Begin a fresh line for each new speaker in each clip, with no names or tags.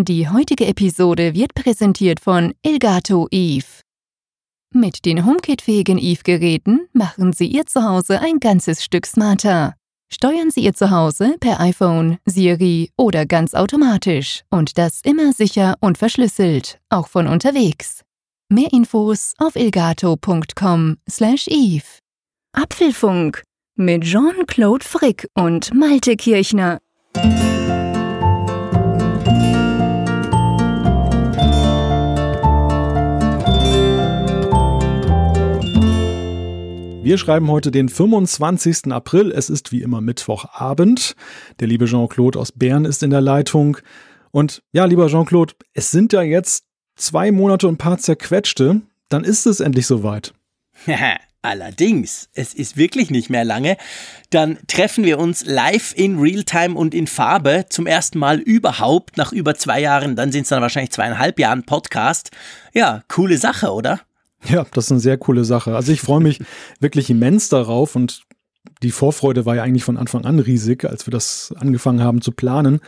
Die heutige Episode wird präsentiert von Elgato Eve. Mit den HomeKit-fähigen Eve-Geräten machen Sie Ihr Zuhause ein ganzes Stück smarter. Steuern Sie Ihr Zuhause per iPhone, Siri oder ganz automatisch und das immer sicher und verschlüsselt, auch von unterwegs. Mehr Infos auf elgato.com/eve. Apfelfunk mit Jean-Claude Frick und Malte Kirchner.
Wir schreiben heute den 25. April. Es ist wie immer Mittwochabend. Der liebe Jean-Claude aus Bern ist in der Leitung. Und ja, lieber Jean-Claude, es sind ja jetzt zwei Monate und ein paar zerquetschte. Dann ist es endlich soweit.
Allerdings, es ist wirklich nicht mehr lange. Dann treffen wir uns live in Realtime und in Farbe zum ersten Mal überhaupt nach über zwei Jahren. Dann sind es dann wahrscheinlich zweieinhalb Jahren Podcast. Ja, coole Sache, oder?
Ja, das ist eine sehr coole Sache. Also ich freue mich wirklich immens darauf und die Vorfreude war ja eigentlich von Anfang an riesig, als wir das angefangen haben zu planen.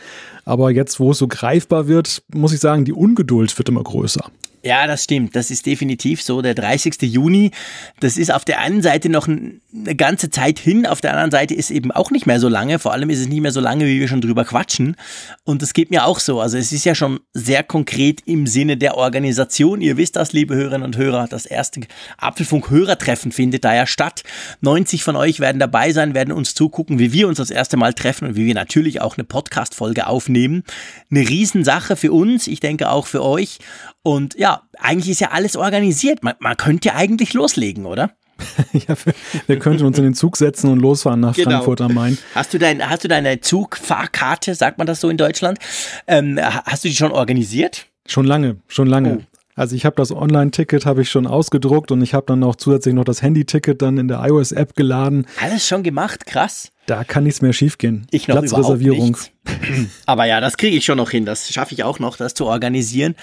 Aber jetzt, wo es so greifbar wird, muss ich sagen, die Ungeduld wird immer größer.
Ja, das stimmt. Das ist definitiv so. Der 30. Juni, das ist auf der einen Seite noch eine ganze Zeit hin, auf der anderen Seite ist eben auch nicht mehr so lange. Vor allem ist es nicht mehr so lange, wie wir schon drüber quatschen. Und das geht mir auch so. Also es ist ja schon sehr konkret im Sinne der Organisation. Ihr wisst das, liebe Hörerinnen und Hörer, das erste Apfelfunk-Hörertreffen findet da ja statt. 90 von euch werden dabei sein, werden uns zugucken, wie wir uns das erste Mal treffen und wie wir natürlich auch eine Podcast-Folge aufnehmen. Eine Riesensache für uns, ich denke auch für euch. Und ja, eigentlich ist ja alles organisiert. Man, man könnte ja eigentlich loslegen, oder?
ja, wir, wir, könnten uns in den Zug setzen und losfahren nach genau. Frankfurt am Main.
Hast du, dein, hast du deine Zugfahrkarte, sagt man das so in Deutschland? Ähm, hast du die schon organisiert?
Schon lange, schon lange. Also ich habe das Online-Ticket habe ich schon ausgedruckt und ich habe dann auch zusätzlich noch das Handy-Ticket dann in der iOS-App geladen.
Alles schon gemacht, krass.
Da kann nichts mehr schiefgehen.
Ich noch Platzreservierung. Aber ja, das kriege ich schon noch hin. Das schaffe ich auch noch, das zu organisieren.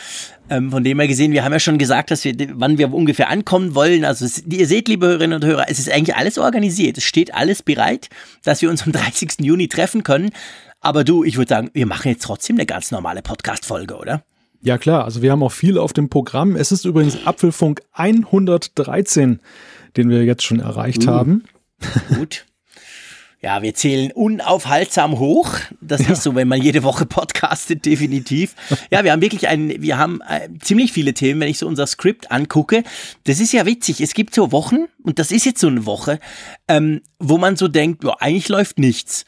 Ähm, von dem her gesehen, wir haben ja schon gesagt, dass wir, wann wir ungefähr ankommen wollen. Also es, ihr seht, liebe Hörerinnen und Hörer, es ist eigentlich alles organisiert. Es steht alles bereit, dass wir uns am 30. Juni treffen können. Aber du, ich würde sagen, wir machen jetzt trotzdem eine ganz normale Podcast-Folge, oder?
Ja klar, also wir haben auch viel auf dem Programm. Es ist übrigens Apfelfunk 113, den wir jetzt schon erreicht uh, haben.
Gut. Ja, wir zählen unaufhaltsam hoch. Das ja. ist so, wenn man jede Woche podcastet, definitiv. Ja, wir haben wirklich ein, wir haben äh, ziemlich viele Themen, wenn ich so unser Skript angucke. Das ist ja witzig. Es gibt so Wochen, und das ist jetzt so eine Woche, ähm, wo man so denkt, ja, eigentlich läuft nichts.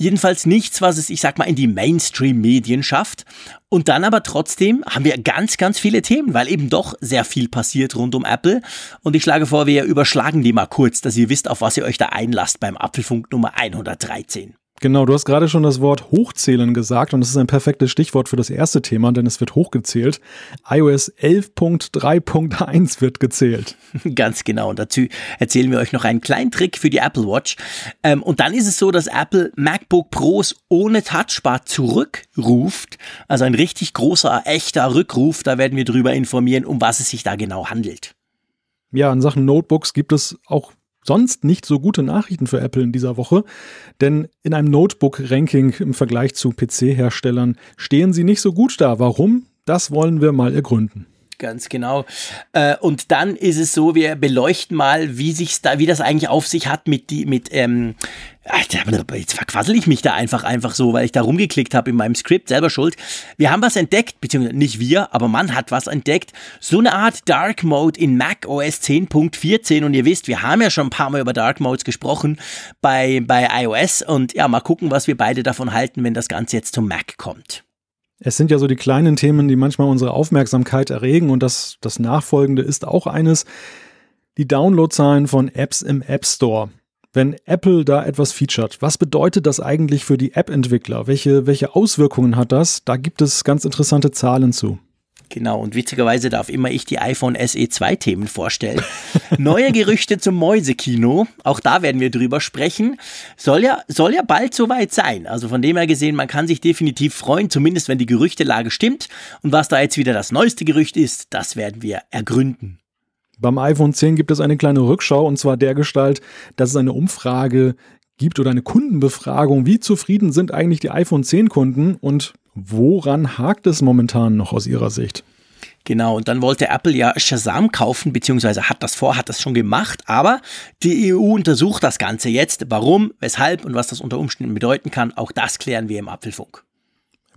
Jedenfalls nichts, was es, ich sag mal, in die Mainstream-Medien schafft. Und dann aber trotzdem haben wir ganz, ganz viele Themen, weil eben doch sehr viel passiert rund um Apple. Und ich schlage vor, wir überschlagen die mal kurz, dass ihr wisst, auf was ihr euch da einlasst beim Apfelfunk Nummer 113.
Genau, du hast gerade schon das Wort Hochzählen gesagt und das ist ein perfektes Stichwort für das erste Thema, denn es wird hochgezählt. iOS 11.3.1 wird gezählt.
Ganz genau. Und dazu erzählen wir euch noch einen kleinen Trick für die Apple Watch. Ähm, und dann ist es so, dass Apple MacBook Pros ohne Touchbar zurückruft. Also ein richtig großer, echter Rückruf. Da werden wir drüber informieren, um was es sich da genau handelt.
Ja, in Sachen Notebooks gibt es auch sonst nicht so gute Nachrichten für Apple in dieser Woche, denn in einem Notebook-Ranking im Vergleich zu PC-Herstellern stehen sie nicht so gut da. Warum? Das wollen wir mal ergründen.
Ganz genau. Äh, und dann ist es so, wir beleuchten mal, wie sich's da, wie das eigentlich auf sich hat mit die, mit, ähm, jetzt verquassel ich mich da einfach, einfach so, weil ich da rumgeklickt habe in meinem Skript, selber schuld. Wir haben was entdeckt, beziehungsweise nicht wir, aber man hat was entdeckt. So eine Art Dark Mode in Mac OS 10.14 und ihr wisst, wir haben ja schon ein paar Mal über Dark Modes gesprochen bei, bei iOS und ja, mal gucken, was wir beide davon halten, wenn das Ganze jetzt zum Mac kommt.
Es sind ja so die kleinen Themen, die manchmal unsere Aufmerksamkeit erregen und das, das Nachfolgende ist auch eines. Die Downloadzahlen von Apps im App Store. Wenn Apple da etwas featured, was bedeutet das eigentlich für die App-Entwickler? Welche, welche Auswirkungen hat das? Da gibt es ganz interessante Zahlen zu.
Genau, und witzigerweise darf immer ich die iPhone SE 2 Themen vorstellen. Neue Gerüchte zum Mäusekino, auch da werden wir drüber sprechen. Soll ja, soll ja bald soweit sein. Also von dem her gesehen, man kann sich definitiv freuen, zumindest wenn die Gerüchtelage stimmt. Und was da jetzt wieder das neueste Gerücht ist, das werden wir ergründen.
Beim iPhone 10 gibt es eine kleine Rückschau und zwar der Gestalt, dass es eine Umfrage gibt oder eine Kundenbefragung, wie zufrieden sind eigentlich die iPhone 10 Kunden und Woran hakt es momentan noch aus Ihrer Sicht?
Genau, und dann wollte Apple ja Shazam kaufen, beziehungsweise hat das vor, hat das schon gemacht, aber die EU untersucht das Ganze jetzt. Warum, weshalb und was das unter Umständen bedeuten kann, auch das klären wir im Apfelfunk.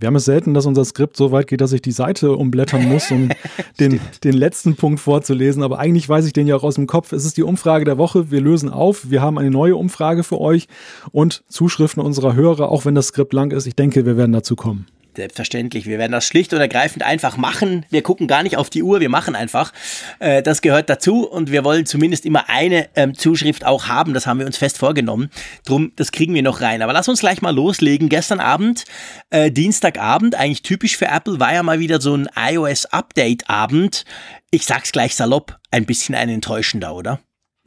Wir haben es selten, dass unser Skript so weit geht, dass ich die Seite umblättern muss, um den, den letzten Punkt vorzulesen. Aber eigentlich weiß ich den ja auch aus dem Kopf. Es ist die Umfrage der Woche. Wir lösen auf. Wir haben eine neue Umfrage für euch und Zuschriften unserer Hörer, auch wenn das Skript lang ist. Ich denke, wir werden dazu kommen.
Selbstverständlich. Wir werden das schlicht und ergreifend einfach machen. Wir gucken gar nicht auf die Uhr, wir machen einfach. Äh, das gehört dazu und wir wollen zumindest immer eine ähm, Zuschrift auch haben. Das haben wir uns fest vorgenommen. Drum, das kriegen wir noch rein. Aber lass uns gleich mal loslegen. Gestern Abend, äh, Dienstagabend, eigentlich typisch für Apple, war ja mal wieder so ein iOS-Update-Abend. Ich sag's gleich salopp, ein bisschen ein enttäuschender, oder?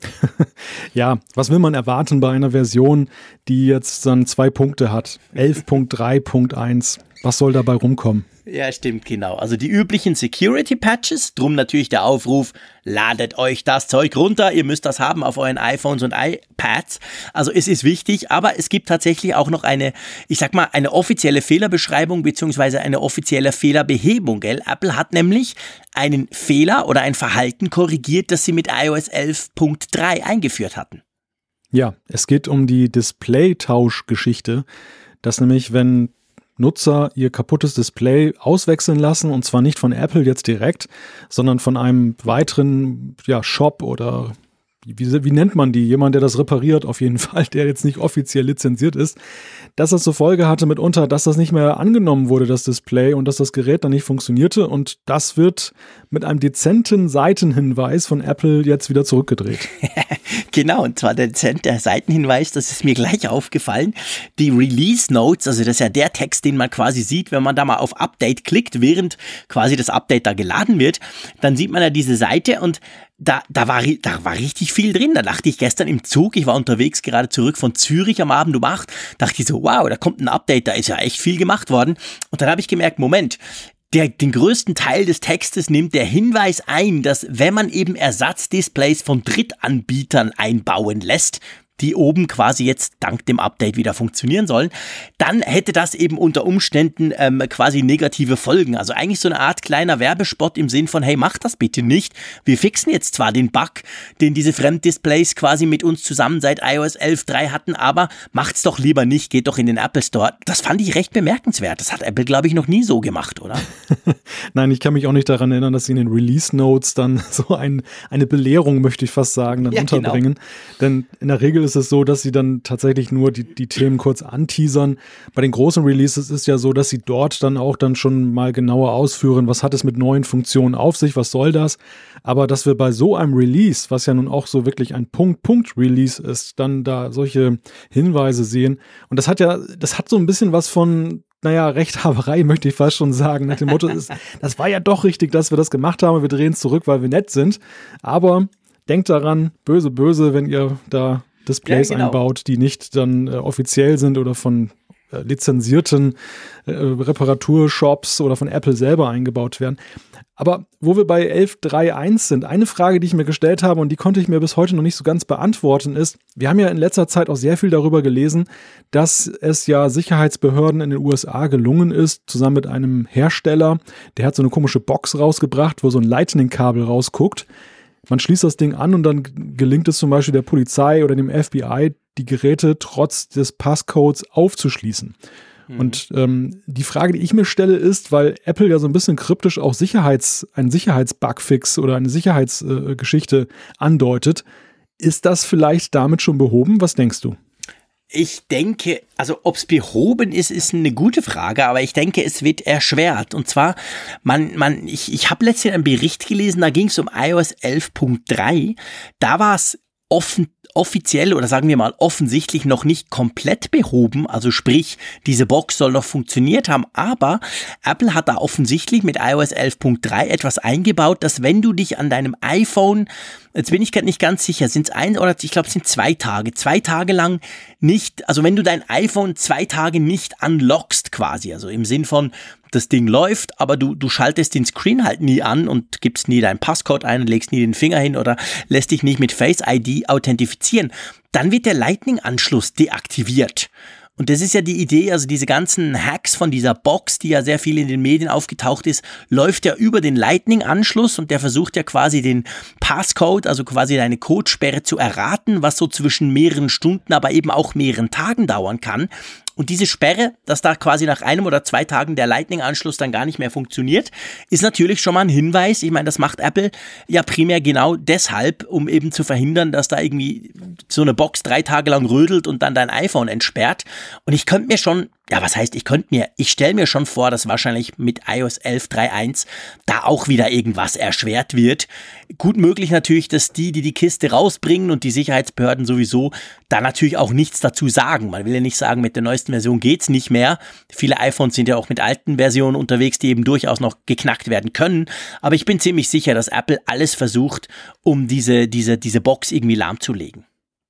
ja, was will man erwarten bei einer Version, die jetzt dann zwei Punkte hat? 11.3.1. Was soll dabei rumkommen?
Ja, stimmt, genau. Also die üblichen Security Patches, drum natürlich der Aufruf, ladet euch das Zeug runter, ihr müsst das haben auf euren iPhones und iPads. Also es ist wichtig, aber es gibt tatsächlich auch noch eine, ich sag mal, eine offizielle Fehlerbeschreibung beziehungsweise eine offizielle Fehlerbehebung, gell? Apple hat nämlich einen Fehler oder ein Verhalten korrigiert, das sie mit iOS 11.3 eingeführt hatten.
Ja, es geht um die Display-Tausch-Geschichte, dass nämlich, wenn Nutzer ihr kaputtes Display auswechseln lassen und zwar nicht von Apple jetzt direkt, sondern von einem weiteren ja, Shop oder wie, wie nennt man die? Jemand, der das repariert, auf jeden Fall, der jetzt nicht offiziell lizenziert ist, dass das zur Folge hatte mitunter, dass das nicht mehr angenommen wurde, das Display, und dass das Gerät dann nicht funktionierte. Und das wird mit einem dezenten Seitenhinweis von Apple jetzt wieder zurückgedreht.
genau, und zwar der dezente Seitenhinweis, das ist mir gleich aufgefallen. Die Release Notes, also das ist ja der Text, den man quasi sieht, wenn man da mal auf Update klickt, während quasi das Update da geladen wird, dann sieht man ja diese Seite und da, da, war, da war richtig viel drin. Da dachte ich gestern im Zug, ich war unterwegs gerade zurück von Zürich am Abend um 8, dachte ich so, wow, da kommt ein Update, da ist ja echt viel gemacht worden. Und dann habe ich gemerkt, Moment, der, den größten Teil des Textes nimmt der Hinweis ein, dass wenn man eben Ersatzdisplays von Drittanbietern einbauen lässt, die oben quasi jetzt dank dem Update wieder funktionieren sollen, dann hätte das eben unter Umständen ähm, quasi negative Folgen. Also eigentlich so eine Art kleiner Werbespot im Sinn von, hey, mach das bitte nicht. Wir fixen jetzt zwar den Bug, den diese Fremddisplays quasi mit uns zusammen seit iOS 11.3 hatten, aber macht's doch lieber nicht, geht doch in den Apple Store. Das fand ich recht bemerkenswert. Das hat Apple, glaube ich, noch nie so gemacht, oder?
Nein, ich kann mich auch nicht daran erinnern, dass sie in den Release Notes dann so ein, eine Belehrung, möchte ich fast sagen, dann ja, genau. unterbringen. Genau. Denn in der Regel ist es so, dass sie dann tatsächlich nur die, die Themen kurz anteasern. Bei den großen Releases ist ja so, dass sie dort dann auch dann schon mal genauer ausführen, was hat es mit neuen Funktionen auf sich, was soll das. Aber dass wir bei so einem Release, was ja nun auch so wirklich ein Punkt-Punkt-Release ist, dann da solche Hinweise sehen. Und das hat ja, das hat so ein bisschen was von naja, Rechthaberei möchte ich fast schon sagen. Nach dem Motto ist, das war ja doch richtig, dass wir das gemacht haben. Wir drehen es zurück, weil wir nett sind. Aber denkt daran, böse, böse, wenn ihr da Displays ja, genau. einbaut, die nicht dann äh, offiziell sind oder von äh, lizenzierten äh, Reparaturshops oder von Apple selber eingebaut werden. Aber wo wir bei 11.3.1 sind, eine Frage, die ich mir gestellt habe und die konnte ich mir bis heute noch nicht so ganz beantworten, ist, wir haben ja in letzter Zeit auch sehr viel darüber gelesen, dass es ja Sicherheitsbehörden in den USA gelungen ist, zusammen mit einem Hersteller, der hat so eine komische Box rausgebracht, wo so ein Lightning-Kabel rausguckt. Man schließt das Ding an und dann gelingt es zum Beispiel der Polizei oder dem FBI, die Geräte trotz des Passcodes aufzuschließen. Mhm. Und ähm, die Frage, die ich mir stelle, ist, weil Apple ja so ein bisschen kryptisch auch Sicherheits, einen Sicherheitsbugfix oder eine Sicherheitsgeschichte äh, andeutet, ist das vielleicht damit schon behoben? Was denkst du?
Ich denke, also ob es behoben ist, ist eine gute Frage, aber ich denke, es wird erschwert. Und zwar, man, man, ich, ich habe letztens einen Bericht gelesen, da ging es um iOS 11.3. Da war es offen, offiziell oder sagen wir mal offensichtlich noch nicht komplett behoben. Also sprich, diese Box soll noch funktioniert haben. Aber Apple hat da offensichtlich mit iOS 11.3 etwas eingebaut, dass wenn du dich an deinem iPhone Jetzt bin ich gerade nicht ganz sicher, sind es ein oder ich glaube, es sind zwei Tage. Zwei Tage lang nicht, also wenn du dein iPhone zwei Tage nicht unlockst quasi, also im Sinn von, das Ding läuft, aber du, du schaltest den Screen halt nie an und gibst nie deinen Passcode ein legst nie den Finger hin oder lässt dich nicht mit Face ID authentifizieren, dann wird der Lightning-Anschluss deaktiviert. Und das ist ja die Idee, also diese ganzen Hacks von dieser Box, die ja sehr viel in den Medien aufgetaucht ist, läuft ja über den Lightning-Anschluss und der versucht ja quasi den Passcode, also quasi deine Codesperre zu erraten, was so zwischen mehreren Stunden, aber eben auch mehreren Tagen dauern kann. Und diese Sperre, dass da quasi nach einem oder zwei Tagen der Lightning-Anschluss dann gar nicht mehr funktioniert, ist natürlich schon mal ein Hinweis. Ich meine, das macht Apple ja primär genau deshalb, um eben zu verhindern, dass da irgendwie so eine Box drei Tage lang rödelt und dann dein iPhone entsperrt. Und ich könnte mir schon ja, was heißt, ich könnte mir, ich stelle mir schon vor, dass wahrscheinlich mit iOS 11.3.1 da auch wieder irgendwas erschwert wird. Gut möglich natürlich, dass die, die die Kiste rausbringen und die Sicherheitsbehörden sowieso da natürlich auch nichts dazu sagen. Man will ja nicht sagen, mit der neuesten Version geht's nicht mehr. Viele iPhones sind ja auch mit alten Versionen unterwegs, die eben durchaus noch geknackt werden können. Aber ich bin ziemlich sicher, dass Apple alles versucht, um diese, diese, diese Box irgendwie lahmzulegen.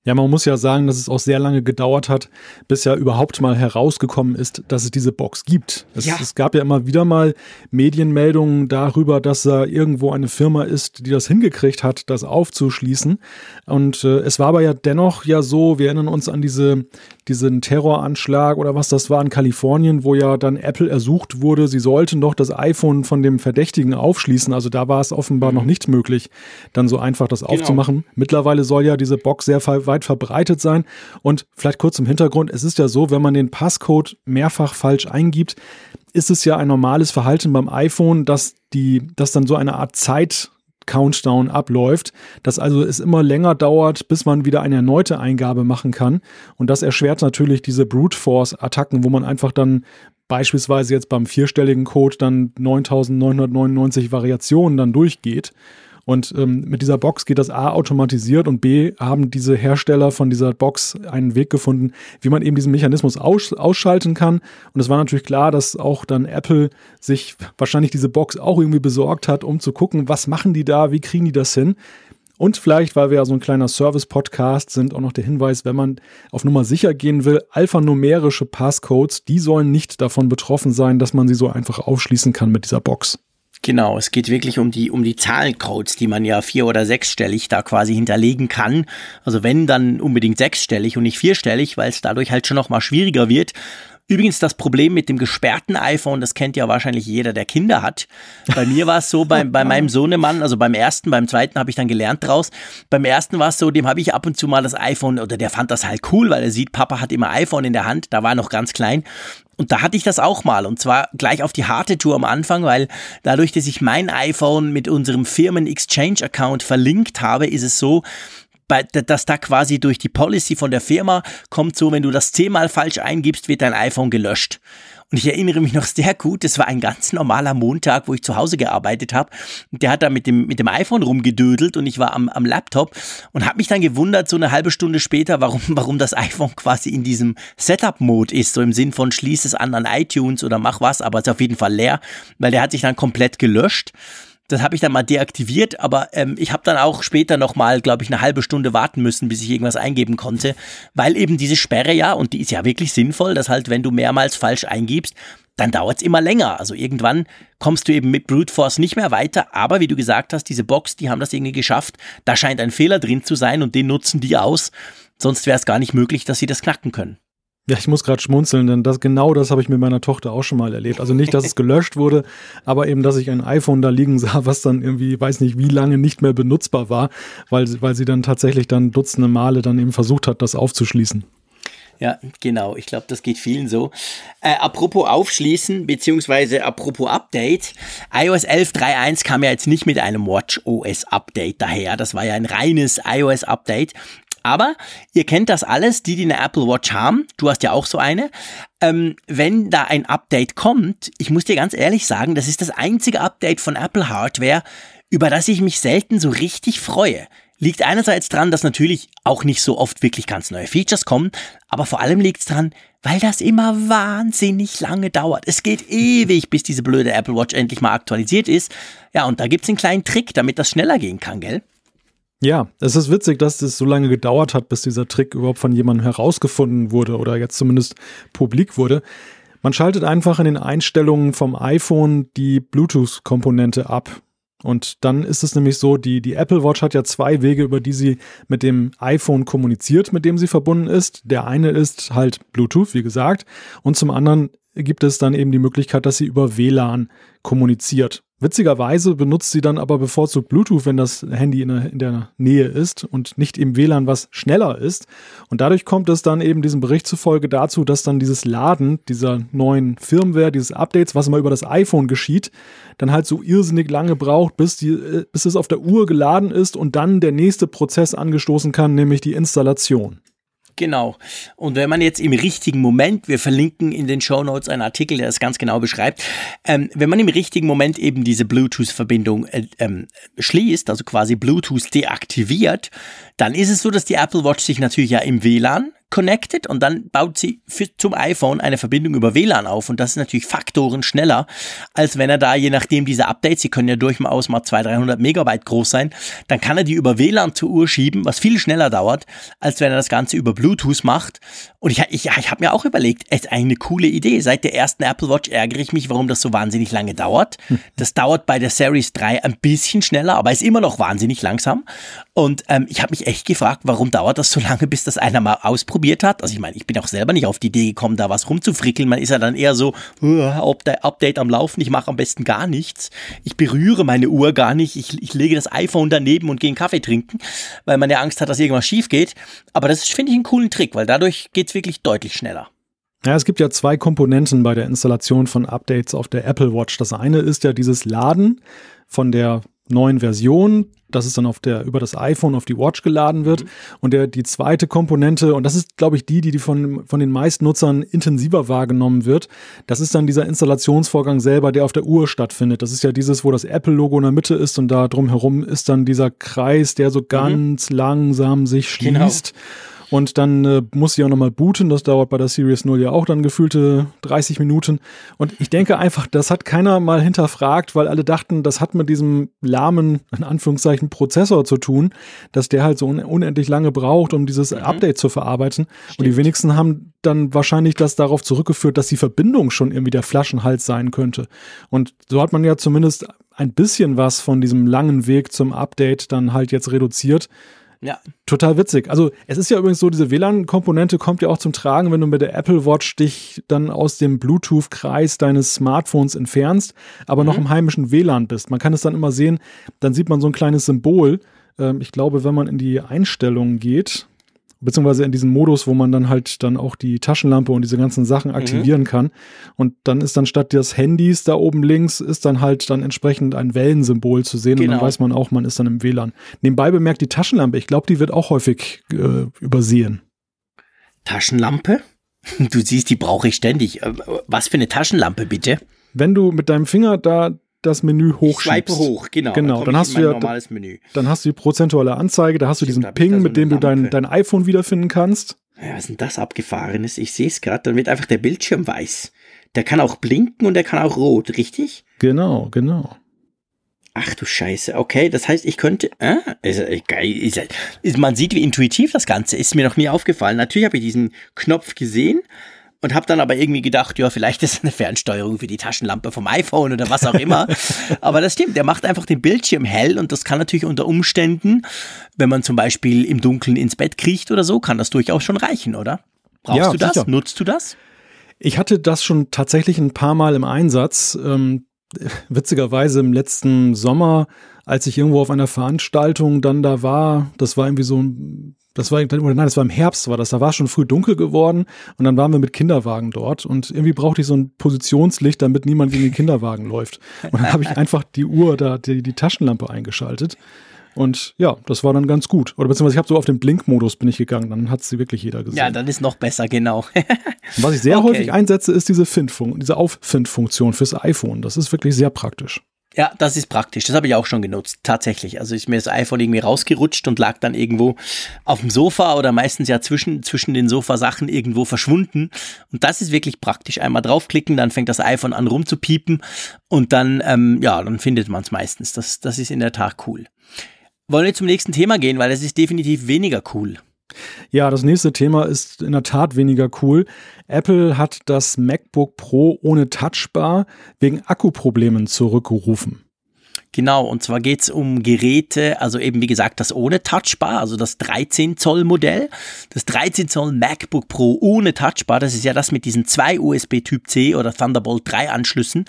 Ja, man muss ja sagen, dass es auch sehr lange gedauert hat, bis ja überhaupt mal herausgekommen ist, dass es diese Box gibt. Es, ja. es gab ja immer wieder mal Medienmeldungen darüber, dass da irgendwo eine Firma ist, die das hingekriegt hat, das aufzuschließen. Und äh, es war aber ja dennoch ja so, wir erinnern uns an diese, diesen Terroranschlag oder was das war in Kalifornien, wo ja dann Apple ersucht wurde, sie sollten doch das iPhone von dem Verdächtigen aufschließen. Also da war es offenbar noch nicht möglich, dann so einfach das genau. aufzumachen. Mittlerweile soll ja diese Box sehr weit verbreitet sein. Und vielleicht kurz im Hintergrund, es ist ja so, wenn man den Passcode mehrfach falsch eingibt, ist es ja ein normales Verhalten beim iPhone, dass die, dass dann so eine Art Zeit Countdown abläuft, dass also es immer länger dauert, bis man wieder eine erneute Eingabe machen kann. Und das erschwert natürlich diese Brute Force Attacken, wo man einfach dann beispielsweise jetzt beim vierstelligen Code dann 9999 Variationen dann durchgeht. Und ähm, mit dieser Box geht das A automatisiert und B haben diese Hersteller von dieser Box einen Weg gefunden, wie man eben diesen Mechanismus aus, ausschalten kann. Und es war natürlich klar, dass auch dann Apple sich wahrscheinlich diese Box auch irgendwie besorgt hat, um zu gucken, was machen die da, wie kriegen die das hin. Und vielleicht, weil wir ja so ein kleiner Service-Podcast sind, auch noch der Hinweis, wenn man auf Nummer sicher gehen will, alphanumerische Passcodes, die sollen nicht davon betroffen sein, dass man sie so einfach aufschließen kann mit dieser Box.
Genau, es geht wirklich um die, um die Zahlencodes, die man ja vier- oder sechsstellig da quasi hinterlegen kann. Also wenn, dann unbedingt sechsstellig und nicht vierstellig, weil es dadurch halt schon nochmal schwieriger wird. Übrigens das Problem mit dem gesperrten iPhone, das kennt ja wahrscheinlich jeder, der Kinder hat. Bei mir war es so, bei, bei meinem Sohnemann, also beim ersten, beim zweiten habe ich dann gelernt draus. Beim ersten war es so, dem habe ich ab und zu mal das iPhone, oder der fand das halt cool, weil er sieht, Papa hat immer iPhone in der Hand, da war er noch ganz klein. Und da hatte ich das auch mal und zwar gleich auf die harte Tour am Anfang, weil dadurch, dass ich mein iPhone mit unserem Firmen Exchange Account verlinkt habe, ist es so, dass da quasi durch die Policy von der Firma kommt so, wenn du das zehnmal falsch eingibst, wird dein iPhone gelöscht. Und ich erinnere mich noch sehr gut, das war ein ganz normaler Montag, wo ich zu Hause gearbeitet habe. Der hat da mit dem, mit dem iPhone rumgedödelt und ich war am, am Laptop und habe mich dann gewundert, so eine halbe Stunde später, warum, warum das iPhone quasi in diesem Setup-Mode ist. So im Sinn von schließ es an an iTunes oder mach was, aber es ist auf jeden Fall leer, weil der hat sich dann komplett gelöscht. Das habe ich dann mal deaktiviert, aber ähm, ich habe dann auch später nochmal, glaube ich, eine halbe Stunde warten müssen, bis ich irgendwas eingeben konnte, weil eben diese Sperre ja, und die ist ja wirklich sinnvoll, dass halt, wenn du mehrmals falsch eingibst, dann dauert es immer länger. Also irgendwann kommst du eben mit Brute Force nicht mehr weiter. Aber wie du gesagt hast, diese Box, die haben das irgendwie geschafft. Da scheint ein Fehler drin zu sein und den nutzen die aus. Sonst wäre es gar nicht möglich, dass sie das knacken können.
Ja, ich muss gerade schmunzeln, denn das, genau das habe ich mit meiner Tochter auch schon mal erlebt. Also nicht, dass es gelöscht wurde, aber eben, dass ich ein iPhone da liegen sah, was dann irgendwie, weiß nicht wie lange nicht mehr benutzbar war, weil, weil sie dann tatsächlich dann dutzende Male dann eben versucht hat, das aufzuschließen.
Ja, genau. Ich glaube, das geht vielen so. Äh, apropos aufschließen, beziehungsweise apropos Update. iOS 11.3.1 kam ja jetzt nicht mit einem Watch OS Update daher. Das war ja ein reines iOS Update. Aber ihr kennt das alles, die, die eine Apple Watch haben. Du hast ja auch so eine. Ähm, wenn da ein Update kommt, ich muss dir ganz ehrlich sagen, das ist das einzige Update von Apple Hardware, über das ich mich selten so richtig freue. Liegt einerseits dran, dass natürlich auch nicht so oft wirklich ganz neue Features kommen, aber vor allem liegt es dran, weil das immer wahnsinnig lange dauert. Es geht ewig, bis diese blöde Apple Watch endlich mal aktualisiert ist. Ja, und da gibt es einen kleinen Trick, damit das schneller gehen kann, gell?
Ja, es ist witzig, dass es so lange gedauert hat, bis dieser Trick überhaupt von jemandem herausgefunden wurde oder jetzt zumindest publik wurde. Man schaltet einfach in den Einstellungen vom iPhone die Bluetooth-Komponente ab. Und dann ist es nämlich so, die, die Apple Watch hat ja zwei Wege, über die sie mit dem iPhone kommuniziert, mit dem sie verbunden ist. Der eine ist halt Bluetooth, wie gesagt, und zum anderen gibt es dann eben die Möglichkeit, dass sie über WLAN kommuniziert. Witzigerweise benutzt sie dann aber bevorzugt Bluetooth, wenn das Handy in der, in der, Nähe ist und nicht im WLAN, was schneller ist. Und dadurch kommt es dann eben diesem Bericht zufolge dazu, dass dann dieses Laden dieser neuen Firmware, dieses Updates, was immer über das iPhone geschieht, dann halt so irrsinnig lange braucht, bis, die, äh, bis es auf der Uhr geladen ist und dann der nächste Prozess angestoßen kann, nämlich die Installation.
Genau. Und wenn man jetzt im richtigen Moment, wir verlinken in den Show Notes einen Artikel, der das ganz genau beschreibt, ähm, wenn man im richtigen Moment eben diese Bluetooth-Verbindung äh, ähm, schließt, also quasi Bluetooth deaktiviert, dann ist es so, dass die Apple Watch sich natürlich ja im WLAN connected und dann baut sie für, zum iPhone eine Verbindung über WLAN auf und das ist natürlich Faktoren schneller, als wenn er da, je nachdem diese Updates, sie können ja durchaus mal 200, 300 Megabyte groß sein, dann kann er die über WLAN zur Uhr schieben, was viel schneller dauert, als wenn er das Ganze über Bluetooth macht. Und ich, ich, ich habe mir auch überlegt, es ist eine coole Idee. Seit der ersten Apple Watch ärgere ich mich, warum das so wahnsinnig lange dauert. Das dauert bei der Series 3 ein bisschen schneller, aber ist immer noch wahnsinnig langsam. Und ähm, ich habe mich echt gefragt, warum dauert das so lange, bis das einer mal ausprobiert ausprobiert hat. Also ich meine, ich bin auch selber nicht auf die Idee gekommen, da was rumzufrickeln. Man ist ja dann eher so, Update am Laufen, ich mache am besten gar nichts. Ich berühre meine Uhr gar nicht. Ich, ich lege das iPhone daneben und gehe einen Kaffee trinken, weil man ja Angst hat, dass irgendwas schief geht. Aber das finde ich einen coolen Trick, weil dadurch geht es wirklich deutlich schneller.
Ja, es gibt ja zwei Komponenten bei der Installation von Updates auf der Apple Watch. Das eine ist ja dieses Laden von der neuen Version, dass es dann auf der, über das iPhone auf die Watch geladen wird. Mhm. Und der, die zweite Komponente, und das ist, glaube ich, die, die von, von den meisten Nutzern intensiver wahrgenommen wird, das ist dann dieser Installationsvorgang selber, der auf der Uhr stattfindet. Das ist ja dieses, wo das Apple-Logo in der Mitte ist und da drumherum ist dann dieser Kreis, der so mhm. ganz mhm. langsam sich genau. schließt. Genau. Und dann äh, muss sie auch nochmal booten. Das dauert bei der Series 0 ja auch dann gefühlte 30 Minuten. Und ich denke einfach, das hat keiner mal hinterfragt, weil alle dachten, das hat mit diesem lahmen, in Anführungszeichen, Prozessor zu tun, dass der halt so un unendlich lange braucht, um dieses mhm. Update zu verarbeiten. Stimmt. Und die wenigsten haben dann wahrscheinlich das darauf zurückgeführt, dass die Verbindung schon irgendwie der Flaschenhals sein könnte. Und so hat man ja zumindest ein bisschen was von diesem langen Weg zum Update dann halt jetzt reduziert. Ja. Total witzig. Also es ist ja übrigens so, diese WLAN-Komponente kommt ja auch zum Tragen, wenn du mit der Apple Watch dich dann aus dem Bluetooth-Kreis deines Smartphones entfernst, aber mhm. noch im heimischen WLAN bist. Man kann es dann immer sehen, dann sieht man so ein kleines Symbol. Ähm, ich glaube, wenn man in die Einstellungen geht, beziehungsweise in diesem Modus, wo man dann halt dann auch die Taschenlampe und diese ganzen Sachen mhm. aktivieren mhm. kann. Und dann ist dann statt des Handys da oben links, ist dann halt dann entsprechend ein Wellensymbol zu sehen genau. und dann genau. weiß man auch, man ist dann im WLAN. Nebenbei bemerkt die Taschenlampe, ich glaube, die wird auch häufig äh, übersehen.
Taschenlampe? Du siehst, die brauche ich ständig. Äh, was für eine Taschenlampe bitte?
Wenn du mit deinem Finger da das Menü hochschiebst.
Ich hoch, genau.
Genau, dann, dann hast du ja normales Menü. Dann hast du die prozentuale Anzeige, da hast du diesen Ping, mit dem du dein, dein iPhone wiederfinden kannst.
Ja, was ist denn das abgefahrenes? Ich sehe es gerade, dann wird einfach der Bildschirm weiß. Der kann auch blinken und der kann auch rot, richtig?
Genau, genau.
Ach du Scheiße, okay, das heißt, ich könnte. Ah, ist, ist, ist, man sieht, wie intuitiv das Ganze ist, mir noch nie aufgefallen. Natürlich habe ich diesen Knopf gesehen, und habe dann aber irgendwie gedacht, ja, vielleicht ist eine Fernsteuerung für die Taschenlampe vom iPhone oder was auch immer. aber das stimmt, der macht einfach den Bildschirm hell und das kann natürlich unter Umständen, wenn man zum Beispiel im Dunkeln ins Bett kriecht oder so, kann das durchaus schon reichen, oder? Brauchst ja, du das? Sicher. Nutzt du das?
Ich hatte das schon tatsächlich ein paar Mal im Einsatz. Ähm, witzigerweise im letzten Sommer, als ich irgendwo auf einer Veranstaltung dann da war, das war irgendwie so ein das war, oder nein, das war im Herbst, war das. Da war schon früh dunkel geworden und dann waren wir mit Kinderwagen dort und irgendwie brauchte ich so ein Positionslicht, damit niemand gegen den Kinderwagen läuft. Und dann habe ich einfach die Uhr da, die, die Taschenlampe eingeschaltet. Und ja, das war dann ganz gut. Oder beziehungsweise ich habe so auf den Blinkmodus bin ich gegangen, dann hat sie wirklich jeder gesehen.
Ja, dann ist noch besser, genau.
Was ich sehr okay. häufig einsetze, ist diese Find-Funktion, diese Auffind-Funktion fürs iPhone. Das ist wirklich sehr praktisch.
Ja, das ist praktisch. Das habe ich auch schon genutzt, tatsächlich. Also ist mir das iPhone irgendwie rausgerutscht und lag dann irgendwo auf dem Sofa oder meistens ja zwischen, zwischen den Sofasachen irgendwo verschwunden. Und das ist wirklich praktisch. Einmal draufklicken, dann fängt das iPhone an rumzupiepen und dann, ähm, ja, dann findet man es meistens. Das, das ist in der Tat cool. Wollen wir zum nächsten Thema gehen, weil es ist definitiv weniger cool.
Ja, das nächste Thema ist in der Tat weniger cool. Apple hat das MacBook Pro ohne Touchbar wegen Akkuproblemen zurückgerufen.
Genau, und zwar geht es um Geräte, also eben wie gesagt das ohne Touchbar, also das 13 Zoll Modell. Das 13 Zoll MacBook Pro ohne Touchbar, das ist ja das mit diesen zwei USB Typ C oder Thunderbolt 3 Anschlüssen.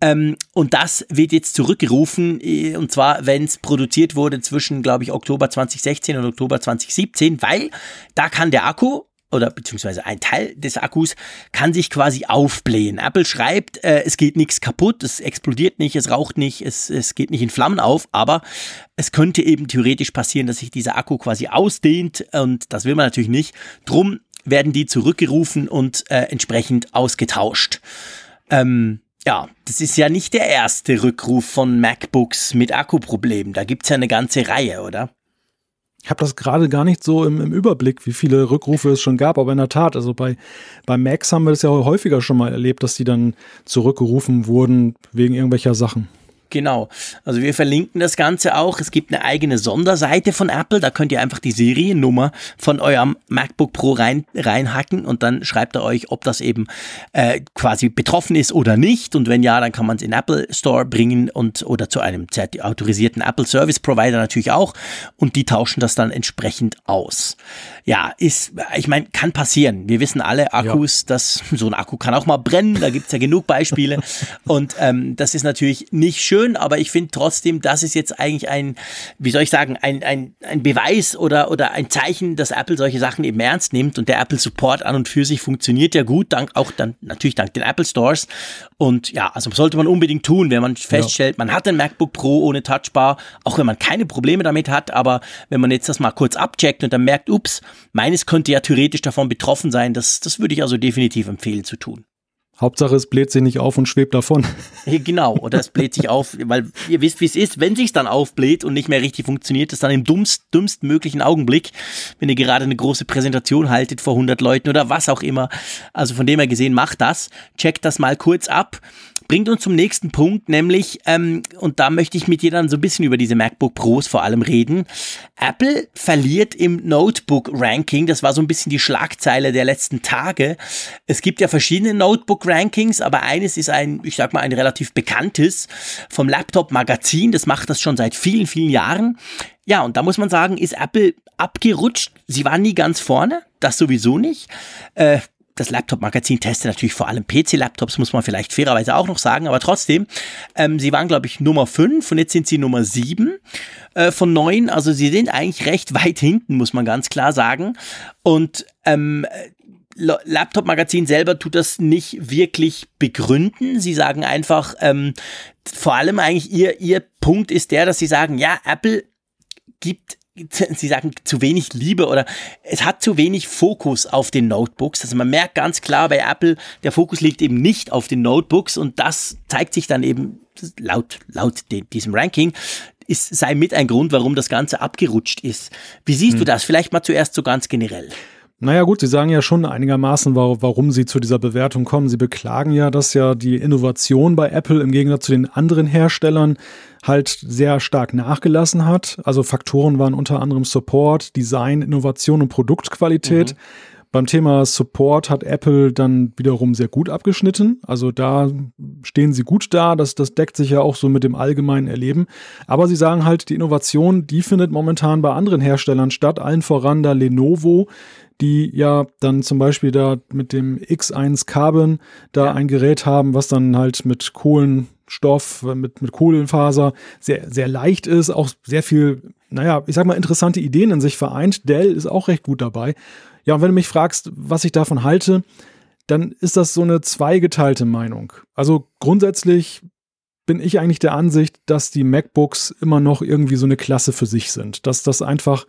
Ähm, und das wird jetzt zurückgerufen, äh, und zwar, wenn es produziert wurde zwischen, glaube ich, Oktober 2016 und Oktober 2017, weil da kann der Akku oder beziehungsweise ein Teil des Akkus kann sich quasi aufblähen. Apple schreibt, äh, es geht nichts kaputt, es explodiert nicht, es raucht nicht, es, es geht nicht in Flammen auf, aber es könnte eben theoretisch passieren, dass sich dieser Akku quasi ausdehnt und das will man natürlich nicht. Drum werden die zurückgerufen und äh, entsprechend ausgetauscht. Ähm, ja, das ist ja nicht der erste Rückruf von MacBooks mit Akkuproblemen. Da gibt's ja eine ganze Reihe, oder?
Ich habe das gerade gar nicht so im, im, Überblick, wie viele Rückrufe es schon gab, aber in der Tat, also bei, bei Macs haben wir das ja häufiger schon mal erlebt, dass die dann zurückgerufen wurden wegen irgendwelcher Sachen.
Genau. Also wir verlinken das Ganze auch. Es gibt eine eigene Sonderseite von Apple. Da könnt ihr einfach die Seriennummer von eurem MacBook Pro rein, reinhacken und dann schreibt er euch, ob das eben äh, quasi betroffen ist oder nicht. Und wenn ja, dann kann man es in Apple Store bringen und oder zu einem autorisierten Apple Service Provider natürlich auch. Und die tauschen das dann entsprechend aus. Ja, ist, ich meine, kann passieren. Wir wissen alle, Akkus, ja. das, so ein Akku kann auch mal brennen. Da gibt's ja genug Beispiele. und ähm, das ist natürlich nicht schön schön, aber ich finde trotzdem, das ist jetzt eigentlich ein, wie soll ich sagen, ein, ein, ein Beweis oder, oder ein Zeichen, dass Apple solche Sachen eben ernst nimmt und der Apple Support an und für sich funktioniert ja gut, dank auch dann natürlich dank den Apple Stores. Und ja, also sollte man unbedingt tun, wenn man feststellt, ja. man hat ein MacBook Pro ohne Touchbar, auch wenn man keine Probleme damit hat, aber wenn man jetzt das mal kurz abcheckt und dann merkt, ups, meines könnte ja theoretisch davon betroffen sein, das, das würde ich also definitiv empfehlen zu tun.
Hauptsache, es bläht sich nicht auf und schwebt davon.
Genau, oder es bläht sich auf, weil ihr wisst, wie es ist. Wenn sich dann aufbläht und nicht mehr richtig funktioniert, ist dann im dummst, dümmst möglichen Augenblick, wenn ihr gerade eine große Präsentation haltet vor 100 Leuten oder was auch immer. Also von dem her gesehen, macht das. Checkt das mal kurz ab bringt uns zum nächsten Punkt, nämlich, ähm, und da möchte ich mit dir dann so ein bisschen über diese MacBook Pros vor allem reden. Apple verliert im Notebook-Ranking, das war so ein bisschen die Schlagzeile der letzten Tage. Es gibt ja verschiedene Notebook-Rankings, aber eines ist ein, ich sag mal, ein relativ bekanntes vom Laptop-Magazin, das macht das schon seit vielen, vielen Jahren. Ja, und da muss man sagen, ist Apple abgerutscht. Sie war nie ganz vorne, das sowieso nicht. Äh, das Laptop-Magazin testet natürlich vor allem PC-Laptops, muss man vielleicht fairerweise auch noch sagen, aber trotzdem, ähm, sie waren, glaube ich, Nummer 5 und jetzt sind sie Nummer 7 äh, von 9. Also sie sind eigentlich recht weit hinten, muss man ganz klar sagen. Und ähm, Laptop-Magazin selber tut das nicht wirklich begründen. Sie sagen einfach, ähm, vor allem eigentlich ihr, ihr Punkt ist der, dass sie sagen, ja, Apple gibt Sie sagen zu wenig Liebe oder es hat zu wenig Fokus auf den Notebooks. Also man merkt ganz klar bei Apple, der Fokus liegt eben nicht auf den Notebooks und das zeigt sich dann eben laut, laut diesem Ranking, ist, sei mit ein Grund, warum das Ganze abgerutscht ist. Wie siehst hm. du das? Vielleicht mal zuerst so ganz generell.
Naja gut, Sie sagen ja schon einigermaßen, warum Sie zu dieser Bewertung kommen. Sie beklagen ja, dass ja die Innovation bei Apple im Gegensatz zu den anderen Herstellern halt sehr stark nachgelassen hat. Also Faktoren waren unter anderem Support, Design, Innovation und Produktqualität. Mhm. Beim Thema Support hat Apple dann wiederum sehr gut abgeschnitten. Also da stehen sie gut da. Das, das deckt sich ja auch so mit dem allgemeinen Erleben. Aber sie sagen halt, die Innovation, die findet momentan bei anderen Herstellern statt. Allen voran da Lenovo, die ja dann zum Beispiel da mit dem X1 Carbon da ja. ein Gerät haben, was dann halt mit Kohlenstoff, mit, mit Kohlenfaser sehr, sehr leicht ist, auch sehr viel, naja, ich sag mal, interessante Ideen in sich vereint. Dell ist auch recht gut dabei. Ja, und wenn du mich fragst, was ich davon halte, dann ist das so eine zweigeteilte Meinung. Also grundsätzlich bin ich eigentlich der Ansicht, dass die MacBooks immer noch irgendwie so eine Klasse für sich sind. Dass das einfach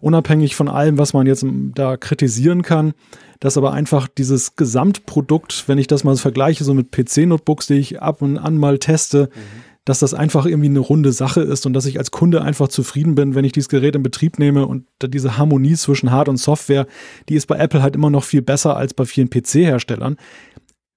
unabhängig von allem, was man jetzt da kritisieren kann, dass aber einfach dieses Gesamtprodukt, wenn ich das mal vergleiche, so mit PC-Notebooks, die ich ab und an mal teste, mhm dass das einfach irgendwie eine runde Sache ist und dass ich als Kunde einfach zufrieden bin, wenn ich dieses Gerät in Betrieb nehme und diese Harmonie zwischen Hard- und Software, die ist bei Apple halt immer noch viel besser als bei vielen PC-Herstellern.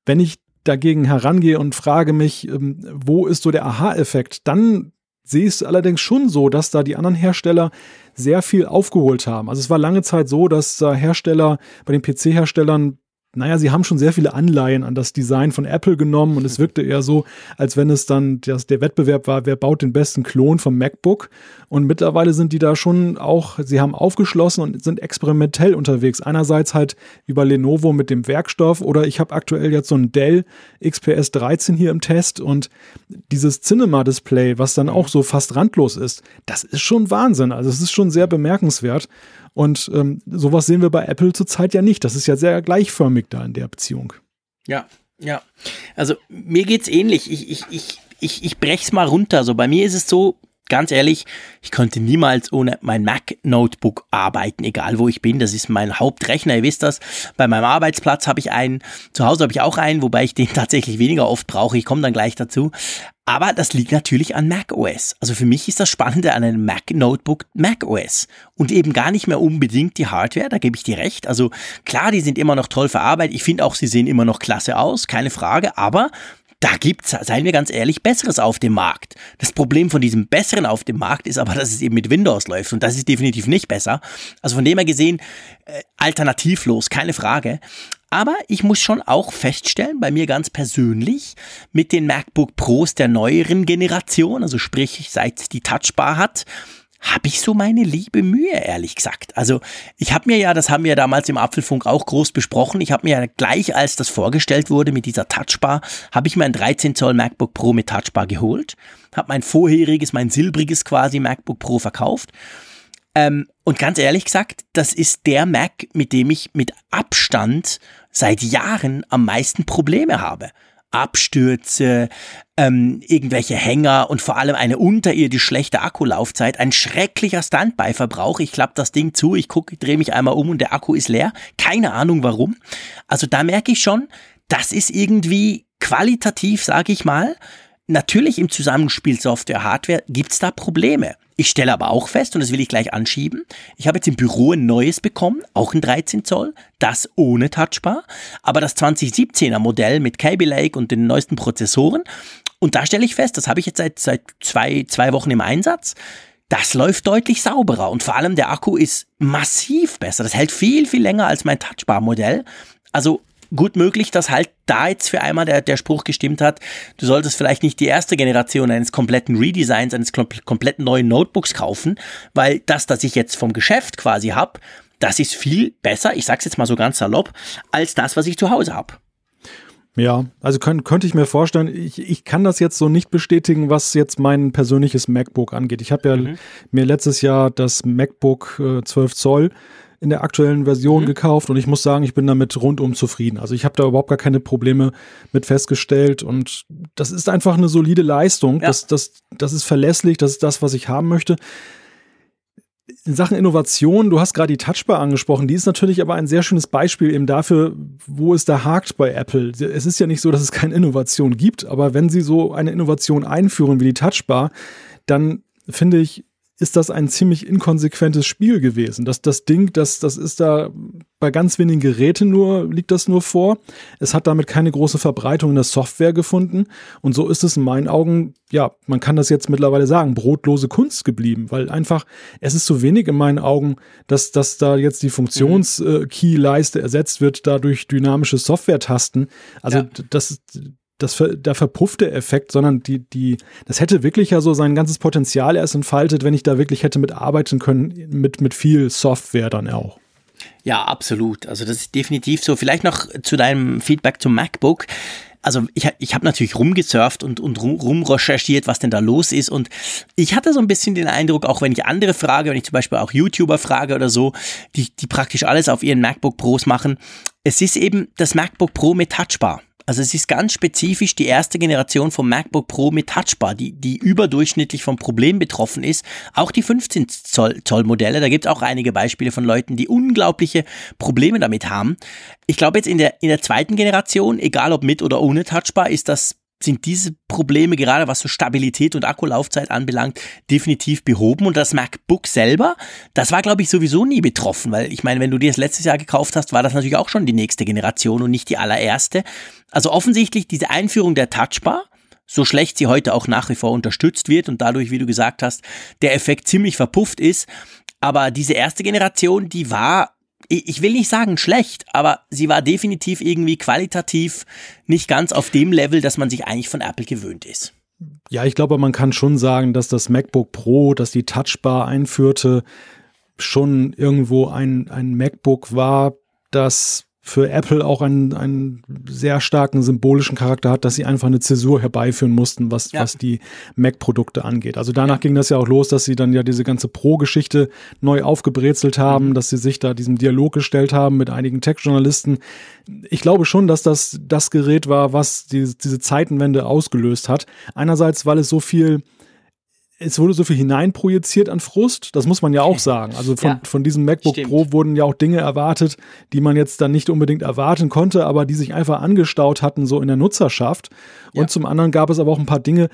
Wenn ich dagegen herangehe und frage mich, ähm, wo ist so der Aha-Effekt, dann sehe ich es allerdings schon so, dass da die anderen Hersteller sehr viel aufgeholt haben. Also es war lange Zeit so, dass da Hersteller bei den PC-Herstellern naja, sie haben schon sehr viele Anleihen an das Design von Apple genommen und es wirkte eher so, als wenn es dann das, der Wettbewerb war, wer baut den besten Klon vom MacBook. Und mittlerweile sind die da schon auch, sie haben aufgeschlossen und sind experimentell unterwegs. Einerseits halt über Lenovo mit dem Werkstoff oder ich habe aktuell jetzt so ein Dell XPS 13 hier im Test und dieses Cinema-Display, was dann auch so fast randlos ist, das ist schon Wahnsinn. Also es ist schon sehr bemerkenswert. Und ähm, sowas sehen wir bei Apple zurzeit ja nicht. Das ist ja sehr gleichförmig da in der Beziehung.
Ja, ja. Also mir geht's ähnlich. Ich, ich, ich, ich, ich brech's mal runter. Also bei mir ist es so, ganz ehrlich, ich könnte niemals ohne mein Mac-Notebook arbeiten, egal wo ich bin. Das ist mein Hauptrechner, ihr wisst das. Bei meinem Arbeitsplatz habe ich einen, zu Hause habe ich auch einen, wobei ich den tatsächlich weniger oft brauche. Ich komme dann gleich dazu. Aber das liegt natürlich an macOS. Also für mich ist das Spannende an einem Mac Notebook macOS und eben gar nicht mehr unbedingt die Hardware, da gebe ich dir recht. Also klar, die sind immer noch toll verarbeitet. Ich finde auch, sie sehen immer noch klasse aus, keine Frage, aber da gibt's, seien wir ganz ehrlich, Besseres auf dem Markt. Das Problem von diesem Besseren auf dem Markt ist aber, dass es eben mit Windows läuft und das ist definitiv nicht besser. Also von dem her gesehen, äh, alternativlos, keine Frage. Aber ich muss schon auch feststellen, bei mir ganz persönlich, mit den MacBook Pros der neueren Generation, also sprich, seit die Touchbar hat, habe ich so meine liebe Mühe, ehrlich gesagt. Also ich habe mir ja, das haben wir damals im Apfelfunk auch groß besprochen, ich habe mir ja gleich, als das vorgestellt wurde mit dieser Touchbar, habe ich mir ein 13 Zoll MacBook Pro mit Touchbar geholt, habe mein vorheriges, mein silbriges quasi MacBook Pro verkauft. Ähm, und ganz ehrlich gesagt, das ist der Mac, mit dem ich mit Abstand seit Jahren am meisten Probleme habe. Abstürze, ähm, irgendwelche Hänger und vor allem eine unterirdisch schlechte Akkulaufzeit, ein schrecklicher Standby-Verbrauch. Ich klappe das Ding zu, ich gucke, drehe mich einmal um und der Akku ist leer. Keine Ahnung warum. Also da merke ich schon, das ist irgendwie qualitativ, sage ich mal, Natürlich im Zusammenspiel Software-Hardware gibt's da Probleme. Ich stelle aber auch fest, und das will ich gleich anschieben, ich habe jetzt im Büro ein neues bekommen, auch ein 13 Zoll, das ohne Touchbar, aber das 2017er Modell mit Kaby Lake und den neuesten Prozessoren. Und da stelle ich fest, das habe ich jetzt seit, seit zwei, zwei Wochen im Einsatz. Das läuft deutlich sauberer und vor allem der Akku ist massiv besser. Das hält viel, viel länger als mein Touchbar-Modell. Also gut möglich, dass halt da jetzt für einmal der, der Spruch gestimmt hat, du solltest vielleicht nicht die erste Generation eines kompletten Redesigns, eines kompletten neuen Notebooks kaufen, weil das, das ich jetzt vom Geschäft quasi habe, das ist viel besser, ich sag's jetzt mal so ganz salopp, als das, was ich zu Hause habe.
Ja, also könnt, könnte ich mir vorstellen, ich, ich kann das jetzt so nicht bestätigen, was jetzt mein persönliches MacBook angeht. Ich habe ja mhm. mir letztes Jahr das MacBook äh, 12 Zoll in der aktuellen Version mhm. gekauft und ich muss sagen, ich bin damit rundum zufrieden. Also ich habe da überhaupt gar keine Probleme mit festgestellt und das ist einfach eine solide Leistung. Ja. Das, das, das ist verlässlich, das ist das, was ich haben möchte. In Sachen Innovation, du hast gerade die Touchbar angesprochen, die ist natürlich aber ein sehr schönes Beispiel eben dafür, wo es da hakt bei Apple. Es ist ja nicht so, dass es keine Innovation gibt, aber wenn sie so eine Innovation einführen wie die Touchbar, dann finde ich, ist das ein ziemlich inkonsequentes Spiel gewesen. Das, das Ding, das, das ist da bei ganz wenigen Geräten nur, liegt das nur vor. Es hat damit keine große Verbreitung in der Software gefunden. Und so ist es in meinen Augen, ja, man kann das jetzt mittlerweile sagen, brotlose Kunst geblieben, weil einfach, es ist so wenig in meinen Augen, dass, dass da jetzt die Funktions-Key-Leiste mhm. ersetzt wird, dadurch dynamische Software-Tasten. Also ja. das, das, der verpuffte Effekt, sondern die, die, das hätte wirklich ja so sein ganzes Potenzial erst entfaltet, wenn ich da wirklich hätte mitarbeiten können, mit, mit viel Software dann auch.
Ja, absolut. Also das ist definitiv so. Vielleicht noch zu deinem Feedback zum MacBook. Also ich, ich habe natürlich rumgesurft und, und rum, rumrecherchiert, was denn da los ist. Und ich hatte so ein bisschen den Eindruck, auch wenn ich andere frage, wenn ich zum Beispiel auch YouTuber frage oder so, die, die praktisch alles auf ihren MacBook Pros machen, es ist eben das MacBook Pro mit Touchbar. Also es ist ganz spezifisch die erste Generation vom MacBook Pro mit Touchbar, die, die überdurchschnittlich vom Problem betroffen ist. Auch die 15 Zoll, Zoll Modelle, da gibt es auch einige Beispiele von Leuten, die unglaubliche Probleme damit haben. Ich glaube jetzt in der, in der zweiten Generation, egal ob mit oder ohne Touchbar, ist das sind diese Probleme, gerade was so Stabilität und Akkulaufzeit anbelangt, definitiv behoben. Und das MacBook selber, das war, glaube ich, sowieso nie betroffen, weil ich meine, wenn du dir das letztes Jahr gekauft hast, war das natürlich auch schon die nächste Generation und nicht die allererste. Also offensichtlich diese Einführung der Touchbar, so schlecht sie heute auch nach wie vor unterstützt wird und dadurch, wie du gesagt hast, der Effekt ziemlich verpufft ist. Aber diese erste Generation, die war ich will nicht sagen schlecht, aber sie war definitiv irgendwie qualitativ nicht ganz auf dem Level, dass man sich eigentlich von Apple gewöhnt ist.
Ja, ich glaube, man kann schon sagen, dass das MacBook Pro, das die Touchbar einführte, schon irgendwo ein, ein MacBook war, das für Apple auch einen, einen sehr starken symbolischen Charakter hat, dass sie einfach eine Zäsur herbeiführen mussten, was, ja. was die Mac-Produkte angeht. Also danach ja. ging das ja auch los, dass sie dann ja diese ganze Pro-Geschichte neu aufgebrezelt haben, mhm. dass sie sich da diesem Dialog gestellt haben mit einigen Tech-Journalisten. Ich glaube schon, dass das das Gerät war, was die, diese Zeitenwende ausgelöst hat. Einerseits, weil es so viel es wurde so viel hineinprojiziert an Frust, das muss man ja auch sagen. Also von, ja, von diesem MacBook stimmt. Pro wurden ja auch Dinge erwartet, die man jetzt dann nicht unbedingt erwarten konnte, aber die sich einfach angestaut hatten, so in der Nutzerschaft. Und ja. zum anderen gab es aber auch ein paar Dinge,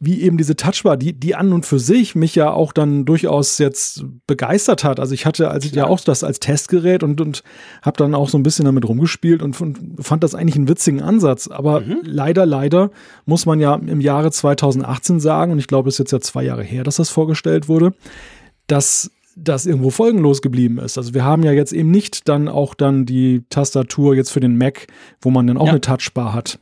wie eben diese Touchbar, die, die an und für sich mich ja auch dann durchaus jetzt begeistert hat. Also ich hatte als ich ja auch das als Testgerät und, und habe dann auch so ein bisschen damit rumgespielt und, und fand das eigentlich einen witzigen Ansatz. Aber mhm. leider, leider muss man ja im Jahre 2018 sagen, und ich glaube, es ist jetzt ja zwei Jahre her, dass das vorgestellt wurde, dass das irgendwo folgenlos geblieben ist. Also wir haben ja jetzt eben nicht dann auch dann die Tastatur jetzt für den Mac, wo man dann auch ja. eine Touchbar hat.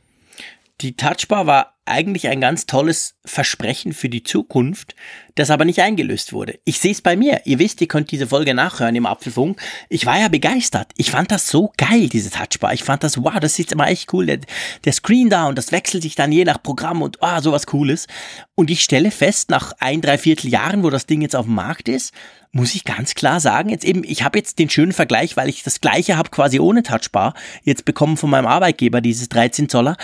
Die Touchbar war eigentlich ein ganz tolles Versprechen für die Zukunft, das aber nicht eingelöst wurde. Ich sehe es bei mir. Ihr wisst, ihr könnt diese Folge nachhören im Apfelfunk. Ich war ja begeistert. Ich fand das so geil, diese Touchbar. Ich fand das, wow, das sieht immer echt cool. Der, der Screen da und das wechselt sich dann je nach Programm und ah, sowas Cooles. Und ich stelle fest, nach ein, drei Viertel Jahren, wo das Ding jetzt auf dem Markt ist, muss ich ganz klar sagen, jetzt eben, ich habe jetzt den schönen Vergleich, weil ich das gleiche habe quasi ohne Touchbar, jetzt bekommen von meinem Arbeitgeber dieses 13 Zoller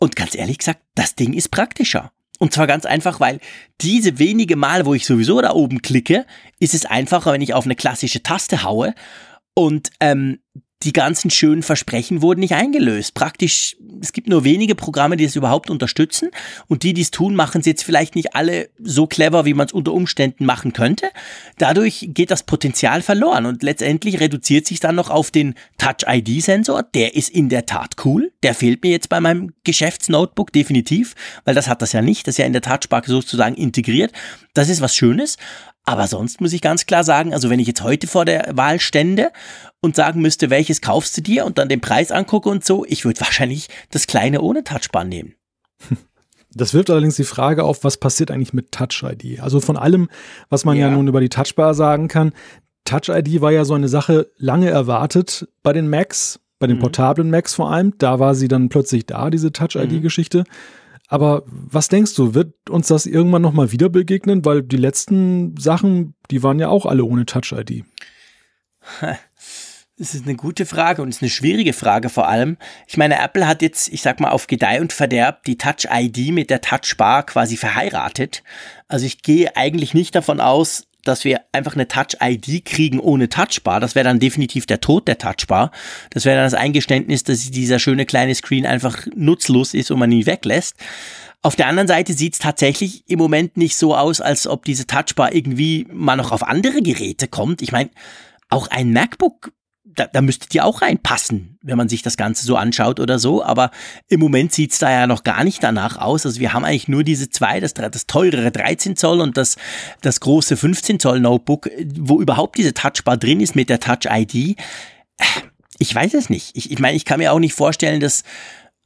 und ganz ehrlich gesagt, das Ding ist praktischer. Und zwar ganz einfach, weil diese wenige Mal, wo ich sowieso da oben klicke, ist es einfacher, wenn ich auf eine klassische Taste haue. Und ähm, die ganzen schönen Versprechen wurden nicht eingelöst. Praktisch, es gibt nur wenige Programme, die es überhaupt unterstützen. Und die, die es tun, machen es jetzt vielleicht nicht alle so clever, wie man es unter Umständen machen könnte. Dadurch geht das Potenzial verloren und letztendlich reduziert sich dann noch auf den Touch-ID-Sensor. Der ist in der Tat cool. Der fehlt mir jetzt bei meinem Geschäftsnotebook definitiv, weil das hat das ja nicht. Das ist ja in der Touchbar sozusagen integriert. Das ist was Schönes. Aber sonst muss ich ganz klar sagen, also wenn ich jetzt heute vor der Wahl stände und sagen müsste, welches kaufst du dir und dann den Preis angucke und so, ich würde wahrscheinlich das kleine ohne Touchbar nehmen.
Das wirft allerdings die Frage auf, was passiert eigentlich mit Touch ID? Also von allem, was man ja, ja nun über die Touchbar sagen kann, Touch ID war ja so eine Sache lange erwartet bei den Macs, bei den mhm. portablen Macs vor allem. Da war sie dann plötzlich da, diese Touch ID-Geschichte. Mhm. Aber was denkst du, wird uns das irgendwann nochmal wieder begegnen? Weil die letzten Sachen, die waren ja auch alle ohne Touch-ID.
Das ist eine gute Frage und ist eine schwierige Frage vor allem. Ich meine, Apple hat jetzt, ich sag mal, auf Gedeih und Verderb die Touch-ID mit der Touch-Bar quasi verheiratet. Also ich gehe eigentlich nicht davon aus, dass wir einfach eine Touch-ID kriegen ohne Touchbar. Das wäre dann definitiv der Tod der Touchbar. Das wäre dann das Eingeständnis, dass dieser schöne kleine Screen einfach nutzlos ist und man ihn weglässt. Auf der anderen Seite sieht es tatsächlich im Moment nicht so aus, als ob diese Touchbar irgendwie mal noch auf andere Geräte kommt. Ich meine, auch ein MacBook da, da müsste die auch reinpassen, wenn man sich das Ganze so anschaut oder so. Aber im Moment sieht's da ja noch gar nicht danach aus. Also wir haben eigentlich nur diese zwei, das, das teurere 13 Zoll und das, das große 15 Zoll Notebook, wo überhaupt diese Touchbar drin ist mit der Touch ID. Ich weiß es nicht. Ich, ich meine, ich kann mir auch nicht vorstellen, dass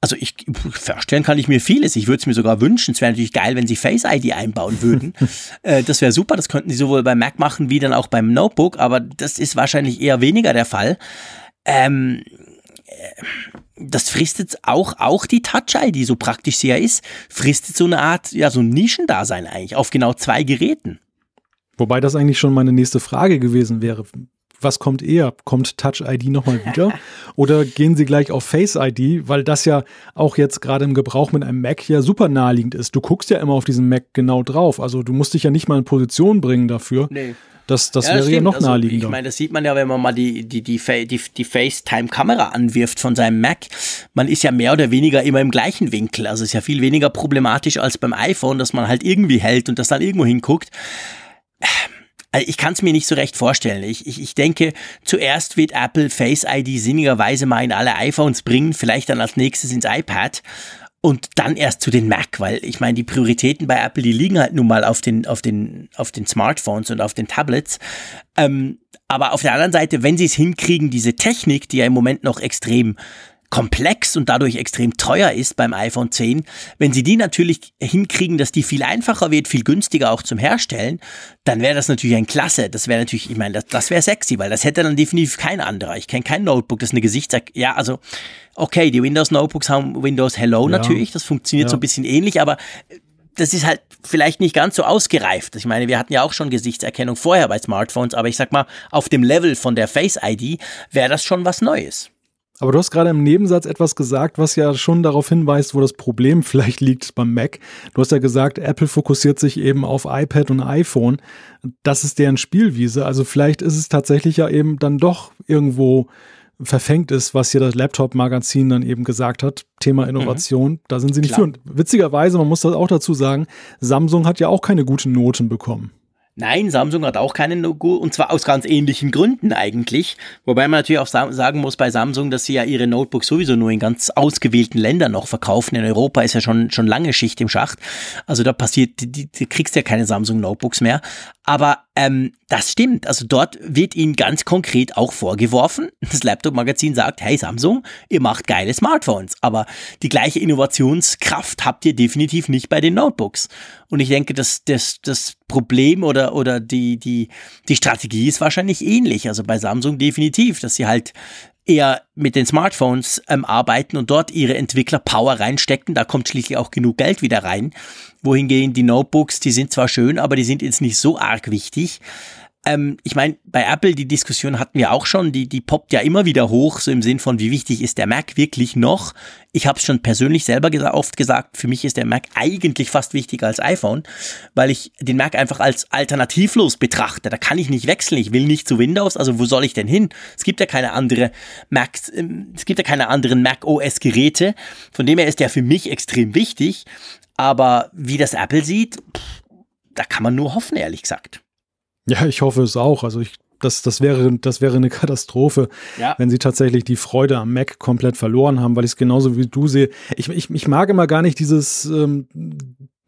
also ich vorstellen kann ich mir vieles. Ich würde es mir sogar wünschen. Es wäre natürlich geil, wenn sie Face ID einbauen würden. äh, das wäre super. Das könnten sie sowohl beim Mac machen wie dann auch beim Notebook. Aber das ist wahrscheinlich eher weniger der Fall. Ähm, äh, das fristet auch, auch die Touch-ID, so praktisch sie ja ist, fristet so eine Art, ja, so ein Nischendasein eigentlich auf genau zwei Geräten.
Wobei das eigentlich schon meine nächste Frage gewesen wäre was kommt eher? Kommt Touch ID nochmal wieder? Oder gehen Sie gleich auf Face ID, weil das ja auch jetzt gerade im Gebrauch mit einem Mac ja super naheliegend ist. Du guckst ja immer auf diesen Mac genau drauf. Also du musst dich ja nicht mal in Position bringen dafür. Nee. Das, das ja, wäre ja noch also, naheliegender.
Ich meine, das sieht man ja, wenn man mal die, die, die, die, die FaceTime-Kamera anwirft von seinem Mac. Man ist ja mehr oder weniger immer im gleichen Winkel. Also ist ja viel weniger problematisch als beim iPhone, dass man halt irgendwie hält und das dann irgendwo hinguckt also ich kann es mir nicht so recht vorstellen. Ich, ich, ich denke, zuerst wird Apple Face ID sinnigerweise mal in alle iPhones bringen, vielleicht dann als nächstes ins iPad. und dann erst zu den Mac, weil ich meine, die Prioritäten bei Apple, die liegen halt nun mal auf den, auf den, auf den Smartphones und auf den Tablets. Ähm, aber auf der anderen Seite, wenn sie es hinkriegen, diese Technik, die ja im Moment noch extrem komplex und dadurch extrem teuer ist beim iPhone 10, wenn sie die natürlich hinkriegen, dass die viel einfacher wird, viel günstiger auch zum Herstellen, dann wäre das natürlich ein Klasse. Das wäre natürlich, ich meine, das, das wäre sexy, weil das hätte dann definitiv kein anderer. Ich kenne kein Notebook, das eine Gesichtserk... Ja, also, okay, die Windows Notebooks haben Windows Hello ja. natürlich, das funktioniert ja. so ein bisschen ähnlich, aber das ist halt vielleicht nicht ganz so ausgereift. Ich meine, wir hatten ja auch schon Gesichtserkennung vorher bei Smartphones, aber ich sag mal, auf dem Level von der Face ID wäre das schon was Neues.
Aber du hast gerade im Nebensatz etwas gesagt, was ja schon darauf hinweist, wo das Problem vielleicht liegt beim Mac. Du hast ja gesagt, Apple fokussiert sich eben auf iPad und iPhone. Das ist deren Spielwiese. Also vielleicht ist es tatsächlich ja eben dann doch irgendwo verfängt ist, was hier das Laptop-Magazin dann eben gesagt hat. Thema Innovation. Mhm. Da sind sie nicht führend. Witzigerweise, man muss das auch dazu sagen, Samsung hat ja auch keine guten Noten bekommen.
Nein, Samsung hat auch keine No-Go und zwar aus ganz ähnlichen Gründen eigentlich. Wobei man natürlich auch sagen muss bei Samsung, dass sie ja ihre Notebooks sowieso nur in ganz ausgewählten Ländern noch verkaufen. In Europa ist ja schon, schon lange Schicht im Schacht. Also da passiert, du kriegst ja keine Samsung Notebooks mehr. Aber ähm, das stimmt. Also dort wird ihnen ganz konkret auch vorgeworfen. Das Laptop-Magazin sagt, hey Samsung, ihr macht geile Smartphones, aber die gleiche Innovationskraft habt ihr definitiv nicht bei den Notebooks. Und ich denke, dass das, das Problem oder, oder die, die, die Strategie ist wahrscheinlich ähnlich. Also bei Samsung definitiv, dass sie halt eher mit den Smartphones ähm, arbeiten und dort ihre Entwickler-Power reinstecken. Da kommt schließlich auch genug Geld wieder rein. Wohingegen die Notebooks, die sind zwar schön, aber die sind jetzt nicht so arg wichtig. Ähm, ich meine, bei Apple, die Diskussion hatten wir auch schon, die, die poppt ja immer wieder hoch, so im Sinn von, wie wichtig ist der Mac wirklich noch? Ich habe es schon persönlich selber gesa oft gesagt, für mich ist der Mac eigentlich fast wichtiger als iPhone, weil ich den Mac einfach als alternativlos betrachte. Da kann ich nicht wechseln, ich will nicht zu Windows, also wo soll ich denn hin? Es gibt ja keine andere Macs, ähm, es gibt ja keine anderen Mac OS Geräte, von dem her ist der für mich extrem wichtig, aber wie das Apple sieht, pff, da kann man nur hoffen, ehrlich gesagt.
Ja, ich hoffe es auch. Also ich, das, das, wäre, das wäre eine Katastrophe, ja. wenn sie tatsächlich die Freude am Mac komplett verloren haben, weil ich es genauso wie du sehe. Ich, ich, ich mag immer gar nicht dieses, ähm,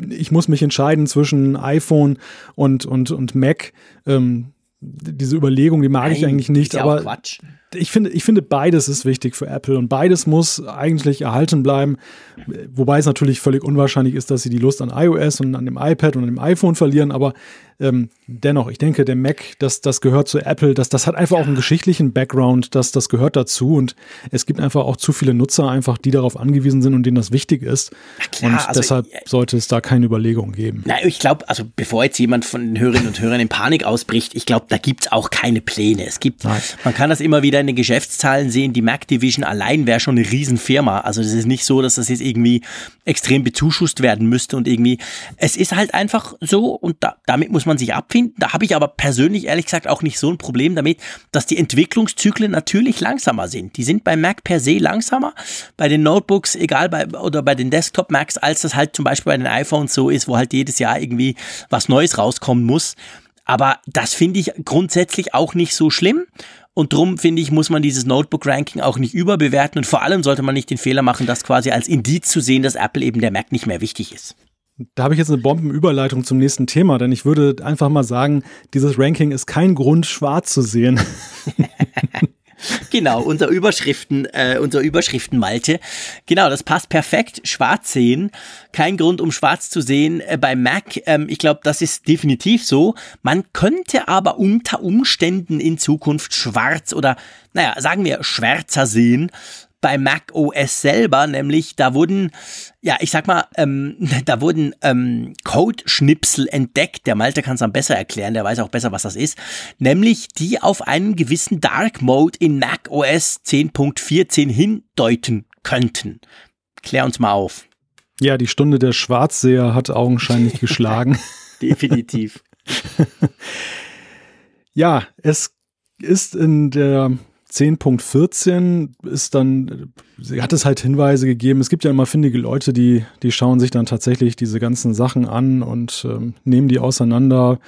ich muss mich entscheiden zwischen iPhone und, und, und Mac. Ähm, diese Überlegung, die mag Nein, ich eigentlich nicht. aber Quatsch ich finde, ich finde, beides ist wichtig für Apple und beides muss eigentlich erhalten bleiben. Wobei es natürlich völlig unwahrscheinlich ist, dass sie die Lust an iOS und an dem iPad und an dem iPhone verlieren. Aber ähm, dennoch, ich denke, der Mac, das, das gehört zu Apple. Das, das hat einfach auch einen geschichtlichen Background. Das, das gehört dazu. Und es gibt einfach auch zu viele Nutzer, einfach, die darauf angewiesen sind und denen das wichtig ist. Klar, und also, deshalb sollte es da keine Überlegung geben.
Na, ich glaube, also bevor jetzt jemand von den Hörerinnen und Hörern in Panik ausbricht, ich glaube, da gibt es auch keine Pläne. Es gibt, Nein. man kann das immer wieder in den Geschäftszahlen sehen, die Mac Division allein wäre schon eine Riesenfirma. Also das ist nicht so, dass das jetzt irgendwie extrem bezuschusst werden müsste und irgendwie, es ist halt einfach so und da, damit muss man sich abfinden. Da habe ich aber persönlich ehrlich gesagt auch nicht so ein Problem damit, dass die Entwicklungszyklen natürlich langsamer sind. Die sind bei Mac per se langsamer, bei den Notebooks, egal bei, oder bei den Desktop Macs, als das halt zum Beispiel bei den iPhones so ist, wo halt jedes Jahr irgendwie was Neues rauskommen muss. Aber das finde ich grundsätzlich auch nicht so schlimm. Und drum finde ich, muss man dieses Notebook-Ranking auch nicht überbewerten und vor allem sollte man nicht den Fehler machen, das quasi als Indiz zu sehen, dass Apple eben der Mac nicht mehr wichtig ist.
Da habe ich jetzt eine Bombenüberleitung zum nächsten Thema, denn ich würde einfach mal sagen, dieses Ranking ist kein Grund, schwarz zu sehen.
genau, unser Überschriften, äh, unser Überschriften Malte. Genau, das passt perfekt. Schwarz sehen. Kein Grund, um schwarz zu sehen äh, bei Mac. Ähm, ich glaube, das ist definitiv so. Man könnte aber unter Umständen in Zukunft schwarz oder, naja, sagen wir schwärzer sehen bei Mac OS selber, nämlich da wurden, ja, ich sag mal, ähm, da wurden ähm, Code-Schnipsel entdeckt. Der Malte kann es dann besser erklären, der weiß auch besser, was das ist. Nämlich die auf einen gewissen Dark Mode in Mac OS 10.14 hindeuten könnten. Klär uns mal auf.
Ja, die Stunde der Schwarzseher hat augenscheinlich geschlagen.
Definitiv.
ja, es ist in der 10.14 ist dann sie hat es halt Hinweise gegeben. Es gibt ja immer findige Leute, die, die schauen sich dann tatsächlich diese ganzen Sachen an und ähm, nehmen die auseinander,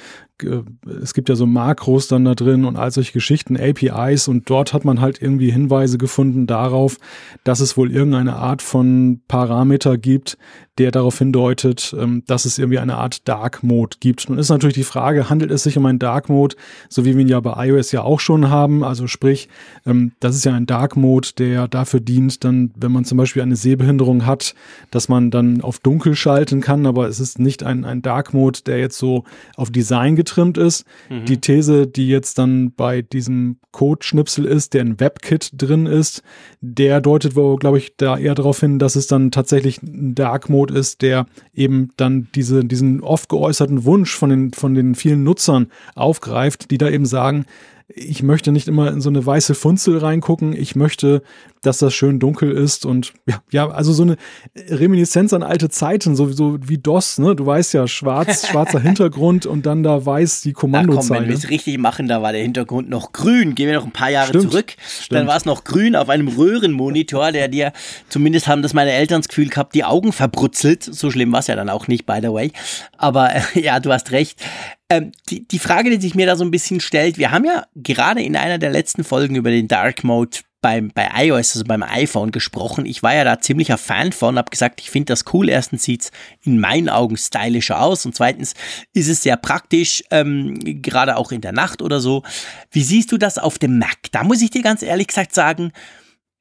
es gibt ja so Makros dann da drin und all solche Geschichten, APIs und dort hat man halt irgendwie Hinweise gefunden darauf, dass es wohl irgendeine Art von Parameter gibt, der darauf hindeutet, ähm, dass es irgendwie eine Art Dark Mode gibt. Nun ist natürlich die Frage, handelt es sich um einen Dark Mode, so wie wir ihn ja bei iOS ja auch schon haben, also sprich, ähm, das ist ja ein Dark Mode, der dafür dient, dann, wenn man zum Beispiel eine Sehbehinderung hat, dass man dann auf dunkel schalten kann, aber es ist nicht ein, ein Dark Mode, der jetzt so auf Design getrimmt ist. Mhm. Die These, die jetzt dann bei diesem Code-Schnipsel ist, der in WebKit drin ist, der deutet wohl, glaube ich, da eher darauf hin, dass es dann tatsächlich ein Dark Mode ist, der eben dann diese, diesen oft geäußerten Wunsch von den, von den vielen Nutzern aufgreift, die da eben sagen, ich möchte nicht immer in so eine weiße Funzel reingucken. Ich möchte, dass das schön dunkel ist und ja, ja also so eine Reminiszenz an alte Zeiten, so, so wie DOS, ne? Du weißt ja, schwarz, schwarzer Hintergrund und dann da weiß die Kommandozeile.
wenn wir es richtig machen, da war der Hintergrund noch grün. Gehen wir noch ein paar Jahre stimmt, zurück. Stimmt. Dann war es noch grün auf einem Röhrenmonitor, der dir, zumindest haben das meine Eltern das Gefühl gehabt, die Augen verbrutzelt. So schlimm war es ja dann auch nicht, by the way. Aber ja, du hast recht. Ähm, die, die Frage, die sich mir da so ein bisschen stellt, wir haben ja gerade in einer der letzten Folgen über den Dark Mode beim, bei iOS, also beim iPhone gesprochen. Ich war ja da ziemlicher Fan von, habe gesagt, ich finde das cool. Erstens sieht's in meinen Augen stylischer aus und zweitens ist es sehr praktisch, ähm, gerade auch in der Nacht oder so. Wie siehst du das auf dem Mac? Da muss ich dir ganz ehrlich gesagt sagen,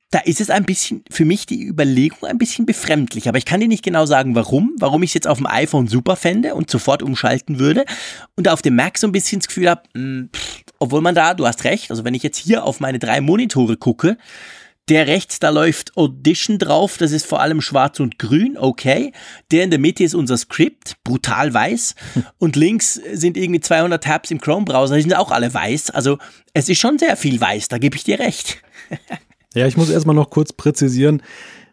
da ist es ein bisschen, für mich die Überlegung ein bisschen befremdlich. Aber ich kann dir nicht genau sagen, warum. Warum ich es jetzt auf dem iPhone super fände und sofort umschalten würde. Und auf dem Mac so ein bisschen das Gefühl habe, hm, obwohl man da, du hast recht, also wenn ich jetzt hier auf meine drei Monitore gucke, der rechts, da läuft Audition drauf, das ist vor allem schwarz und grün, okay. Der in der Mitte ist unser Skript, brutal weiß. Und links sind irgendwie 200 Tabs im Chrome-Browser, die sind auch alle weiß. Also es ist schon sehr viel weiß, da gebe ich dir recht.
Ja, ich muss erstmal noch kurz präzisieren.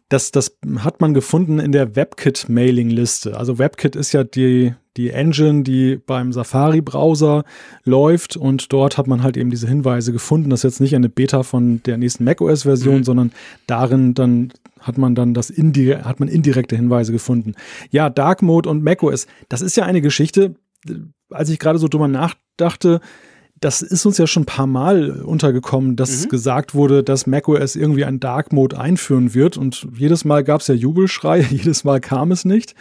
Das, das hat man gefunden in der WebKit-Mailing-Liste. Also WebKit ist ja die, die Engine, die beim Safari-Browser läuft und dort hat man halt eben diese Hinweise gefunden. Das ist jetzt nicht eine Beta von der nächsten macOS-Version, mhm. sondern darin dann hat man dann das indire hat man indirekte Hinweise gefunden. Ja, Dark Mode und macOS, das ist ja eine Geschichte, als ich gerade so drüber nachdachte, das ist uns ja schon ein paar Mal untergekommen, dass mhm. gesagt wurde, dass macOS irgendwie einen Dark Mode einführen wird. Und jedes Mal gab es ja Jubelschrei, jedes Mal kam es nicht.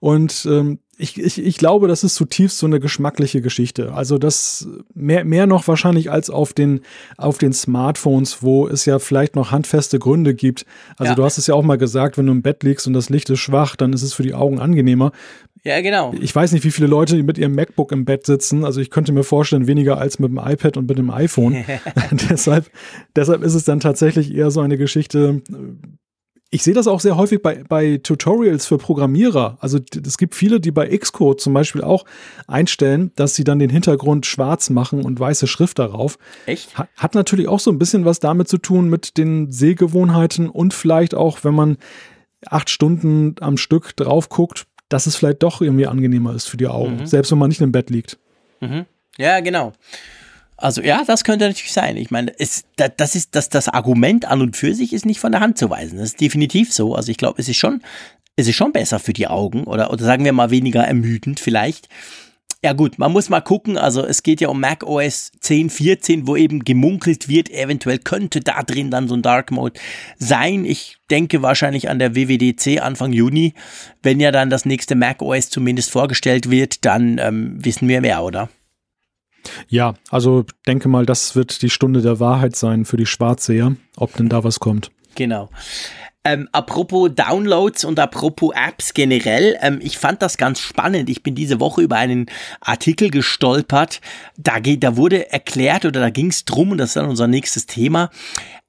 Und ähm, ich, ich, ich glaube, das ist zutiefst so eine geschmackliche Geschichte. Also das mehr, mehr noch wahrscheinlich als auf den, auf den Smartphones, wo es ja vielleicht noch handfeste Gründe gibt. Also ja. du hast es ja auch mal gesagt, wenn du im Bett liegst und das Licht ist schwach, dann ist es für die Augen angenehmer.
Ja, genau.
Ich weiß nicht, wie viele Leute mit ihrem MacBook im Bett sitzen. Also ich könnte mir vorstellen, weniger als mit dem iPad und mit dem iPhone. deshalb, deshalb ist es dann tatsächlich eher so eine Geschichte, ich sehe das auch sehr häufig bei, bei Tutorials für Programmierer. Also es gibt viele, die bei Xcode zum Beispiel auch einstellen, dass sie dann den Hintergrund schwarz machen und weiße Schrift darauf.
Echt?
Hat, hat natürlich auch so ein bisschen was damit zu tun mit den Sehgewohnheiten und vielleicht auch, wenn man acht Stunden am Stück drauf guckt, dass es vielleicht doch irgendwie angenehmer ist für die Augen, mhm. selbst wenn man nicht im Bett liegt.
Mhm. Ja, genau. Also ja, das könnte natürlich sein. Ich meine, es, das ist das, das Argument an und für sich ist nicht von der Hand zu weisen. Das ist definitiv so. Also ich glaube, es ist schon, es ist schon besser für die Augen oder, oder sagen wir mal weniger ermüdend vielleicht. Ja gut, man muss mal gucken. Also es geht ja um Mac OS 10, 14, wo eben gemunkelt wird, eventuell könnte da drin dann so ein Dark Mode sein. Ich denke wahrscheinlich an der WWDC Anfang Juni. Wenn ja dann das nächste Mac OS zumindest vorgestellt wird, dann ähm, wissen wir mehr, oder?
Ja, also denke mal, das wird die Stunde der Wahrheit sein für die Schwarzseher, ob denn da was kommt.
Genau. Ähm, apropos Downloads und apropos Apps generell, ähm, ich fand das ganz spannend. Ich bin diese Woche über einen Artikel gestolpert. Da, geht, da wurde erklärt oder da ging es drum, und das ist dann unser nächstes Thema,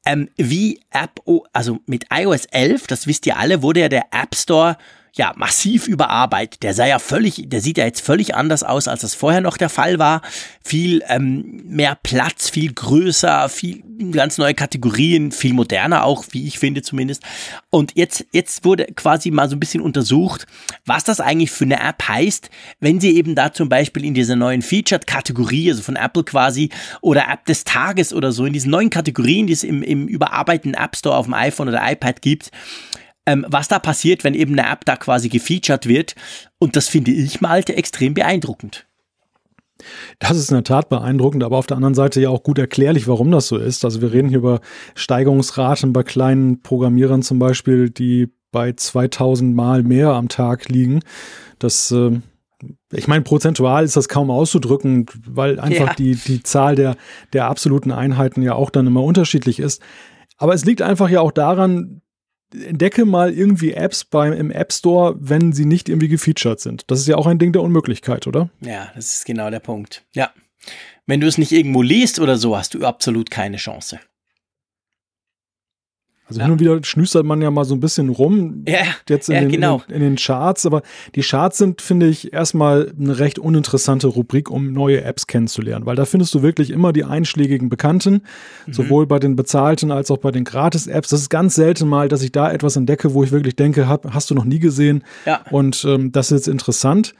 ähm, wie App, also mit iOS 11, das wisst ihr alle, wurde ja der App Store ja, massiv überarbeitet. Der sei ja völlig, der sieht ja jetzt völlig anders aus, als das vorher noch der Fall war. Viel ähm, mehr Platz, viel größer, viel ganz neue Kategorien, viel moderner auch, wie ich finde zumindest. Und jetzt, jetzt wurde quasi mal so ein bisschen untersucht, was das eigentlich für eine App heißt, wenn sie eben da zum Beispiel in dieser neuen Featured-Kategorie, also von Apple quasi, oder App des Tages oder so, in diesen neuen Kategorien, die es im, im überarbeiteten App Store auf dem iPhone oder iPad gibt, ähm, was da passiert, wenn eben eine App da quasi gefeatured wird. Und das finde ich, Malte, extrem beeindruckend.
Das ist in der Tat beeindruckend, aber auf der anderen Seite ja auch gut erklärlich, warum das so ist. Also wir reden hier über Steigerungsraten bei kleinen Programmierern zum Beispiel, die bei 2000 Mal mehr am Tag liegen. Das, äh, ich meine, prozentual ist das kaum auszudrücken, weil einfach ja. die, die Zahl der, der absoluten Einheiten ja auch dann immer unterschiedlich ist. Aber es liegt einfach ja auch daran, entdecke mal irgendwie Apps beim, im App Store, wenn sie nicht irgendwie gefeatured sind. Das ist ja auch ein Ding der Unmöglichkeit, oder?
Ja, das ist genau der Punkt. Ja. Wenn du es nicht irgendwo liest oder so, hast du absolut keine Chance.
Also ja. hin und wieder schnüstert man ja mal so ein bisschen rum,
ja,
jetzt in,
ja,
den,
genau.
in, in, den, Charts, aber die Charts sind, finde ich, erstmal eine recht uninteressante Rubrik, um neue Apps kennenzulernen, weil da findest du wirklich immer die einschlägigen Bekannten, mhm. sowohl bei den bezahlten als auch bei den Gratis-Apps. Das ist ganz selten mal, dass ich da etwas entdecke, wo ich wirklich denke, hab, hast du noch nie gesehen
ja.
und ähm, das ist jetzt interessant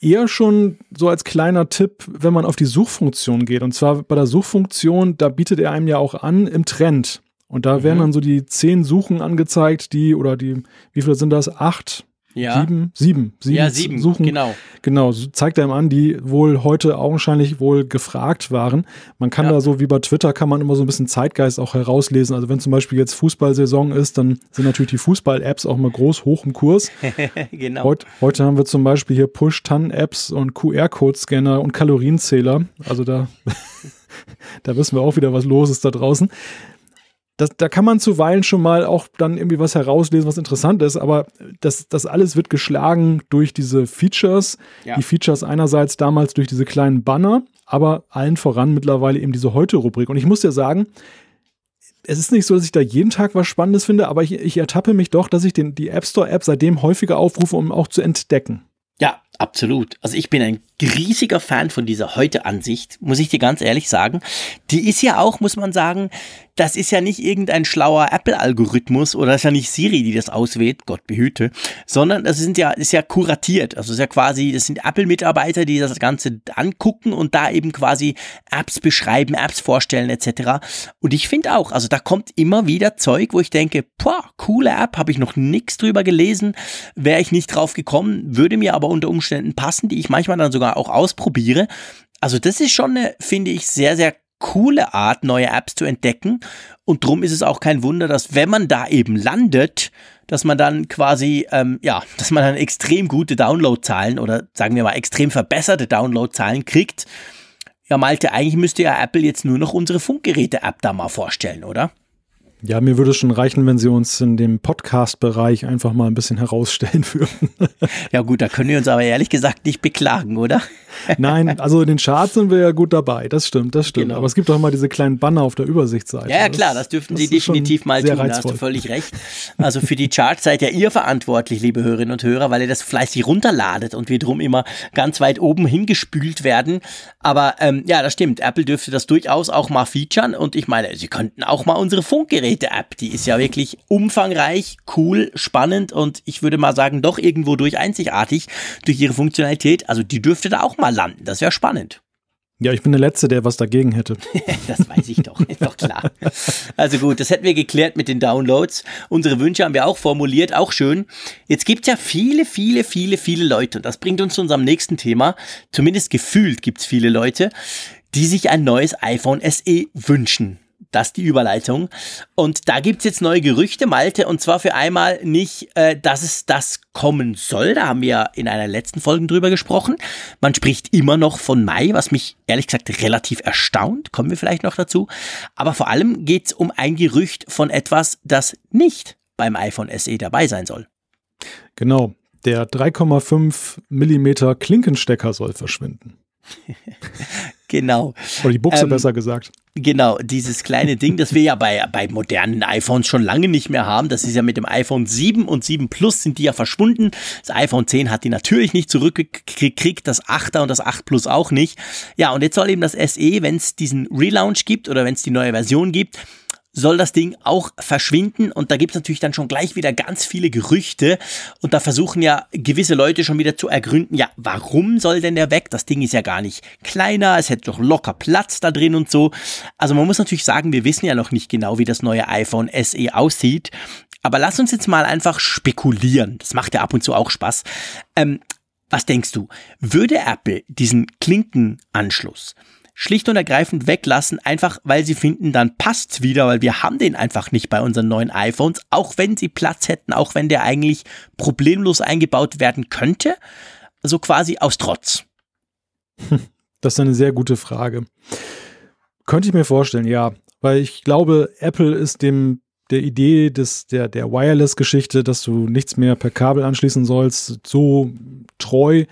eher schon so als kleiner Tipp, wenn man auf die Suchfunktion geht. Und zwar bei der Suchfunktion, da bietet er einem ja auch an im Trend. Und da mhm. werden dann so die zehn Suchen angezeigt, die, oder die, wie viele sind das? Acht?
Ja.
Sieben? Sieben.
sieben ja, sieben, Suchen. genau.
Genau, zeigt ihm an, die wohl heute augenscheinlich wohl gefragt waren. Man kann ja. da so wie bei Twitter kann man immer so ein bisschen Zeitgeist auch herauslesen. Also wenn zum Beispiel jetzt Fußballsaison ist, dann sind natürlich die Fußball-Apps auch mal groß hoch im Kurs.
genau.
Heut, heute haben wir zum Beispiel hier Push-Tan-Apps und QR-Code-Scanner und Kalorienzähler. Also da, da wissen wir auch wieder, was los ist da draußen das, da kann man zuweilen schon mal auch dann irgendwie was herauslesen, was interessant ist, aber das, das alles wird geschlagen durch diese Features. Ja. Die Features einerseits damals durch diese kleinen Banner, aber allen voran mittlerweile eben diese Heute-Rubrik. Und ich muss dir sagen, es ist nicht so, dass ich da jeden Tag was Spannendes finde, aber ich, ich ertappe mich doch, dass ich den, die App Store-App seitdem häufiger aufrufe, um auch zu entdecken.
Ja, absolut. Also ich bin ein riesiger Fan von dieser Heute-Ansicht, muss ich dir ganz ehrlich sagen. Die ist ja auch, muss man sagen, das ist ja nicht irgendein schlauer Apple-Algorithmus oder ist ja nicht Siri, die das auswählt, Gott behüte, sondern das sind ja, ist ja kuratiert. Also ist ja quasi, das sind Apple-Mitarbeiter, die das Ganze angucken und da eben quasi Apps beschreiben, Apps vorstellen etc. Und ich finde auch, also da kommt immer wieder Zeug, wo ich denke, boah, coole App, habe ich noch nichts drüber gelesen, wäre ich nicht drauf gekommen, würde mir aber unter Umständen passen, die ich manchmal dann sogar auch ausprobiere. Also das ist schon eine, finde ich, sehr, sehr coole Art, neue Apps zu entdecken. Und drum ist es auch kein Wunder, dass wenn man da eben landet, dass man dann quasi, ähm, ja, dass man dann extrem gute Downloadzahlen oder sagen wir mal extrem verbesserte Downloadzahlen kriegt. Ja, Malte, eigentlich müsste ja Apple jetzt nur noch unsere Funkgeräte-App da mal vorstellen, oder?
Ja, mir würde es schon reichen, wenn Sie uns in dem Podcast-Bereich einfach mal ein bisschen herausstellen würden.
ja gut, da können wir uns aber ehrlich gesagt nicht beklagen, oder?
Nein, also in den Charts sind wir ja gut dabei, das stimmt, das stimmt. Genau. Aber es gibt auch mal diese kleinen Banner auf der Übersichtsseite.
Ja, ja klar, das dürften das Sie definitiv mal tun, reizvoll. da hast du völlig recht. Also für die Charts seid ja ihr verantwortlich, liebe Hörerinnen und Hörer, weil ihr das fleißig runterladet und wir drum immer ganz weit oben hingespült werden. Aber ähm, ja, das stimmt, Apple dürfte das durchaus auch mal featuren und ich meine, Sie könnten auch mal unsere Funkgeräte Geräte-App, die ist ja wirklich umfangreich, cool, spannend und ich würde mal sagen, doch irgendwo durch einzigartig durch ihre Funktionalität. Also die dürfte da auch mal landen. Das wäre spannend.
Ja, ich bin der Letzte, der was dagegen hätte.
das weiß ich doch, ist doch klar. Also gut, das hätten wir geklärt mit den Downloads. Unsere Wünsche haben wir auch formuliert, auch schön. Jetzt gibt es ja viele, viele, viele, viele Leute, und das bringt uns zu unserem nächsten Thema. Zumindest gefühlt gibt es viele Leute, die sich ein neues iPhone SE wünschen. Das die Überleitung. Und da gibt es jetzt neue Gerüchte, Malte, und zwar für einmal nicht, äh, dass es das kommen soll. Da haben wir in einer letzten Folge drüber gesprochen. Man spricht immer noch von Mai, was mich ehrlich gesagt relativ erstaunt. Kommen wir vielleicht noch dazu. Aber vor allem geht es um ein Gerücht von etwas, das nicht beim iPhone SE dabei sein soll.
Genau. Der 3,5 Millimeter Klinkenstecker soll verschwinden.
Genau.
Oder die Buchse ähm, besser gesagt.
Genau, dieses kleine Ding, das wir ja bei, bei modernen iPhones schon lange nicht mehr haben. Das ist ja mit dem iPhone 7 und 7 Plus sind die ja verschwunden. Das iPhone 10 hat die natürlich nicht zurückgekriegt, das 8er und das 8 Plus auch nicht. Ja, und jetzt soll eben das SE, wenn es diesen Relaunch gibt oder wenn es die neue Version gibt, soll das Ding auch verschwinden. Und da gibt es natürlich dann schon gleich wieder ganz viele Gerüchte. Und da versuchen ja gewisse Leute schon wieder zu ergründen, ja, warum soll denn der weg? Das Ding ist ja gar nicht kleiner, es hätte doch locker Platz da drin und so. Also man muss natürlich sagen, wir wissen ja noch nicht genau, wie das neue iPhone SE aussieht. Aber lass uns jetzt mal einfach spekulieren. Das macht ja ab und zu auch Spaß. Ähm, was denkst du? Würde Apple diesen Klinkenanschluss schlicht und ergreifend weglassen, einfach weil sie finden, dann passt's wieder, weil wir haben den einfach nicht bei unseren neuen iPhones, auch wenn sie Platz hätten, auch wenn der eigentlich problemlos eingebaut werden könnte, so quasi aus Trotz.
Das ist eine sehr gute Frage. Könnte ich mir vorstellen, ja, weil ich glaube, Apple ist dem der Idee des, der, der Wireless-Geschichte, dass du nichts mehr per Kabel anschließen sollst, so treu,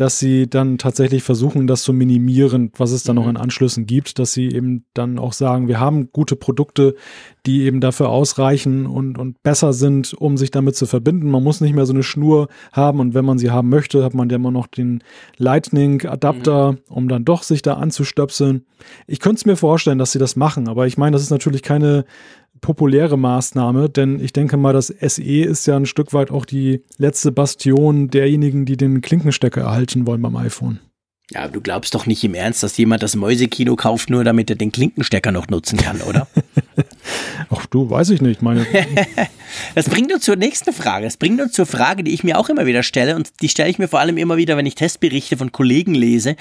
dass sie dann tatsächlich versuchen, das zu minimieren, was es dann mhm. noch in Anschlüssen gibt, dass sie eben dann auch sagen, wir haben gute Produkte, die eben dafür ausreichen und, und besser sind, um sich damit zu verbinden. Man muss nicht mehr so eine Schnur haben und wenn man sie haben möchte, hat man ja immer noch den Lightning-Adapter, mhm. um dann doch sich da anzustöpseln. Ich könnte es mir vorstellen, dass sie das machen, aber ich meine, das ist natürlich keine populäre Maßnahme, denn ich denke mal, das SE ist ja ein Stück weit auch die letzte Bastion derjenigen, die den Klinkenstecker erhalten wollen beim iPhone.
Ja, du glaubst doch nicht im Ernst, dass jemand das Mäusekino kauft, nur damit er den Klinkenstecker noch nutzen kann, oder?
Ach du, weiß ich nicht. Meine
das bringt uns zur nächsten Frage. Das bringt uns zur Frage, die ich mir auch immer wieder stelle und die stelle ich mir vor allem immer wieder, wenn ich Testberichte von Kollegen lese,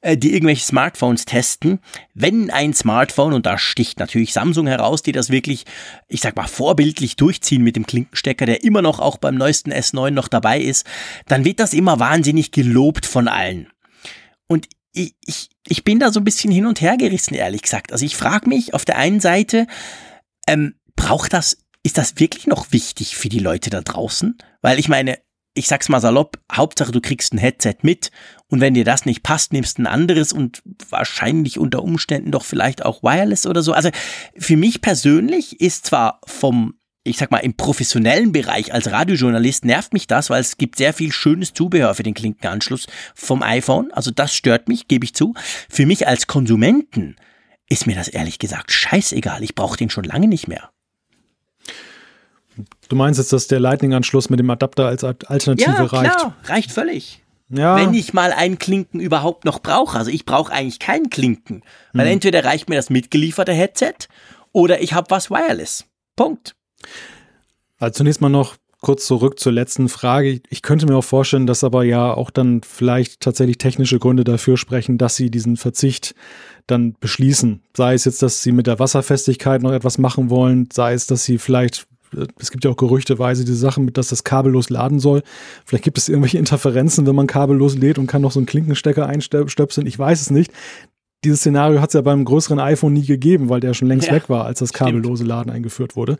äh, die irgendwelche Smartphones testen. Wenn ein Smartphone, und da sticht natürlich Samsung heraus, die das wirklich, ich sag mal, vorbildlich durchziehen mit dem Klinkenstecker, der immer noch auch beim neuesten S9 noch dabei ist, dann wird das immer wahnsinnig gelobt von allen. Und ich, ich, ich bin da so ein bisschen hin und her gerissen, ehrlich gesagt. Also ich frage mich auf der einen Seite, ähm, braucht das, ist das wirklich noch wichtig für die Leute da draußen? Weil ich meine, ich sag's mal salopp, Hauptsache du kriegst ein Headset mit und wenn dir das nicht passt, nimmst ein anderes und wahrscheinlich unter Umständen doch vielleicht auch Wireless oder so. Also für mich persönlich ist zwar vom ich sag mal, im professionellen Bereich als Radiojournalist nervt mich das, weil es gibt sehr viel schönes Zubehör für den Klinkenanschluss vom iPhone. Also das stört mich, gebe ich zu. Für mich als Konsumenten ist mir das ehrlich gesagt scheißegal. Ich brauche den schon lange nicht mehr.
Du meinst jetzt, dass der Lightning-Anschluss mit dem Adapter als Alternative ja, reicht? Ja,
reicht völlig. Ja. Wenn ich mal einen Klinken überhaupt noch brauche. Also ich brauche eigentlich keinen Klinken. Weil hm. entweder reicht mir das mitgelieferte Headset oder ich habe was Wireless. Punkt.
Also zunächst mal noch kurz zurück zur letzten Frage. Ich könnte mir auch vorstellen, dass aber ja auch dann vielleicht tatsächlich technische Gründe dafür sprechen, dass sie diesen Verzicht dann beschließen. Sei es jetzt, dass sie mit der Wasserfestigkeit noch etwas machen wollen, sei es, dass sie vielleicht es gibt ja auch gerüchteweise diese Sachen, dass das kabellos laden soll. Vielleicht gibt es irgendwelche Interferenzen, wenn man kabellos lädt und kann noch so einen Klinkenstecker einstöpseln. Ich weiß es nicht. Dieses Szenario hat es ja beim größeren iPhone nie gegeben, weil der schon längst ja, weg war, als das kabellose Laden eingeführt wurde.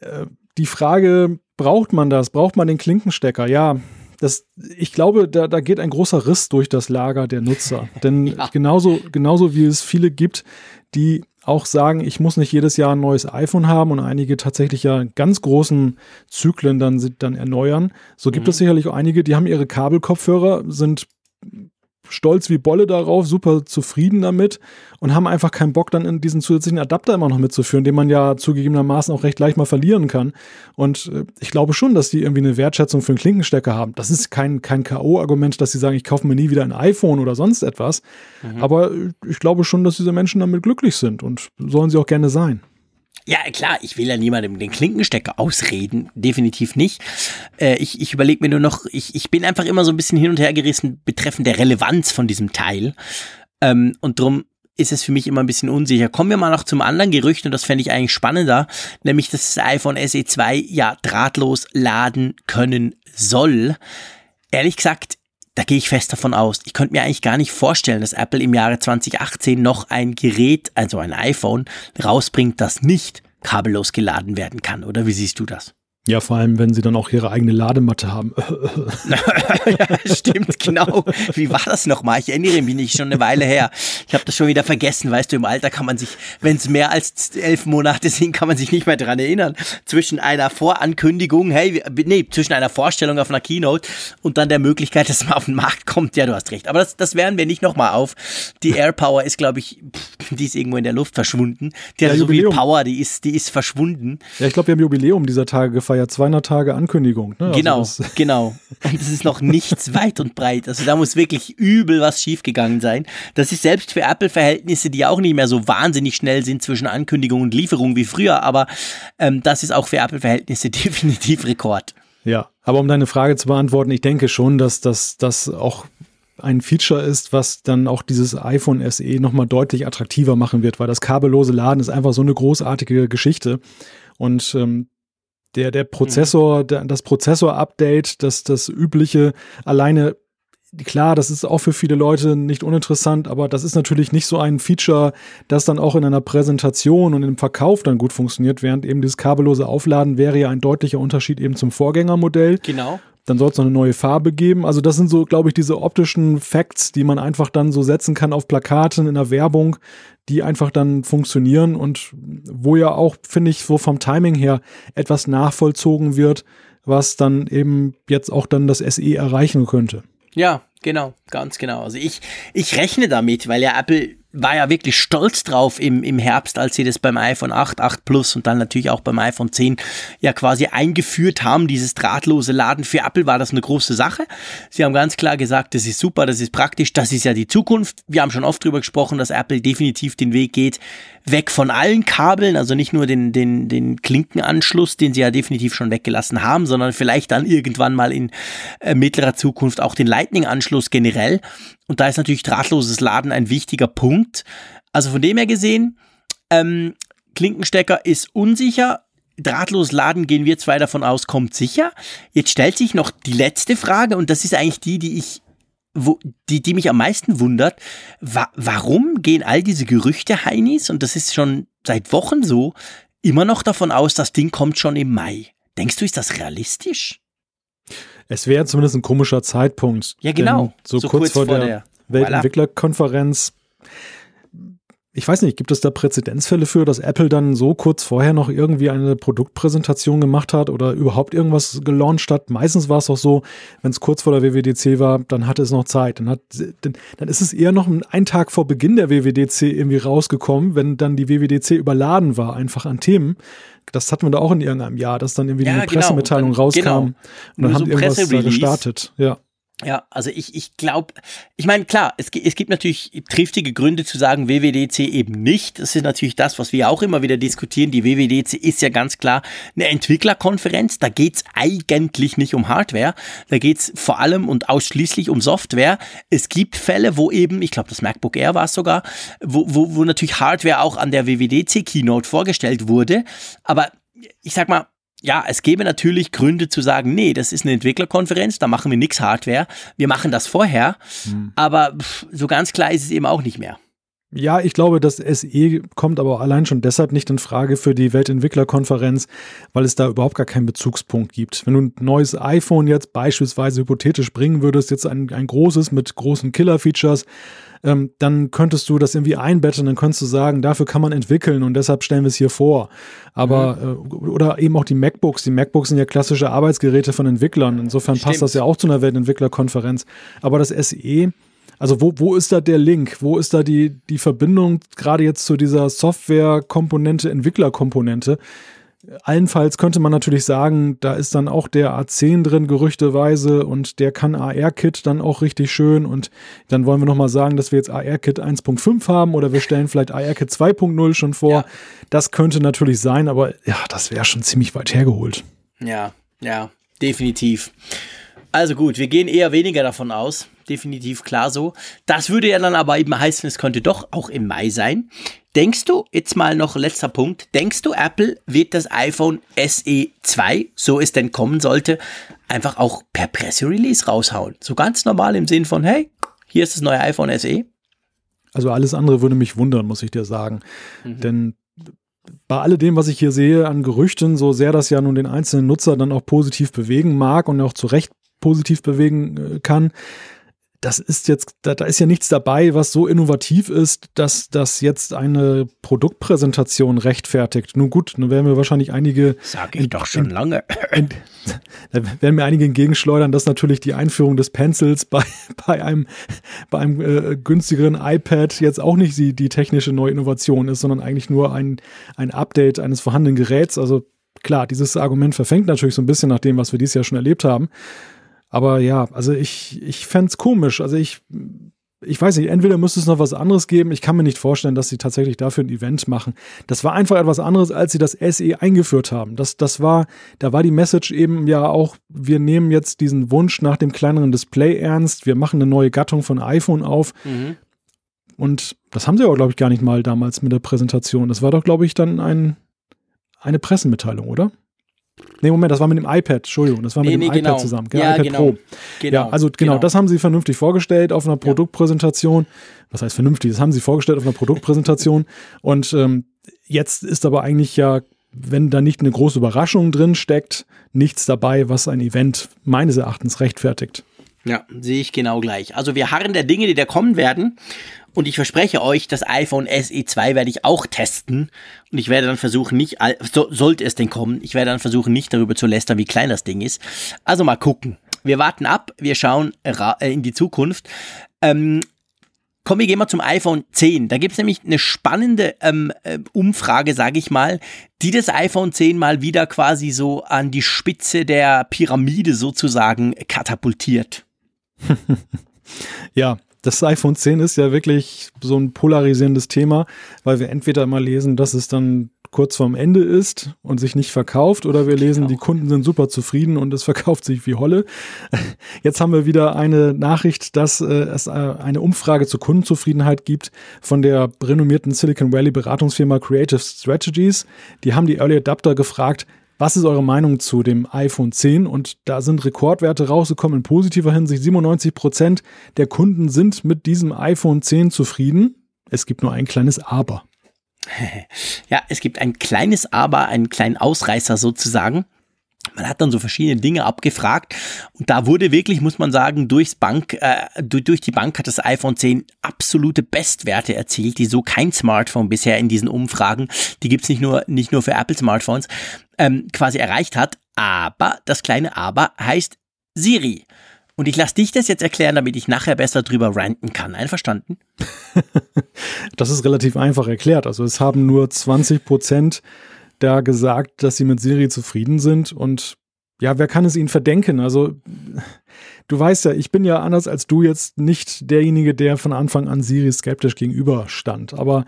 Äh, die Frage, braucht man das? Braucht man den Klinkenstecker? Ja, das, ich glaube, da, da geht ein großer Riss durch das Lager der Nutzer. Denn ja. genauso, genauso wie es viele gibt, die auch sagen, ich muss nicht jedes Jahr ein neues iPhone haben und einige tatsächlich ja ganz großen Zyklen dann, dann erneuern. So gibt mhm. es sicherlich auch einige, die haben ihre Kabelkopfhörer, sind stolz wie Bolle darauf, super zufrieden damit und haben einfach keinen Bock, dann in diesen zusätzlichen Adapter immer noch mitzuführen, den man ja zugegebenermaßen auch recht leicht mal verlieren kann. Und äh, ich glaube schon, dass die irgendwie eine Wertschätzung für einen Klinkenstecker haben. Das ist kein, kein K.O.-Argument, dass sie sagen, ich kaufe mir nie wieder ein iPhone oder sonst etwas. Mhm. Aber ich glaube schon, dass diese Menschen damit glücklich sind und sollen sie auch gerne sein.
Ja, klar, ich will ja niemandem den Klinkenstecker ausreden, definitiv nicht. Äh, ich ich überlege mir nur noch, ich, ich bin einfach immer so ein bisschen hin und her gerissen betreffend der Relevanz von diesem Teil. Ähm, und drum ist es für mich immer ein bisschen unsicher. Kommen wir mal noch zum anderen Gerücht und das fände ich eigentlich spannender, nämlich dass das iPhone SE 2 ja drahtlos laden können soll. Ehrlich gesagt, da gehe ich fest davon aus. Ich könnte mir eigentlich gar nicht vorstellen, dass Apple im Jahre 2018 noch ein Gerät, also ein iPhone, rausbringt, das nicht kabellos geladen werden kann. Oder wie siehst du das?
Ja, vor allem, wenn sie dann auch ihre eigene Ladematte haben.
ja, stimmt, genau. Wie war das nochmal? Ich erinnere mich nicht, schon eine Weile her. Ich habe das schon wieder vergessen. Weißt du, im Alter kann man sich, wenn es mehr als elf Monate sind, kann man sich nicht mehr dran erinnern. Zwischen einer Vorankündigung, hey, nee, zwischen einer Vorstellung auf einer Keynote und dann der Möglichkeit, dass man auf den Markt kommt. Ja, du hast recht. Aber das, das werden wir nicht nochmal auf. Die Airpower ist, glaube ich, die ist irgendwo in der Luft verschwunden. Die hat ja, so viel Power, die ist, die ist verschwunden.
Ja, ich glaube, wir haben Jubiläum dieser Tage gefeiert ja 200 Tage Ankündigung.
Ne? Genau, also genau. Und es ist noch nichts weit und breit. Also da muss wirklich übel was schiefgegangen sein. Das ist selbst für Apple-Verhältnisse, die auch nicht mehr so wahnsinnig schnell sind zwischen Ankündigung und Lieferung wie früher, aber ähm, das ist auch für Apple-Verhältnisse definitiv Rekord.
Ja, aber um deine Frage zu beantworten, ich denke schon, dass das auch ein Feature ist, was dann auch dieses iPhone SE nochmal deutlich attraktiver machen wird, weil das kabellose Laden ist einfach so eine großartige Geschichte. Und ähm, der, der Prozessor, der, das Prozessor-Update, das, das übliche, alleine, klar, das ist auch für viele Leute nicht uninteressant, aber das ist natürlich nicht so ein Feature, das dann auch in einer Präsentation und im Verkauf dann gut funktioniert, während eben dieses kabellose Aufladen wäre ja ein deutlicher Unterschied eben zum Vorgängermodell.
Genau.
Dann soll es noch eine neue Farbe geben. Also das sind so, glaube ich, diese optischen Facts, die man einfach dann so setzen kann auf Plakaten in der Werbung, die einfach dann funktionieren und wo ja auch, finde ich, so vom Timing her etwas nachvollzogen wird, was dann eben jetzt auch dann das SE erreichen könnte.
Ja, genau, ganz genau. Also ich, ich rechne damit, weil ja Apple war ja wirklich stolz drauf im, im Herbst, als sie das beim iPhone 8, 8 Plus und dann natürlich auch beim iPhone 10 ja quasi eingeführt haben, dieses drahtlose Laden. Für Apple war das eine große Sache. Sie haben ganz klar gesagt, das ist super, das ist praktisch, das ist ja die Zukunft. Wir haben schon oft drüber gesprochen, dass Apple definitiv den Weg geht, weg von allen Kabeln, also nicht nur den, den, den Klinkenanschluss, den sie ja definitiv schon weggelassen haben, sondern vielleicht dann irgendwann mal in äh, mittlerer Zukunft auch den Lightning-Anschluss generell. Und da ist natürlich drahtloses Laden ein wichtiger Punkt. Also von dem her gesehen, ähm, Klinkenstecker ist unsicher. Drahtlos laden gehen wir zwei davon aus, kommt sicher. Jetzt stellt sich noch die letzte Frage und das ist eigentlich die, die ich, wo, die, die mich am meisten wundert. Wa warum gehen all diese Gerüchte, Heinis, und das ist schon seit Wochen so, immer noch davon aus, das Ding kommt schon im Mai? Denkst du, ist das realistisch?
Es wäre zumindest ein komischer Zeitpunkt.
Ja, genau.
So, so, kurz, kurz vor, vor, der, der Weltentwicklerkonferenz. Ich weiß nicht, gibt es da Präzedenzfälle für, dass Apple dann so kurz vorher noch irgendwie eine Produktpräsentation gemacht hat oder überhaupt irgendwas gelauncht hat? Meistens war es doch so, wenn es kurz vor der WWDC war, dann hatte es noch Zeit. Dann, hat, dann, dann ist es eher noch ein Tag vor Beginn der WWDC irgendwie rausgekommen, wenn dann die WWDC überladen war, einfach an Themen das hatten wir da auch in irgendeinem Jahr, dass dann irgendwie ja, eine genau. Pressemitteilung genau. rauskam genau. und dann haben so irgendwas da gestartet. Ja.
Ja, also ich, ich glaube, ich meine, klar, es, es gibt natürlich triftige Gründe zu sagen, WWDC eben nicht. Das ist natürlich das, was wir auch immer wieder diskutieren. Die WWDC ist ja ganz klar eine Entwicklerkonferenz. Da geht's eigentlich nicht um Hardware. Da geht's vor allem und ausschließlich um Software. Es gibt Fälle, wo eben, ich glaube, das MacBook Air war es sogar, wo, wo, wo natürlich Hardware auch an der WWDC-Keynote vorgestellt wurde. Aber ich sag mal, ja, es gäbe natürlich Gründe zu sagen, nee, das ist eine Entwicklerkonferenz, da machen wir nichts Hardware, wir machen das vorher, hm. aber so ganz klar ist es eben auch nicht mehr.
Ja, ich glaube, das SE kommt aber allein schon deshalb nicht in Frage für die Weltentwicklerkonferenz, weil es da überhaupt gar keinen Bezugspunkt gibt. Wenn du ein neues iPhone jetzt beispielsweise hypothetisch bringen würdest, jetzt ein, ein großes mit großen Killer-Features, ähm, dann könntest du das irgendwie einbetten, dann könntest du sagen, dafür kann man entwickeln und deshalb stellen wir es hier vor. Aber, mhm. äh, oder eben auch die MacBooks. Die MacBooks sind ja klassische Arbeitsgeräte von Entwicklern. Insofern Stimmt. passt das ja auch zu einer Weltentwicklerkonferenz. Aber das SE, also wo, wo ist da der Link? Wo ist da die, die Verbindung gerade jetzt zu dieser Software-Komponente, Entwicklerkomponente? Allenfalls könnte man natürlich sagen, da ist dann auch der A10 drin, gerüchteweise, und der kann AR-Kit dann auch richtig schön. Und dann wollen wir nochmal sagen, dass wir jetzt AR-Kit 1.5 haben oder wir stellen vielleicht AR-Kit 2.0 schon vor. Ja. Das könnte natürlich sein, aber ja, das wäre schon ziemlich weit hergeholt.
Ja, ja, definitiv. Also gut, wir gehen eher weniger davon aus. Definitiv klar so. Das würde ja dann aber eben heißen, es könnte doch auch im Mai sein. Denkst du, jetzt mal noch letzter Punkt, denkst du, Apple wird das iPhone SE 2, so es denn kommen sollte, einfach auch per Presserelease raushauen? So ganz normal im Sinn von, hey, hier ist das neue iPhone SE?
Also alles andere würde mich wundern, muss ich dir sagen. Mhm. Denn bei alledem, was ich hier sehe an Gerüchten, so sehr das ja nun den einzelnen Nutzer dann auch positiv bewegen mag und auch zu Recht positiv bewegen äh, kann, das ist jetzt, da, da, ist ja nichts dabei, was so innovativ ist, dass das jetzt eine Produktpräsentation rechtfertigt. Nun gut, nun werden wir wahrscheinlich einige.
Sag ich in, doch schon in, lange.
In, da werden mir einige entgegenschleudern, dass natürlich die Einführung des Pencils bei, bei einem, bei einem äh, günstigeren iPad jetzt auch nicht die, die technische neue Innovation ist, sondern eigentlich nur ein, ein Update eines vorhandenen Geräts. Also klar, dieses Argument verfängt natürlich so ein bisschen nach dem, was wir dieses Jahr schon erlebt haben. Aber ja, also ich, ich fände komisch. Also ich, ich weiß nicht, entweder müsste es noch was anderes geben. Ich kann mir nicht vorstellen, dass sie tatsächlich dafür ein Event machen. Das war einfach etwas anderes, als sie das SE eingeführt haben. Das, das war, da war die Message eben ja auch, wir nehmen jetzt diesen Wunsch nach dem kleineren Display ernst. Wir machen eine neue Gattung von iPhone auf. Mhm. Und das haben sie aber, glaube ich, gar nicht mal damals mit der Präsentation. Das war doch, glaube ich, dann ein, eine Pressemitteilung, oder? Nee, Moment, das war mit dem iPad, Entschuldigung, das war mit nee, dem nee, iPad genau. zusammen,
genau, ja,
iPad
genau.
Pro. Genau, ja, also genau, genau, das haben sie vernünftig vorgestellt auf einer Produktpräsentation. Was heißt vernünftig? Das haben sie vorgestellt auf einer Produktpräsentation. Und ähm, jetzt ist aber eigentlich ja, wenn da nicht eine große Überraschung drin steckt, nichts dabei, was ein Event meines Erachtens rechtfertigt.
Ja, sehe ich genau gleich. Also wir harren der Dinge, die da kommen werden. Und ich verspreche euch, das iPhone SE 2 werde ich auch testen. Und ich werde dann versuchen, nicht, so, sollte es denn kommen, ich werde dann versuchen, nicht darüber zu lästern, wie klein das Ding ist. Also mal gucken. Wir warten ab, wir schauen äh, in die Zukunft. Ähm, Kommen wir gehen mal zum iPhone 10. Da gibt es nämlich eine spannende ähm, äh, Umfrage, sage ich mal, die das iPhone 10 mal wieder quasi so an die Spitze der Pyramide sozusagen katapultiert.
ja, das iPhone 10 ist ja wirklich so ein polarisierendes Thema, weil wir entweder immer lesen, dass es dann kurz vorm Ende ist und sich nicht verkauft oder wir lesen, genau. die Kunden sind super zufrieden und es verkauft sich wie Holle. Jetzt haben wir wieder eine Nachricht, dass äh, es äh, eine Umfrage zur Kundenzufriedenheit gibt von der renommierten Silicon Valley Beratungsfirma Creative Strategies. Die haben die Early Adapter gefragt, was ist eure Meinung zu dem iPhone 10? Und da sind Rekordwerte rausgekommen in positiver Hinsicht. 97 Prozent der Kunden sind mit diesem iPhone 10 zufrieden. Es gibt nur ein kleines Aber.
Ja, es gibt ein kleines Aber, einen kleinen Ausreißer sozusagen. Man hat dann so verschiedene Dinge abgefragt und da wurde wirklich, muss man sagen, durchs Bank, äh, durch die Bank hat das iPhone 10 absolute Bestwerte erzielt, die so kein Smartphone bisher in diesen Umfragen, die gibt's nicht nur, nicht nur für Apple-Smartphones, ähm, quasi erreicht hat. Aber das kleine Aber heißt Siri. Und ich lasse dich das jetzt erklären, damit ich nachher besser drüber ranten kann. Einverstanden?
das ist relativ einfach erklärt. Also es haben nur 20 Prozent da gesagt, dass sie mit Siri zufrieden sind. Und ja, wer kann es ihnen verdenken? Also du weißt ja, ich bin ja anders als du jetzt nicht derjenige, der von Anfang an Siri skeptisch gegenüberstand. Aber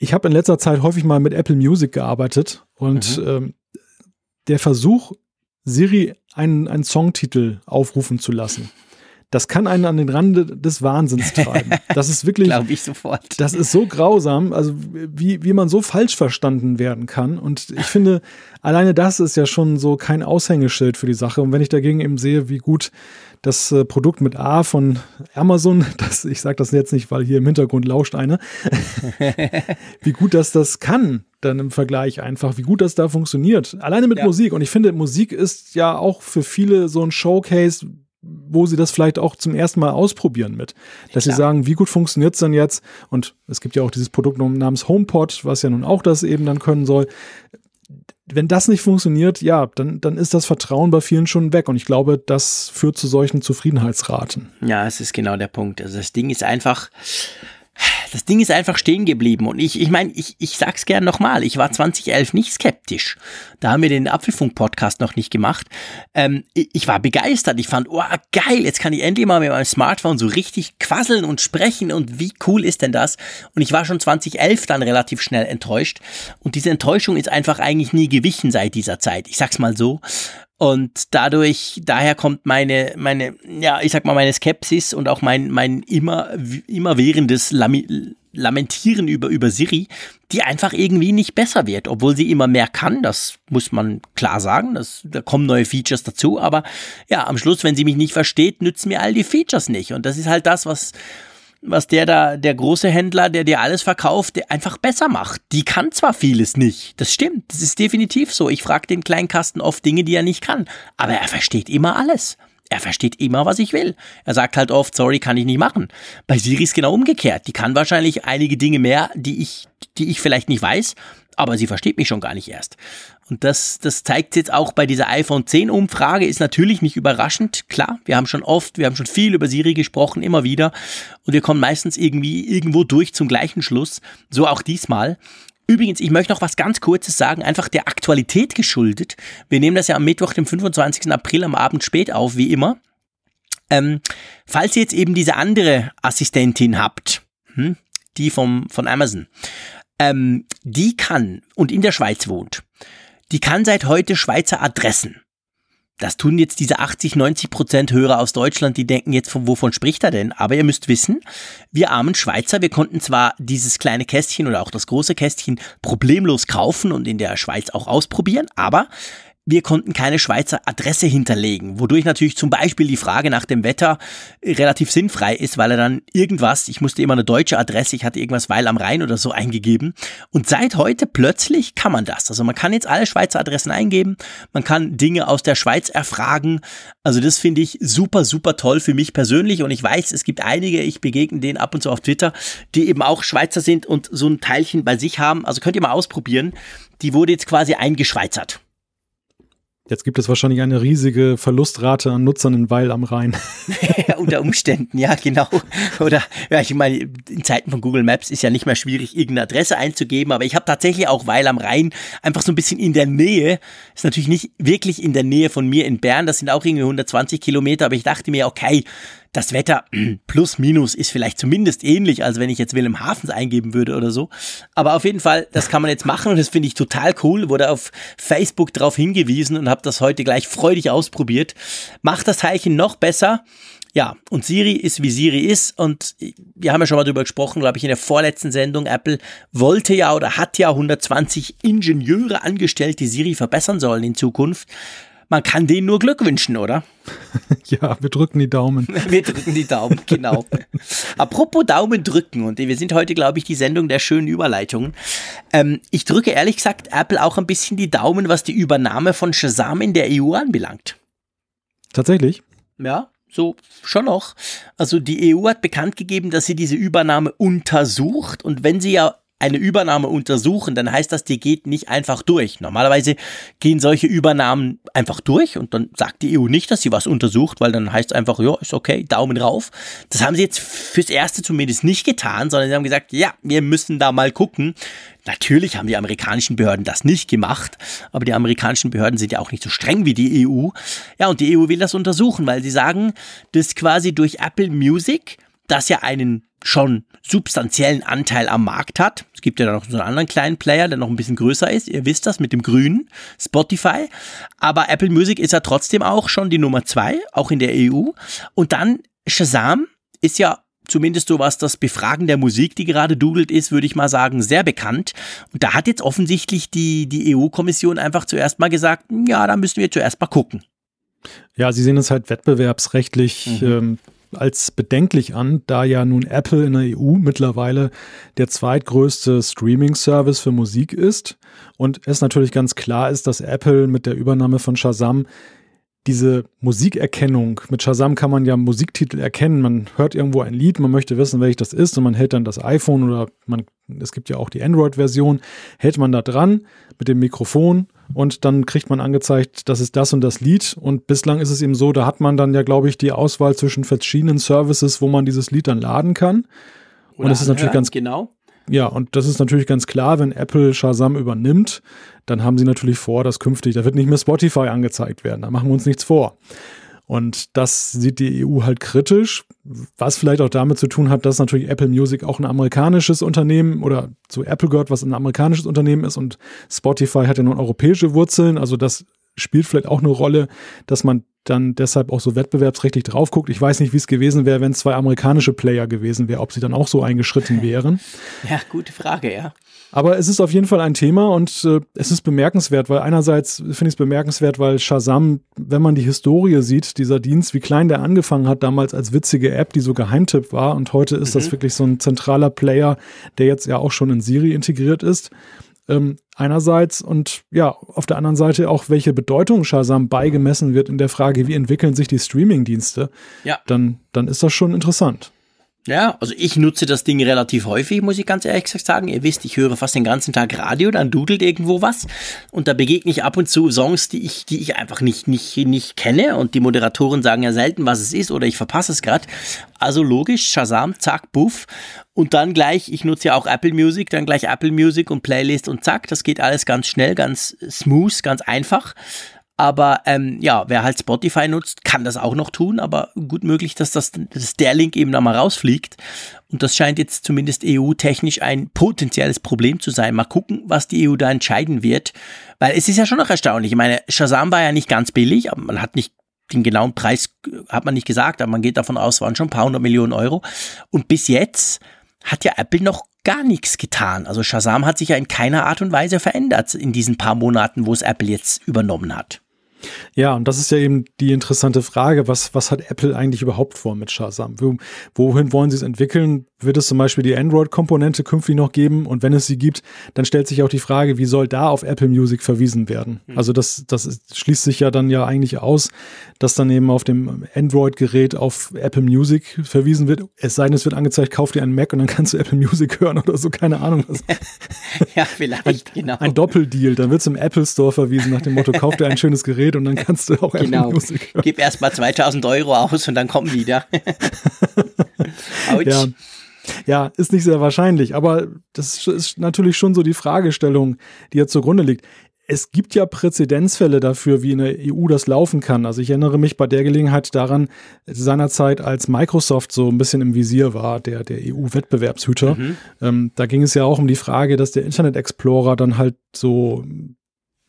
ich habe in letzter Zeit häufig mal mit Apple Music gearbeitet und mhm. ähm, der Versuch, Siri einen, einen Songtitel aufrufen zu lassen, das kann einen an den Rand des Wahnsinns treiben. Das ist wirklich.
Glaube ich sofort.
Das ist so grausam, also wie, wie man so falsch verstanden werden kann. Und ich finde, alleine das ist ja schon so kein Aushängeschild für die Sache. Und wenn ich dagegen eben sehe, wie gut das äh, Produkt mit A von Amazon, das, ich sage das jetzt nicht, weil hier im Hintergrund lauscht eine, wie gut das das kann, dann im Vergleich einfach, wie gut das da funktioniert. Alleine mit ja. Musik. Und ich finde, Musik ist ja auch für viele so ein Showcase, wo sie das vielleicht auch zum ersten Mal ausprobieren mit. Dass Klar. sie sagen, wie gut funktioniert es denn jetzt? Und es gibt ja auch dieses Produkt namens HomePod, was ja nun auch das eben dann können soll wenn das nicht funktioniert, ja, dann, dann ist das Vertrauen bei vielen schon weg. Und ich glaube, das führt zu solchen Zufriedenheitsraten.
Ja, es ist genau der Punkt. Also das Ding ist einfach, das Ding ist einfach stehen geblieben. Und ich, ich meine, ich, ich sag's gern nochmal, ich war 2011 nicht skeptisch. Da haben wir den Apfelfunk-Podcast noch nicht gemacht. Ähm, ich war begeistert. Ich fand, oh, geil, jetzt kann ich endlich mal mit meinem Smartphone so richtig quasseln und sprechen und wie cool ist denn das? Und ich war schon 2011 dann relativ schnell enttäuscht. Und diese Enttäuschung ist einfach eigentlich nie gewichen seit dieser Zeit. Ich sag's mal so. Und dadurch, daher kommt meine, meine, ja, ich sag mal, meine Skepsis und auch mein, mein immer, immerwährendes Lami Lamentieren über, über Siri, die einfach irgendwie nicht besser wird, obwohl sie immer mehr kann, das muss man klar sagen, das, da kommen neue Features dazu, aber ja, am Schluss, wenn sie mich nicht versteht, nützen mir all die Features nicht. Und das ist halt das, was, was der da, der große Händler, der dir alles verkauft, der einfach besser macht. Die kann zwar vieles nicht, das stimmt, das ist definitiv so. Ich frage den Kleinkasten oft Dinge, die er nicht kann, aber er versteht immer alles. Er versteht immer, was ich will. Er sagt halt oft, sorry, kann ich nicht machen. Bei Siri ist genau umgekehrt. Die kann wahrscheinlich einige Dinge mehr, die ich, die ich vielleicht nicht weiß, aber sie versteht mich schon gar nicht erst. Und das, das zeigt jetzt auch bei dieser iPhone 10 Umfrage, ist natürlich nicht überraschend. Klar, wir haben schon oft, wir haben schon viel über Siri gesprochen, immer wieder. Und wir kommen meistens irgendwie irgendwo durch zum gleichen Schluss. So auch diesmal. Übrigens, ich möchte noch was ganz Kurzes sagen, einfach der Aktualität geschuldet. Wir nehmen das ja am Mittwoch, dem 25. April am Abend spät auf, wie immer. Ähm, falls ihr jetzt eben diese andere Assistentin habt, hm, die vom, von Amazon, ähm, die kann und in der Schweiz wohnt, die kann seit heute Schweizer Adressen. Das tun jetzt diese 80, 90 Prozent Hörer aus Deutschland, die denken jetzt, von wovon spricht er denn? Aber ihr müsst wissen, wir armen Schweizer, wir konnten zwar dieses kleine Kästchen oder auch das große Kästchen problemlos kaufen und in der Schweiz auch ausprobieren, aber wir konnten keine Schweizer Adresse hinterlegen, wodurch natürlich zum Beispiel die Frage nach dem Wetter relativ sinnfrei ist, weil er dann irgendwas, ich musste immer eine deutsche Adresse, ich hatte irgendwas Weil am Rhein oder so eingegeben. Und seit heute plötzlich kann man das. Also man kann jetzt alle Schweizer Adressen eingeben, man kann Dinge aus der Schweiz erfragen. Also das finde ich super, super toll für mich persönlich. Und ich weiß, es gibt einige, ich begegne denen ab und zu auf Twitter, die eben auch Schweizer sind und so ein Teilchen bei sich haben. Also könnt ihr mal ausprobieren. Die wurde jetzt quasi eingeschweizert.
Jetzt gibt es wahrscheinlich eine riesige Verlustrate an Nutzern in Weil am Rhein.
Unter Umständen, ja, genau. Oder, ja, ich meine, in Zeiten von Google Maps ist ja nicht mehr schwierig, irgendeine Adresse einzugeben, aber ich habe tatsächlich auch Weil am Rhein einfach so ein bisschen in der Nähe. Ist natürlich nicht wirklich in der Nähe von mir in Bern, das sind auch irgendwie 120 Kilometer, aber ich dachte mir, okay, das Wetter plus minus ist vielleicht zumindest ähnlich, als wenn ich jetzt Willem Hafens eingeben würde oder so. Aber auf jeden Fall, das kann man jetzt machen und das finde ich total cool. Wurde auf Facebook darauf hingewiesen und habe das heute gleich freudig ausprobiert. Macht das Teilchen noch besser. Ja, und Siri ist wie Siri ist und wir haben ja schon mal drüber gesprochen, glaube ich, in der vorletzten Sendung. Apple wollte ja oder hat ja 120 Ingenieure angestellt, die Siri verbessern sollen in Zukunft man kann denen nur Glück wünschen, oder?
ja, wir drücken die Daumen.
wir drücken die Daumen, genau. Apropos Daumen drücken, und wir sind heute, glaube ich, die Sendung der schönen Überleitungen. Ähm, ich drücke ehrlich gesagt Apple auch ein bisschen die Daumen, was die Übernahme von Shazam in der EU anbelangt.
Tatsächlich?
Ja, so schon noch. Also die EU hat bekannt gegeben, dass sie diese Übernahme untersucht und wenn sie ja eine Übernahme untersuchen, dann heißt das, die geht nicht einfach durch. Normalerweise gehen solche Übernahmen einfach durch und dann sagt die EU nicht, dass sie was untersucht, weil dann heißt es einfach, ja, ist okay, Daumen rauf. Das haben sie jetzt fürs Erste zumindest nicht getan, sondern sie haben gesagt, ja, wir müssen da mal gucken. Natürlich haben die amerikanischen Behörden das nicht gemacht, aber die amerikanischen Behörden sind ja auch nicht so streng wie die EU. Ja, und die EU will das untersuchen, weil sie sagen, dass quasi durch Apple Music, das ja einen schon substanziellen Anteil am Markt hat. Es gibt ja noch so einen anderen kleinen Player, der noch ein bisschen größer ist. Ihr wisst das mit dem grünen Spotify. Aber Apple Music ist ja trotzdem auch schon die Nummer zwei, auch in der EU. Und dann Shazam ist ja zumindest so was das Befragen der Musik, die gerade dudelt ist, würde ich mal sagen, sehr bekannt. Und da hat jetzt offensichtlich die, die EU-Kommission einfach zuerst mal gesagt, ja, da müssen wir zuerst mal gucken.
Ja, sie sehen es halt wettbewerbsrechtlich mhm. ähm, als bedenklich an, da ja nun Apple in der EU mittlerweile der zweitgrößte Streaming-Service für Musik ist und es natürlich ganz klar ist, dass Apple mit der Übernahme von Shazam diese Musikerkennung, mit Shazam kann man ja Musiktitel erkennen. Man hört irgendwo ein Lied, man möchte wissen, welches das ist und man hält dann das iPhone oder man, es gibt ja auch die Android-Version, hält man da dran mit dem Mikrofon und dann kriegt man angezeigt, das ist das und das Lied. Und bislang ist es eben so, da hat man dann ja, glaube ich, die Auswahl zwischen verschiedenen Services, wo man dieses Lied dann laden kann.
Oder und das ist natürlich ganz genau.
Ja, und das ist natürlich ganz klar, wenn Apple Shazam übernimmt, dann haben sie natürlich vor, dass künftig, da wird nicht mehr Spotify angezeigt werden. Da machen wir uns nichts vor. Und das sieht die EU halt kritisch, was vielleicht auch damit zu tun hat, dass natürlich Apple Music auch ein amerikanisches Unternehmen oder zu Apple gehört, was ein amerikanisches Unternehmen ist und Spotify hat ja nun europäische Wurzeln. Also das spielt vielleicht auch eine Rolle, dass man dann deshalb auch so wettbewerbsrechtlich drauf guckt. Ich weiß nicht, wie es gewesen wäre, wenn es zwei amerikanische Player gewesen wäre, ob sie dann auch so eingeschritten wären.
Ja, gute Frage, ja.
Aber es ist auf jeden Fall ein Thema und äh, es ist bemerkenswert, weil einerseits finde ich es bemerkenswert, weil Shazam, wenn man die Historie sieht, dieser Dienst, wie klein der angefangen hat, damals als witzige App, die so Geheimtipp war und heute ist mhm. das wirklich so ein zentraler Player, der jetzt ja auch schon in Siri integriert ist. Ähm, einerseits und ja, auf der anderen Seite auch, welche Bedeutung Shazam beigemessen wird in der Frage, wie entwickeln sich die Streaming-Dienste,
ja.
dann, dann ist das schon interessant.
Ja, also ich nutze das Ding relativ häufig, muss ich ganz ehrlich sagen. Ihr wisst, ich höre fast den ganzen Tag Radio, dann dudelt irgendwo was und da begegne ich ab und zu Songs, die ich, die ich einfach nicht, nicht, nicht kenne und die Moderatoren sagen ja selten, was es ist oder ich verpasse es gerade. Also logisch, Shazam, zack, buff und dann gleich, ich nutze ja auch Apple Music, dann gleich Apple Music und Playlist und zack, das geht alles ganz schnell, ganz smooth, ganz einfach. Aber ähm, ja, wer halt Spotify nutzt, kann das auch noch tun, aber gut möglich, dass, das, dass der Link eben da mal rausfliegt. Und das scheint jetzt zumindest EU-technisch ein potenzielles Problem zu sein. Mal gucken, was die EU da entscheiden wird. Weil es ist ja schon noch erstaunlich. Ich meine, Shazam war ja nicht ganz billig, aber man hat nicht den genauen Preis, hat man nicht gesagt, aber man geht davon aus, waren schon ein paar hundert Millionen Euro. Und bis jetzt hat ja Apple noch gar nichts getan. Also Shazam hat sich ja in keiner Art und Weise verändert in diesen paar Monaten, wo es Apple jetzt übernommen hat.
Ja, und das ist ja eben die interessante Frage, was, was hat Apple eigentlich überhaupt vor mit Shazam? wohin wollen sie es entwickeln? Wird es zum Beispiel die Android-Komponente künftig noch geben? Und wenn es sie gibt, dann stellt sich auch die Frage, wie soll da auf Apple Music verwiesen werden? Mhm. Also das, das ist, schließt sich ja dann ja eigentlich aus, dass dann eben auf dem Android-Gerät auf Apple Music verwiesen wird. Es sei denn, es wird angezeigt, kauf dir einen Mac und dann kannst du Apple Music hören oder so, keine Ahnung. Was.
ja, vielleicht,
ein,
genau.
Ein Doppeldeal, dann wird es im Apple Store verwiesen nach dem Motto, kauf dir ein schönes Gerät und dann kannst du auch
genau. Apple Music hören. Gib erst mal 2000 Euro aus und dann kommen wieder.
Autsch. Ja. Ja, ist nicht sehr wahrscheinlich, aber das ist natürlich schon so die Fragestellung, die jetzt zugrunde liegt. Es gibt ja Präzedenzfälle dafür, wie in der EU das laufen kann. Also ich erinnere mich bei der Gelegenheit daran, seinerzeit, als Microsoft so ein bisschen im Visier war, der, der EU-Wettbewerbshüter. Mhm. Ähm, da ging es ja auch um die Frage, dass der Internet Explorer dann halt so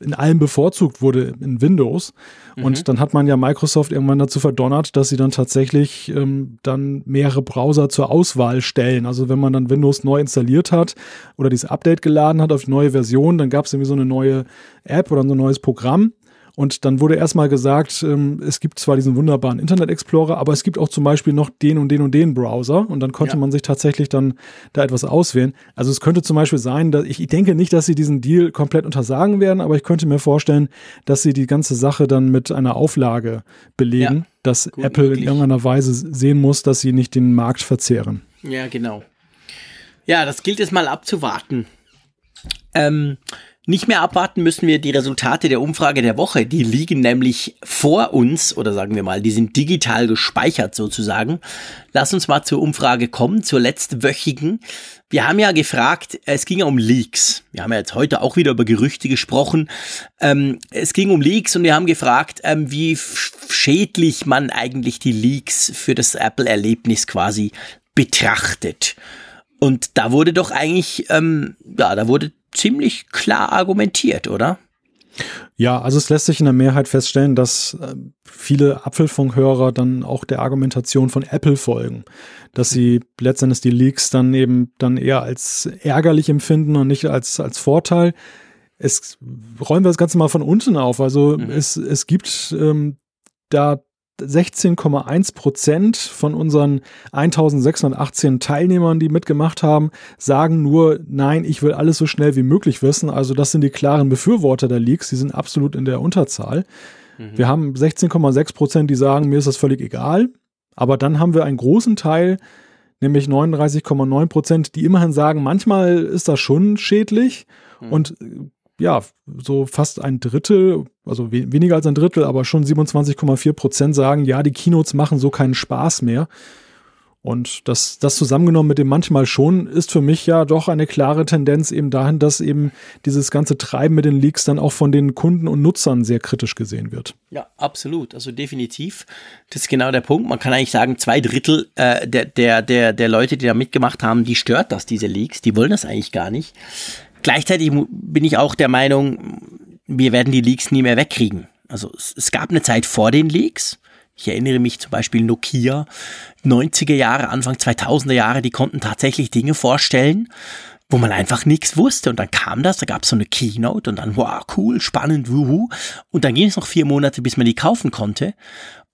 in allem bevorzugt wurde in Windows. Mhm. Und dann hat man ja Microsoft irgendwann dazu verdonnert, dass sie dann tatsächlich ähm, dann mehrere Browser zur Auswahl stellen. Also wenn man dann Windows neu installiert hat oder dieses Update geladen hat auf die neue Version, dann gab es irgendwie so eine neue App oder so ein neues Programm. Und dann wurde erstmal gesagt, ähm, es gibt zwar diesen wunderbaren Internet Explorer, aber es gibt auch zum Beispiel noch den und den und den Browser. Und dann konnte ja. man sich tatsächlich dann da etwas auswählen. Also es könnte zum Beispiel sein, dass ich, ich denke nicht, dass sie diesen Deal komplett untersagen werden, aber ich könnte mir vorstellen, dass sie die ganze Sache dann mit einer Auflage belegen, ja. dass Apple möglich. in irgendeiner Weise sehen muss, dass sie nicht den Markt verzehren.
Ja, genau. Ja, das gilt es mal abzuwarten. Ähm, nicht mehr abwarten müssen wir die Resultate der Umfrage der Woche. Die liegen nämlich vor uns oder sagen wir mal, die sind digital gespeichert sozusagen. Lass uns mal zur Umfrage kommen, zur letztwöchigen. Wir haben ja gefragt, es ging ja um Leaks. Wir haben ja jetzt heute auch wieder über Gerüchte gesprochen. Ähm, es ging um Leaks und wir haben gefragt, ähm, wie schädlich man eigentlich die Leaks für das Apple-Erlebnis quasi betrachtet. Und da wurde doch eigentlich, ähm, ja, da wurde ziemlich klar argumentiert, oder?
Ja, also es lässt sich in der Mehrheit feststellen, dass äh, viele Apfelfunkhörer dann auch der Argumentation von Apple folgen, dass sie letztendlich die Leaks dann eben dann eher als ärgerlich empfinden und nicht als, als Vorteil. Es räumen wir das Ganze mal von unten auf. Also mhm. es, es gibt ähm, da 16,1 Prozent von unseren 1618 Teilnehmern, die mitgemacht haben, sagen nur, nein, ich will alles so schnell wie möglich wissen. Also das sind die klaren Befürworter der Leaks, die sind absolut in der Unterzahl. Mhm. Wir haben 16,6 Prozent, die sagen, mir ist das völlig egal. Aber dann haben wir einen großen Teil, nämlich 39,9 Prozent, die immerhin sagen, manchmal ist das schon schädlich. Mhm. Und ja, so fast ein Drittel, also we weniger als ein Drittel, aber schon 27,4 Prozent sagen, ja, die Keynotes machen so keinen Spaß mehr. Und das, das zusammengenommen mit dem manchmal schon ist für mich ja doch eine klare Tendenz eben dahin, dass eben dieses ganze Treiben mit den Leaks dann auch von den Kunden und Nutzern sehr kritisch gesehen wird.
Ja, absolut. Also definitiv. Das ist genau der Punkt. Man kann eigentlich sagen, zwei Drittel äh, der, der, der, der Leute, die da mitgemacht haben, die stört das, diese Leaks. Die wollen das eigentlich gar nicht. Gleichzeitig bin ich auch der Meinung, wir werden die Leaks nie mehr wegkriegen. Also es, gab eine Zeit vor den Leaks. Ich erinnere mich zum Beispiel Nokia, 90er Jahre, Anfang 2000er Jahre, die konnten tatsächlich Dinge vorstellen, wo man einfach nichts wusste. Und dann kam das, da gab es so eine Keynote und dann, wow, cool, spannend, wuhu. Und dann ging es noch vier Monate, bis man die kaufen konnte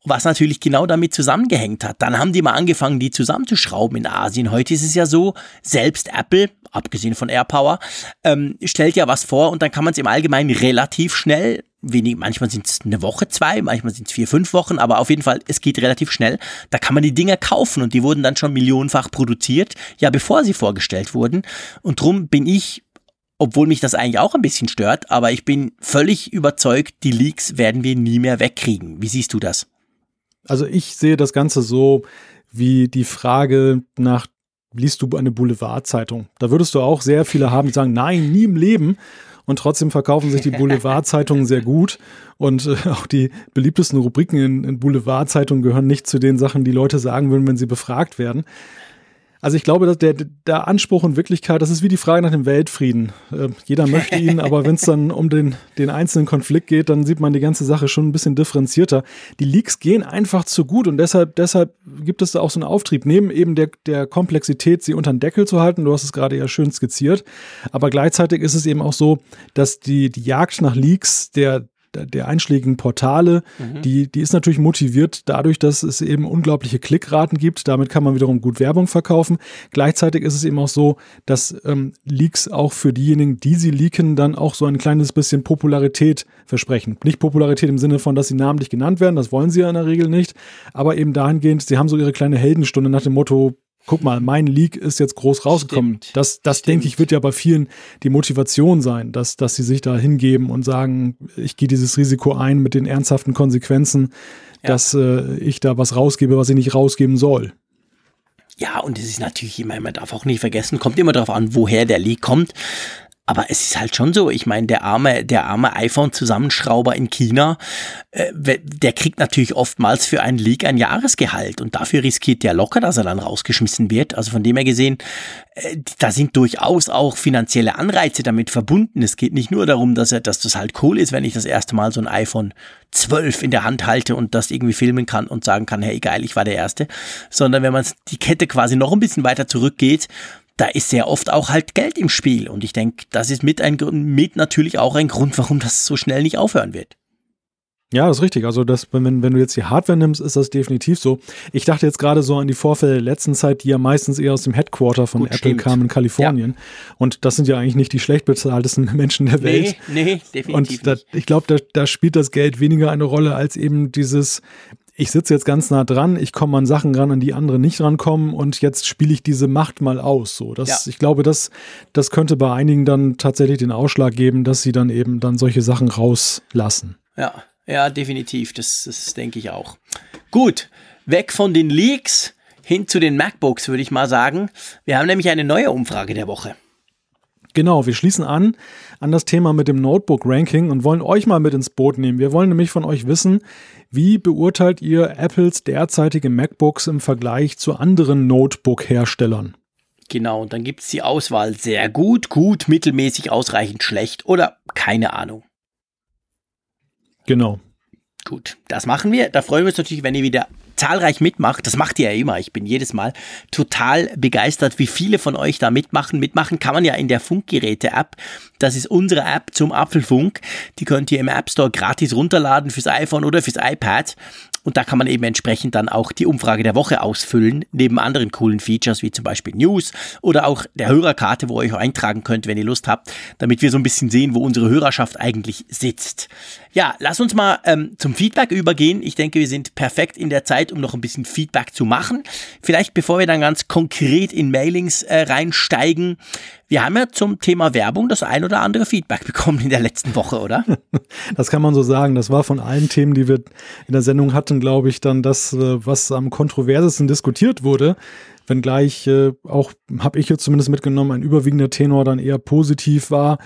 was natürlich genau damit zusammengehängt hat. Dann haben die mal angefangen, die zusammenzuschrauben in Asien. Heute ist es ja so, selbst Apple, abgesehen von AirPower, ähm, stellt ja was vor und dann kann man es im Allgemeinen relativ schnell, wenig, manchmal sind es eine Woche, zwei, manchmal sind es vier, fünf Wochen, aber auf jeden Fall, es geht relativ schnell. Da kann man die Dinger kaufen und die wurden dann schon millionenfach produziert, ja, bevor sie vorgestellt wurden. Und drum bin ich obwohl mich das eigentlich auch ein bisschen stört, aber ich bin völlig überzeugt, die Leaks werden wir nie mehr wegkriegen. Wie siehst du das?
Also ich sehe das Ganze so wie die Frage nach, liest du eine Boulevardzeitung? Da würdest du auch sehr viele haben, die sagen, nein, nie im Leben. Und trotzdem verkaufen sich die Boulevardzeitungen sehr gut. Und äh, auch die beliebtesten Rubriken in, in Boulevardzeitungen gehören nicht zu den Sachen, die Leute sagen würden, wenn sie befragt werden. Also ich glaube, dass der, der Anspruch und Wirklichkeit, das ist wie die Frage nach dem Weltfrieden. Äh, jeder möchte ihn, aber wenn es dann um den, den einzelnen Konflikt geht, dann sieht man die ganze Sache schon ein bisschen differenzierter. Die Leaks gehen einfach zu gut und deshalb, deshalb gibt es da auch so einen Auftrieb, neben eben der, der Komplexität, sie unter den Deckel zu halten. Du hast es gerade ja schön skizziert. Aber gleichzeitig ist es eben auch so, dass die, die Jagd nach Leaks der, der einschlägigen Portale, mhm. die, die ist natürlich motiviert dadurch, dass es eben unglaubliche Klickraten gibt. Damit kann man wiederum gut Werbung verkaufen. Gleichzeitig ist es eben auch so, dass ähm, Leaks auch für diejenigen, die sie leaken, dann auch so ein kleines bisschen Popularität versprechen. Nicht Popularität im Sinne von, dass sie namentlich genannt werden, das wollen sie ja in der Regel nicht, aber eben dahingehend, sie haben so ihre kleine Heldenstunde nach dem Motto, guck mal, mein Leak ist jetzt groß rausgekommen. Stimmt. Das, das denke ich, wird ja bei vielen die Motivation sein, dass, dass sie sich da hingeben und sagen, ich gehe dieses Risiko ein mit den ernsthaften Konsequenzen, ja. dass äh, ich da was rausgebe, was ich nicht rausgeben soll.
Ja, und es ist natürlich immer, man darf auch nicht vergessen, kommt immer darauf an, woher der Leak kommt. Aber es ist halt schon so. Ich meine, der arme, der arme iPhone-Zusammenschrauber in China, äh, der kriegt natürlich oftmals für einen Leak ein Jahresgehalt und dafür riskiert der locker, dass er dann rausgeschmissen wird. Also von dem her gesehen, äh, da sind durchaus auch finanzielle Anreize damit verbunden. Es geht nicht nur darum, dass er, dass das halt cool ist, wenn ich das erste Mal so ein iPhone 12 in der Hand halte und das irgendwie filmen kann und sagen kann, hey, geil, ich war der Erste, sondern wenn man die Kette quasi noch ein bisschen weiter zurückgeht, da ist sehr oft auch halt Geld im Spiel. Und ich denke, das ist mit, ein, mit natürlich auch ein Grund, warum das so schnell nicht aufhören wird.
Ja, das ist richtig. Also, das, wenn, wenn du jetzt die Hardware nimmst, ist das definitiv so. Ich dachte jetzt gerade so an die Vorfälle der letzten Zeit, die ja meistens eher aus dem Headquarter von Gut, Apple stimmt. kamen in Kalifornien. Ja. Und das sind ja eigentlich nicht die schlecht bezahltesten Menschen der Welt.
Nee, nee, definitiv.
Und da, ich glaube, da, da spielt das Geld weniger eine Rolle als eben dieses, ich sitze jetzt ganz nah dran, ich komme an Sachen ran, an die andere nicht rankommen und jetzt spiele ich diese Macht mal aus. So, das, ja. ich glaube, das, das könnte bei einigen dann tatsächlich den Ausschlag geben, dass sie dann eben dann solche Sachen rauslassen.
Ja, ja, definitiv. Das, das denke ich auch. Gut, weg von den Leaks hin zu den MacBooks, würde ich mal sagen. Wir haben nämlich eine neue Umfrage der Woche.
Genau, wir schließen an an das Thema mit dem Notebook-Ranking und wollen euch mal mit ins Boot nehmen. Wir wollen nämlich von euch wissen, wie beurteilt ihr Apples derzeitige MacBooks im Vergleich zu anderen Notebook-Herstellern?
Genau, und dann gibt es die Auswahl sehr gut, gut, mittelmäßig, ausreichend, schlecht oder keine Ahnung.
Genau.
Gut, das machen wir. Da freuen wir uns natürlich, wenn ihr wieder zahlreich mitmacht. Das macht ihr ja immer. Ich bin jedes Mal total begeistert, wie viele von euch da mitmachen. Mitmachen kann man ja in der Funkgeräte-App. Das ist unsere App zum Apfelfunk. Die könnt ihr im App Store gratis runterladen fürs iPhone oder fürs iPad. Und da kann man eben entsprechend dann auch die Umfrage der Woche ausfüllen, neben anderen coolen Features wie zum Beispiel News oder auch der Hörerkarte, wo ihr euch eintragen könnt, wenn ihr Lust habt, damit wir so ein bisschen sehen, wo unsere Hörerschaft eigentlich sitzt. Ja, lass uns mal ähm, zum Feedback übergehen. Ich denke, wir sind perfekt in der Zeit, um noch ein bisschen Feedback zu machen. Vielleicht bevor wir dann ganz konkret in Mailings äh, reinsteigen, wir haben ja zum Thema Werbung das ein oder andere Feedback bekommen in der letzten Woche, oder?
Das kann man so sagen. Das war von allen Themen, die wir in der Sendung hatten, glaube ich, dann das, äh, was am kontroversesten diskutiert wurde. Wenngleich äh, auch, habe ich jetzt zumindest mitgenommen, ein überwiegender Tenor dann eher positiv war.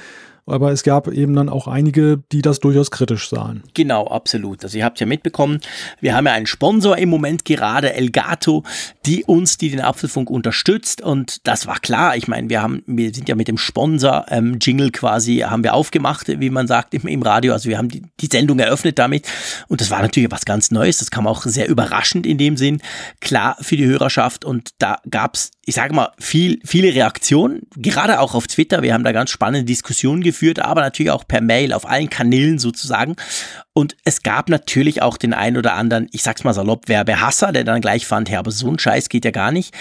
Aber es gab eben dann auch einige, die das durchaus kritisch sahen.
Genau, absolut. Also ihr habt ja mitbekommen, wir haben ja einen Sponsor im Moment gerade, Elgato, die uns, die den Apfelfunk unterstützt und das war klar. Ich meine, wir haben, wir sind ja mit dem Sponsor ähm, Jingle quasi, haben wir aufgemacht, wie man sagt im, im Radio. Also wir haben die, die Sendung eröffnet damit und das war natürlich was ganz Neues. Das kam auch sehr überraschend in dem Sinn, klar für die Hörerschaft und da gab's ich sage mal, viel, viele Reaktionen, gerade auch auf Twitter. Wir haben da ganz spannende Diskussionen geführt, aber natürlich auch per Mail, auf allen Kanälen sozusagen. Und es gab natürlich auch den einen oder anderen, ich sag's mal salopp, Werbehasser, der dann gleich fand, ja, aber so ein Scheiß geht ja gar nicht.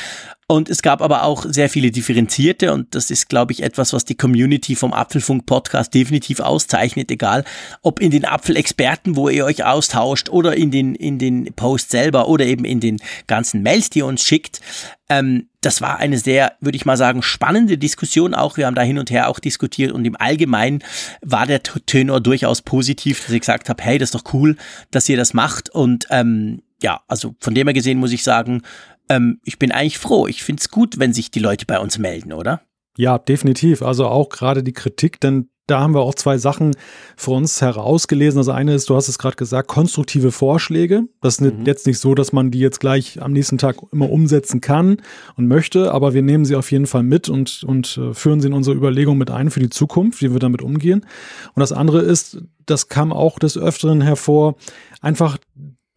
Und es gab aber auch sehr viele differenzierte und das ist, glaube ich, etwas, was die Community vom Apfelfunk Podcast definitiv auszeichnet, egal ob in den Apfelexperten, wo ihr euch austauscht oder in den, in den Posts selber oder eben in den ganzen Mails, die ihr uns schickt. Ähm, das war eine sehr, würde ich mal sagen, spannende Diskussion auch. Wir haben da hin und her auch diskutiert und im Allgemeinen war der Tenor durchaus positiv, dass ich gesagt habe, hey, das ist doch cool, dass ihr das macht und ähm, ja, also von dem her gesehen muss ich sagen, ähm, ich bin eigentlich froh. Ich finde es gut, wenn sich die Leute bei uns melden, oder?
Ja, definitiv. Also auch gerade die Kritik, denn da haben wir auch zwei Sachen für uns herausgelesen. Also eine ist, du hast es gerade gesagt, konstruktive Vorschläge. Das ist mhm. jetzt nicht so, dass man die jetzt gleich am nächsten Tag immer umsetzen kann und möchte, aber wir nehmen sie auf jeden Fall mit und, und äh, führen sie in unsere Überlegungen mit ein für die Zukunft, wie wir damit umgehen. Und das andere ist, das kam auch des Öfteren hervor, einfach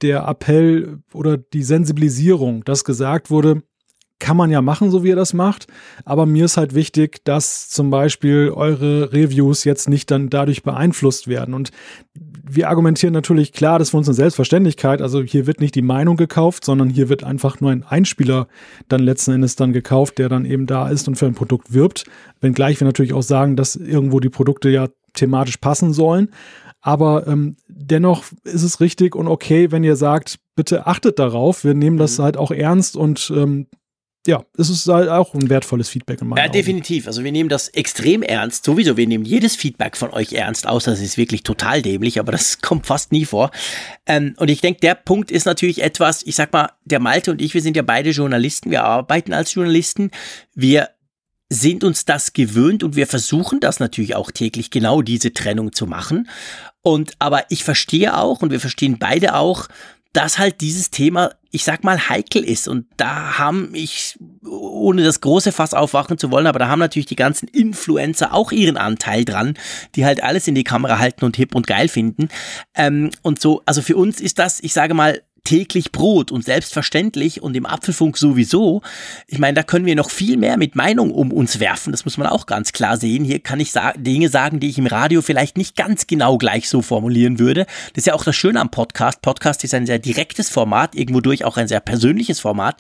der Appell oder die Sensibilisierung, dass gesagt wurde, kann man ja machen, so wie ihr das macht. Aber mir ist halt wichtig, dass zum Beispiel eure Reviews jetzt nicht dann dadurch beeinflusst werden. Und wir argumentieren natürlich klar, das ist für uns eine Selbstverständlichkeit. Also hier wird nicht die Meinung gekauft, sondern hier wird einfach nur ein Einspieler dann letzten Endes dann gekauft, der dann eben da ist und für ein Produkt wirbt. Wenngleich wir natürlich auch sagen, dass irgendwo die Produkte ja thematisch passen sollen. Aber ähm, dennoch ist es richtig und okay, wenn ihr sagt, bitte achtet darauf. Wir nehmen das mhm. halt auch ernst und ähm, ja, es ist halt auch ein wertvolles Feedback in meinen Ja,
Augen. definitiv. Also wir nehmen das extrem ernst. Sowieso, wir nehmen jedes Feedback von euch ernst, außer es ist wirklich total dämlich, aber das kommt fast nie vor. Ähm, und ich denke, der Punkt ist natürlich etwas, ich sag mal, der Malte und ich, wir sind ja beide Journalisten, wir arbeiten als Journalisten. Wir sind uns das gewöhnt und wir versuchen das natürlich auch täglich genau diese Trennung zu machen. Und aber ich verstehe auch und wir verstehen beide auch, dass halt dieses Thema, ich sag mal, heikel ist. Und da haben ich, ohne das große Fass aufwachen zu wollen, aber da haben natürlich die ganzen Influencer auch ihren Anteil dran, die halt alles in die Kamera halten und hip und geil finden. Ähm, und so, also für uns ist das, ich sage mal, täglich Brot und selbstverständlich und im Apfelfunk sowieso. Ich meine, da können wir noch viel mehr mit Meinung um uns werfen. Das muss man auch ganz klar sehen. Hier kann ich sa Dinge sagen, die ich im Radio vielleicht nicht ganz genau gleich so formulieren würde. Das ist ja auch das Schöne am Podcast. Podcast ist ein sehr direktes Format, irgendwo durch auch ein sehr persönliches Format.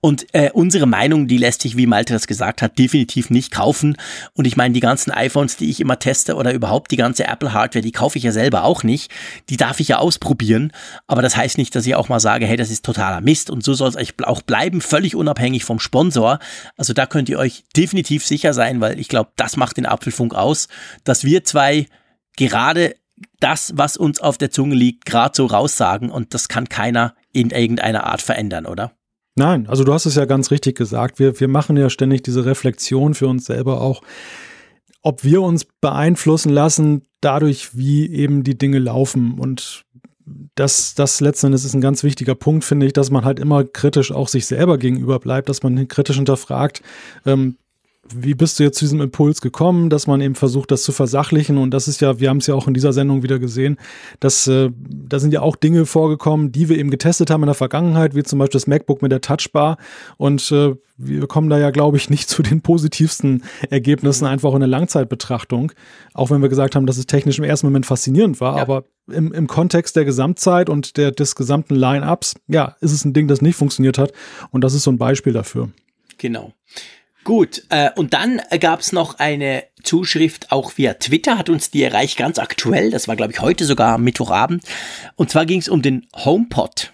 Und äh, unsere Meinung, die lässt sich, wie Malte das gesagt hat, definitiv nicht kaufen. Und ich meine, die ganzen iPhones, die ich immer teste oder überhaupt die ganze Apple-Hardware, die kaufe ich ja selber auch nicht. Die darf ich ja ausprobieren. Aber das heißt nicht, dass ich auch mal sage, hey, das ist totaler Mist und so soll es auch bleiben, völlig unabhängig vom Sponsor. Also da könnt ihr euch definitiv sicher sein, weil ich glaube, das macht den Apfelfunk aus, dass wir zwei gerade das, was uns auf der Zunge liegt, gerade so raussagen und das kann keiner in irgendeiner Art verändern, oder?
Nein, also du hast es ja ganz richtig gesagt. Wir, wir machen ja ständig diese Reflexion für uns selber auch, ob wir uns beeinflussen lassen dadurch, wie eben die Dinge laufen. Und das, das letzten Endes ist ein ganz wichtiger Punkt, finde ich, dass man halt immer kritisch auch sich selber gegenüber bleibt, dass man kritisch hinterfragt, ähm, wie bist du jetzt zu diesem Impuls gekommen, dass man eben versucht, das zu versachlichen? Und das ist ja, wir haben es ja auch in dieser Sendung wieder gesehen, dass äh, da sind ja auch Dinge vorgekommen, die wir eben getestet haben in der Vergangenheit, wie zum Beispiel das MacBook mit der Touchbar. Und äh, wir kommen da ja, glaube ich, nicht zu den positivsten Ergebnissen, einfach in der Langzeitbetrachtung. Auch wenn wir gesagt haben, dass es technisch im ersten Moment faszinierend war, ja. aber im, im Kontext der Gesamtzeit und der, des gesamten Line-Ups, ja, ist es ein Ding, das nicht funktioniert hat. Und das ist so ein Beispiel dafür.
Genau. Gut, äh, und dann gab es noch eine Zuschrift auch via Twitter, hat uns die erreicht, ganz aktuell. Das war, glaube ich, heute sogar am Mittwochabend. Und zwar ging es um den HomePod.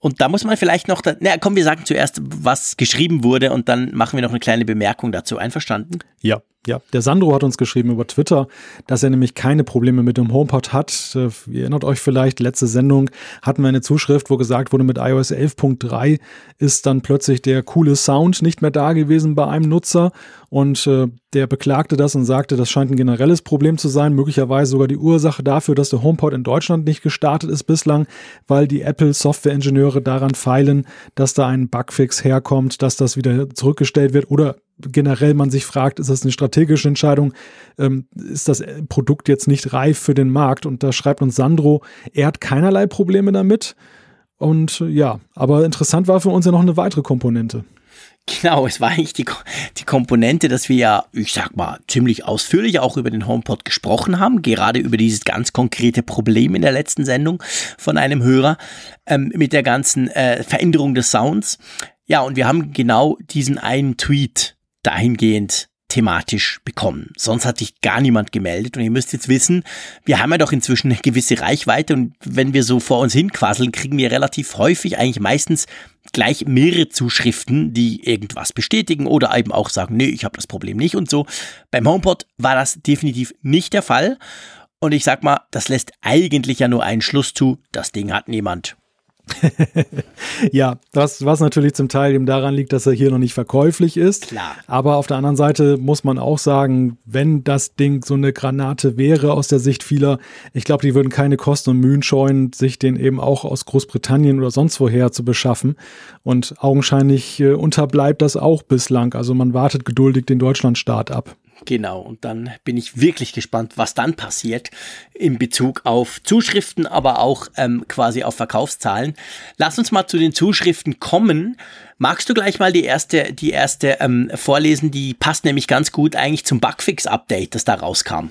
Und da muss man vielleicht noch, na komm, wir sagen zuerst, was geschrieben wurde und dann machen wir noch eine kleine Bemerkung dazu. Einverstanden?
Ja. Ja, der Sandro hat uns geschrieben über Twitter, dass er nämlich keine Probleme mit dem HomePod hat. Äh, ihr erinnert euch vielleicht, letzte Sendung hatten wir eine Zuschrift, wo gesagt wurde, mit iOS 11.3 ist dann plötzlich der coole Sound nicht mehr da gewesen bei einem Nutzer und äh, der beklagte das und sagte, das scheint ein generelles Problem zu sein, möglicherweise sogar die Ursache dafür, dass der HomePod in Deutschland nicht gestartet ist bislang, weil die Apple Softwareingenieure daran feilen, dass da ein Bugfix herkommt, dass das wieder zurückgestellt wird oder generell man sich fragt, ist das eine strategische Entscheidung? Ähm, ist das Produkt jetzt nicht reif für den Markt? Und da schreibt uns Sandro, er hat keinerlei Probleme damit. Und ja, aber interessant war für uns ja noch eine weitere Komponente.
Genau, es war eigentlich die, die Komponente, dass wir ja, ich sag mal, ziemlich ausführlich auch über den HomePod gesprochen haben, gerade über dieses ganz konkrete Problem in der letzten Sendung von einem Hörer ähm, mit der ganzen äh, Veränderung des Sounds. Ja, und wir haben genau diesen einen Tweet dahingehend thematisch bekommen. Sonst hat sich gar niemand gemeldet und ihr müsst jetzt wissen, wir haben ja doch inzwischen eine gewisse Reichweite und wenn wir so vor uns hinquasseln, kriegen wir relativ häufig, eigentlich meistens gleich mehrere Zuschriften, die irgendwas bestätigen oder eben auch sagen, nee, ich habe das Problem nicht und so. Beim HomePod war das definitiv nicht der Fall und ich sag mal, das lässt eigentlich ja nur einen Schluss zu, das Ding hat niemand.
ja, das, was natürlich zum Teil eben daran liegt, dass er hier noch nicht verkäuflich ist.
Klar.
Aber auf der anderen Seite muss man auch sagen, wenn das Ding so eine Granate wäre aus der Sicht vieler, ich glaube, die würden keine Kosten und Mühen scheuen, sich den eben auch aus Großbritannien oder sonst woher zu beschaffen. Und augenscheinlich äh, unterbleibt das auch bislang. Also man wartet geduldig den Deutschlandstart ab.
Genau, und dann bin ich wirklich gespannt, was dann passiert in Bezug auf Zuschriften, aber auch ähm, quasi auf Verkaufszahlen. Lass uns mal zu den Zuschriften kommen. Magst du gleich mal die erste, die erste ähm, vorlesen? Die passt nämlich ganz gut eigentlich zum Bugfix-Update, das da rauskam.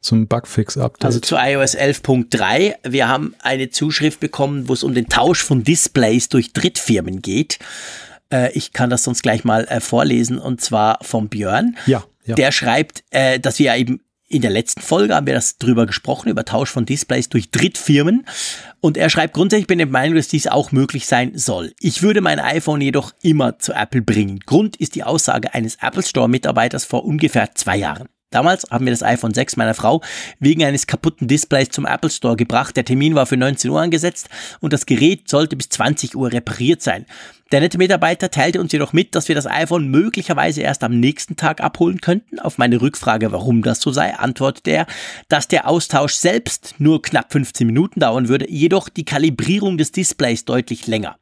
Zum Bugfix-Update.
Also zu iOS 11.3. Wir haben eine Zuschrift bekommen, wo es um den Tausch von Displays durch Drittfirmen geht. Äh, ich kann das sonst gleich mal äh, vorlesen und zwar vom Björn.
Ja. ja.
Der schreibt, äh, dass wir eben in der letzten Folge haben wir das drüber gesprochen, über Tausch von Displays durch Drittfirmen. Und er schreibt grundsätzlich, ich bin der Meinung, dass dies auch möglich sein soll. Ich würde mein iPhone jedoch immer zu Apple bringen. Grund ist die Aussage eines Apple Store Mitarbeiters vor ungefähr zwei Jahren. Damals haben wir das iPhone 6 meiner Frau wegen eines kaputten Displays zum Apple Store gebracht. Der Termin war für 19 Uhr angesetzt und das Gerät sollte bis 20 Uhr repariert sein. Der nette Mitarbeiter teilte uns jedoch mit, dass wir das iPhone möglicherweise erst am nächsten Tag abholen könnten. Auf meine Rückfrage, warum das so sei, antwortete er, dass der Austausch selbst nur knapp 15 Minuten dauern würde, jedoch die Kalibrierung des Displays deutlich länger.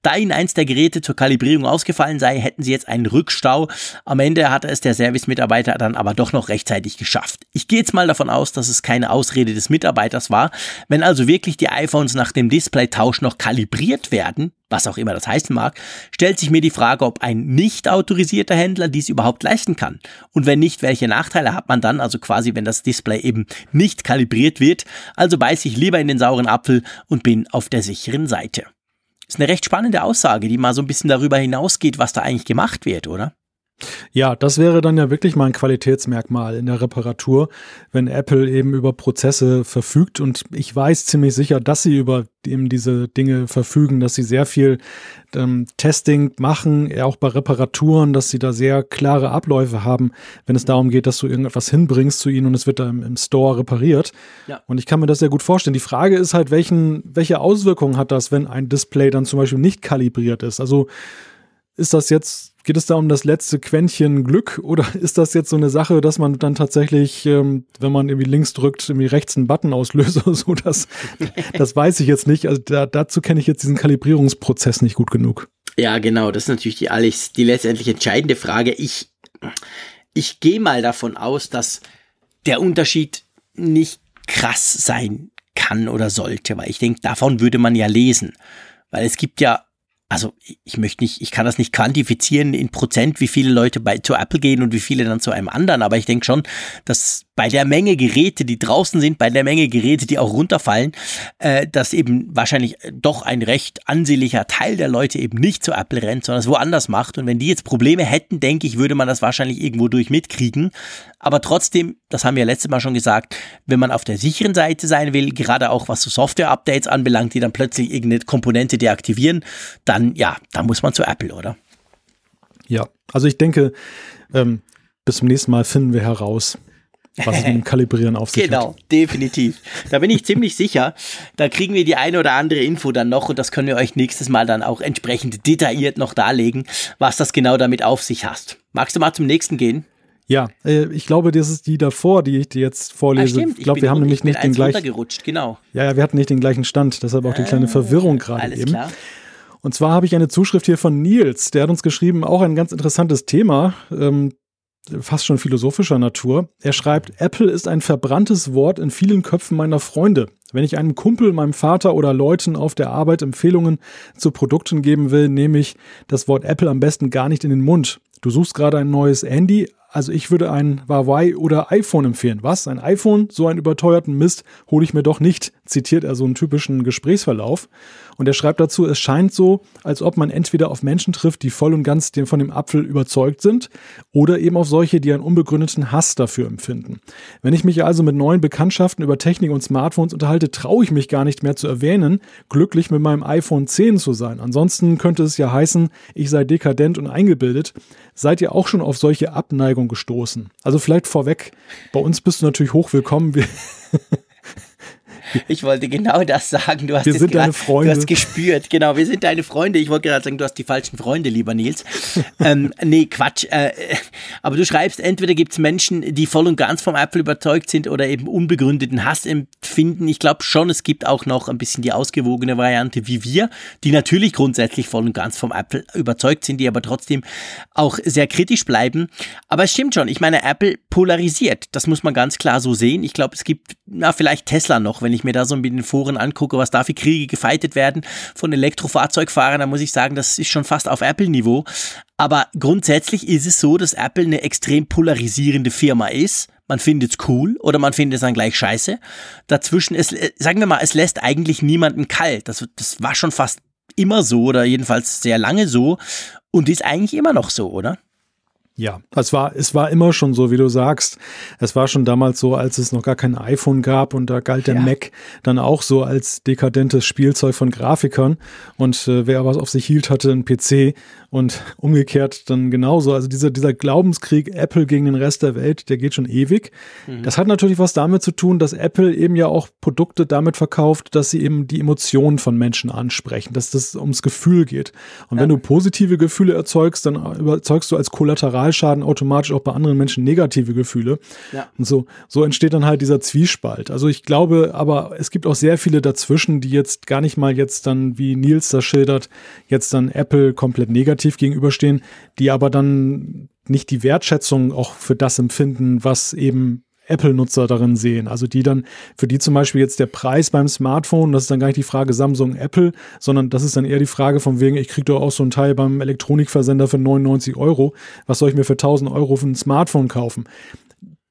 Da ihnen eins der Geräte zur Kalibrierung ausgefallen sei, hätten sie jetzt einen Rückstau. Am Ende hatte es der Service-Mitarbeiter dann aber doch noch rechtzeitig geschafft. Ich gehe jetzt mal davon aus, dass es keine Ausrede des Mitarbeiters war. Wenn also wirklich die iPhones nach dem Displaytausch noch kalibriert werden, was auch immer das heißen mag, stellt sich mir die Frage, ob ein nicht autorisierter Händler dies überhaupt leisten kann. Und wenn nicht, welche Nachteile hat man dann, also quasi, wenn das Display eben nicht kalibriert wird. Also beiße ich lieber in den sauren Apfel und bin auf der sicheren Seite. Ist eine recht spannende Aussage, die mal so ein bisschen darüber hinausgeht, was da eigentlich gemacht wird, oder?
Ja, das wäre dann ja wirklich mal ein Qualitätsmerkmal in der Reparatur, wenn Apple eben über Prozesse verfügt. Und ich weiß ziemlich sicher, dass sie über eben diese Dinge verfügen, dass sie sehr viel ähm, Testing machen, auch bei Reparaturen, dass sie da sehr klare Abläufe haben, wenn es darum geht, dass du irgendetwas hinbringst zu ihnen und es wird dann im Store repariert. Ja. Und ich kann mir das sehr gut vorstellen. Die Frage ist halt, welchen, welche Auswirkungen hat das, wenn ein Display dann zum Beispiel nicht kalibriert ist? Also ist das jetzt Geht es da um das letzte Quäntchen Glück oder ist das jetzt so eine Sache, dass man dann tatsächlich, ähm, wenn man irgendwie links drückt, irgendwie rechts einen Button auslöst oder so? Das, das weiß ich jetzt nicht. Also da, dazu kenne ich jetzt diesen Kalibrierungsprozess nicht gut genug.
Ja, genau. Das ist natürlich die, alles, die letztendlich entscheidende Frage. Ich, ich gehe mal davon aus, dass der Unterschied nicht krass sein kann oder sollte, weil ich denke, davon würde man ja lesen. Weil es gibt ja also ich möchte nicht, ich kann das nicht quantifizieren in Prozent, wie viele Leute bei zu Apple gehen und wie viele dann zu einem anderen, aber ich denke schon, dass bei der Menge Geräte, die draußen sind, bei der Menge Geräte, die auch runterfallen, äh, dass eben wahrscheinlich doch ein recht ansehnlicher Teil der Leute eben nicht zu Apple rennt, sondern es woanders macht. Und wenn die jetzt Probleme hätten, denke ich, würde man das wahrscheinlich irgendwo durch mitkriegen. Aber trotzdem, das haben wir ja letztes Mal schon gesagt, wenn man auf der sicheren Seite sein will, gerade auch was so Software-Updates anbelangt, die dann plötzlich irgendeine Komponente deaktivieren, dann ja, dann muss man zu Apple, oder?
Ja, also ich denke, ähm, bis zum nächsten Mal finden wir heraus, was mit dem Kalibrieren auf sich
genau,
hat.
Genau, definitiv. Da bin ich ziemlich sicher. Da kriegen wir die eine oder andere Info dann noch und das können wir euch nächstes Mal dann auch entsprechend detailliert noch darlegen, was das genau damit auf sich hat. Magst du mal zum nächsten gehen?
Ja, äh, ich glaube, das ist die davor, die ich dir jetzt vorlese.
Ah, stimmt.
Ich glaube, wir haben nämlich nicht den gleichen.
Genau.
Ja, ja, wir hatten nicht den gleichen Stand, deshalb auch die kleine ah, Verwirrung gerade
alles
eben.
Klar.
Und zwar habe ich eine Zuschrift hier von Nils, der hat uns geschrieben, auch ein ganz interessantes Thema, ähm, fast schon philosophischer Natur. Er schreibt, Apple ist ein verbranntes Wort in vielen Köpfen meiner Freunde. Wenn ich einem Kumpel, meinem Vater oder Leuten auf der Arbeit Empfehlungen zu Produkten geben will, nehme ich das Wort Apple am besten gar nicht in den Mund. Du suchst gerade ein neues Handy, also ich würde ein Huawei oder iPhone empfehlen. Was? Ein iPhone? So einen überteuerten Mist hole ich mir doch nicht, zitiert er so einen typischen Gesprächsverlauf. Und er schreibt dazu, es scheint so, als ob man entweder auf Menschen trifft, die voll und ganz von dem Apfel überzeugt sind, oder eben auf solche, die einen unbegründeten Hass dafür empfinden. Wenn ich mich also mit neuen Bekanntschaften über Technik und Smartphones unterhalte, traue ich mich gar nicht mehr zu erwähnen, glücklich mit meinem iPhone 10 zu sein. Ansonsten könnte es ja heißen, ich sei dekadent und eingebildet. Seid ihr auch schon auf solche Abneigung gestoßen? Also vielleicht vorweg, bei uns bist du natürlich hochwillkommen.
Ich wollte genau das sagen. Du hast
wir sind grad, deine Freunde.
Du hast gespürt, genau. Wir sind deine Freunde. Ich wollte gerade sagen, du hast die falschen Freunde, lieber Nils. ähm, nee, Quatsch. Äh, aber du schreibst, entweder gibt es Menschen, die voll und ganz vom Apple überzeugt sind oder eben unbegründeten Hass empfinden. Ich glaube schon, es gibt auch noch ein bisschen die ausgewogene Variante wie wir, die natürlich grundsätzlich voll und ganz vom Apple überzeugt sind, die aber trotzdem auch sehr kritisch bleiben. Aber es stimmt schon. Ich meine, Apple polarisiert. Das muss man ganz klar so sehen. Ich glaube, es gibt, na, vielleicht Tesla noch, wenn ich mir da so in den Foren angucke, was da für Kriege gefeitet werden von Elektrofahrzeugfahrern, dann muss ich sagen, das ist schon fast auf Apple-Niveau. Aber grundsätzlich ist es so, dass Apple eine extrem polarisierende Firma ist. Man findet es cool oder man findet es dann gleich scheiße. Dazwischen, ist, äh, sagen wir mal, es lässt eigentlich niemanden kalt. Das, das war schon fast immer so oder jedenfalls sehr lange so und ist eigentlich immer noch so, oder?
Ja, es war, es war immer schon so, wie du sagst. Es war schon damals so, als es noch gar kein iPhone gab und da galt der ja. Mac dann auch so als dekadentes Spielzeug von Grafikern und äh, wer was auf sich hielt, hatte einen PC und umgekehrt dann genauso. Also dieser, dieser Glaubenskrieg Apple gegen den Rest der Welt, der geht schon ewig. Mhm. Das hat natürlich was damit zu tun, dass Apple eben ja auch Produkte damit verkauft, dass sie eben die Emotionen von Menschen ansprechen, dass das ums Gefühl geht. Und ja. wenn du positive Gefühle erzeugst, dann erzeugst du als Kollateral Kollateralschaden automatisch auch bei anderen Menschen negative Gefühle. Ja. Und so, so entsteht dann halt dieser Zwiespalt. Also ich glaube, aber es gibt auch sehr viele dazwischen, die jetzt gar nicht mal jetzt dann, wie Nils das schildert, jetzt dann Apple komplett negativ gegenüberstehen, die aber dann nicht die Wertschätzung auch für das empfinden, was eben Apple-Nutzer darin sehen. Also die dann, für die zum Beispiel jetzt der Preis beim Smartphone, das ist dann gar nicht die Frage Samsung, Apple, sondern das ist dann eher die Frage von wegen, ich kriege doch auch so ein Teil beim Elektronikversender für 99 Euro. Was soll ich mir für 1000 Euro für ein Smartphone kaufen?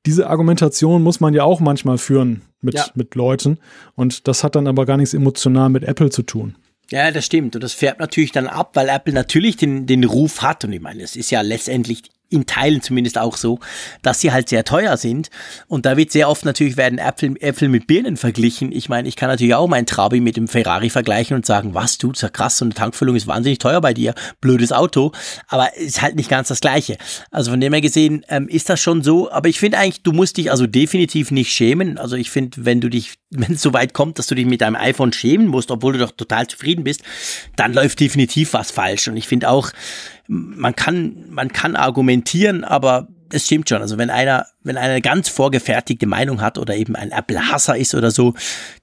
Diese Argumentation muss man ja auch manchmal führen mit, ja. mit Leuten. Und das hat dann aber gar nichts emotional mit Apple zu tun.
Ja, das stimmt. Und das färbt natürlich dann ab, weil Apple natürlich den, den Ruf hat. Und ich meine, es ist ja letztendlich in Teilen zumindest auch so, dass sie halt sehr teuer sind. Und da wird sehr oft natürlich werden Äpfel, Äpfel mit Birnen verglichen. Ich meine, ich kann natürlich auch meinen Trabi mit dem Ferrari vergleichen und sagen, was du, ja krass, so eine Tankfüllung ist wahnsinnig teuer bei dir, blödes Auto, aber ist halt nicht ganz das Gleiche. Also von dem her gesehen ähm, ist das schon so, aber ich finde eigentlich, du musst dich also definitiv nicht schämen. Also ich finde, wenn du dich, wenn es so weit kommt, dass du dich mit deinem iPhone schämen musst, obwohl du doch total zufrieden bist, dann läuft definitiv was falsch. Und ich finde auch, man kann, man kann argumentieren, aber es stimmt schon. Also wenn einer, wenn einer eine ganz vorgefertigte Meinung hat oder eben ein Apple-Hasser ist oder so,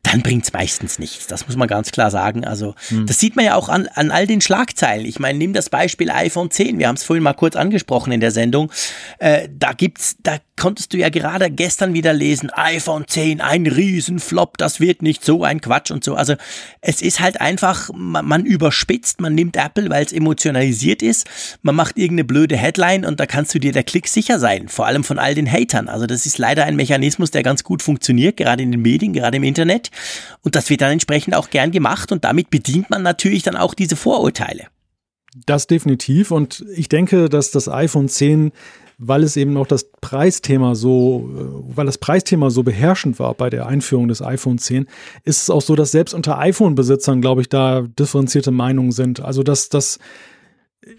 dann bringt es meistens nichts. Das muss man ganz klar sagen. Also hm. das sieht man ja auch an, an all den Schlagzeilen. Ich meine, nimm das Beispiel iPhone 10. Wir haben es vorhin mal kurz angesprochen in der Sendung. Äh, da gibt's, da konntest du ja gerade gestern wieder lesen, iPhone 10, ein Riesenflop, das wird nicht so ein Quatsch und so. Also es ist halt einfach, man, man überspitzt, man nimmt Apple, weil es emotionalisiert ist, man macht irgendeine blöde Headline und da kannst du dir der Klick sicher sein, vor allem von all den Hatern. Also das ist leider ein Mechanismus, der ganz gut funktioniert, gerade in den Medien, gerade im Internet. Und das wird dann entsprechend auch gern gemacht und damit bedient man natürlich dann auch diese Vorurteile.
Das definitiv. Und ich denke, dass das iPhone 10 weil es eben auch das Preisthema so, äh, weil das Preisthema so beherrschend war bei der Einführung des iPhone 10, ist es auch so, dass selbst unter iPhone-Besitzern, glaube ich, da differenzierte Meinungen sind. Also, dass das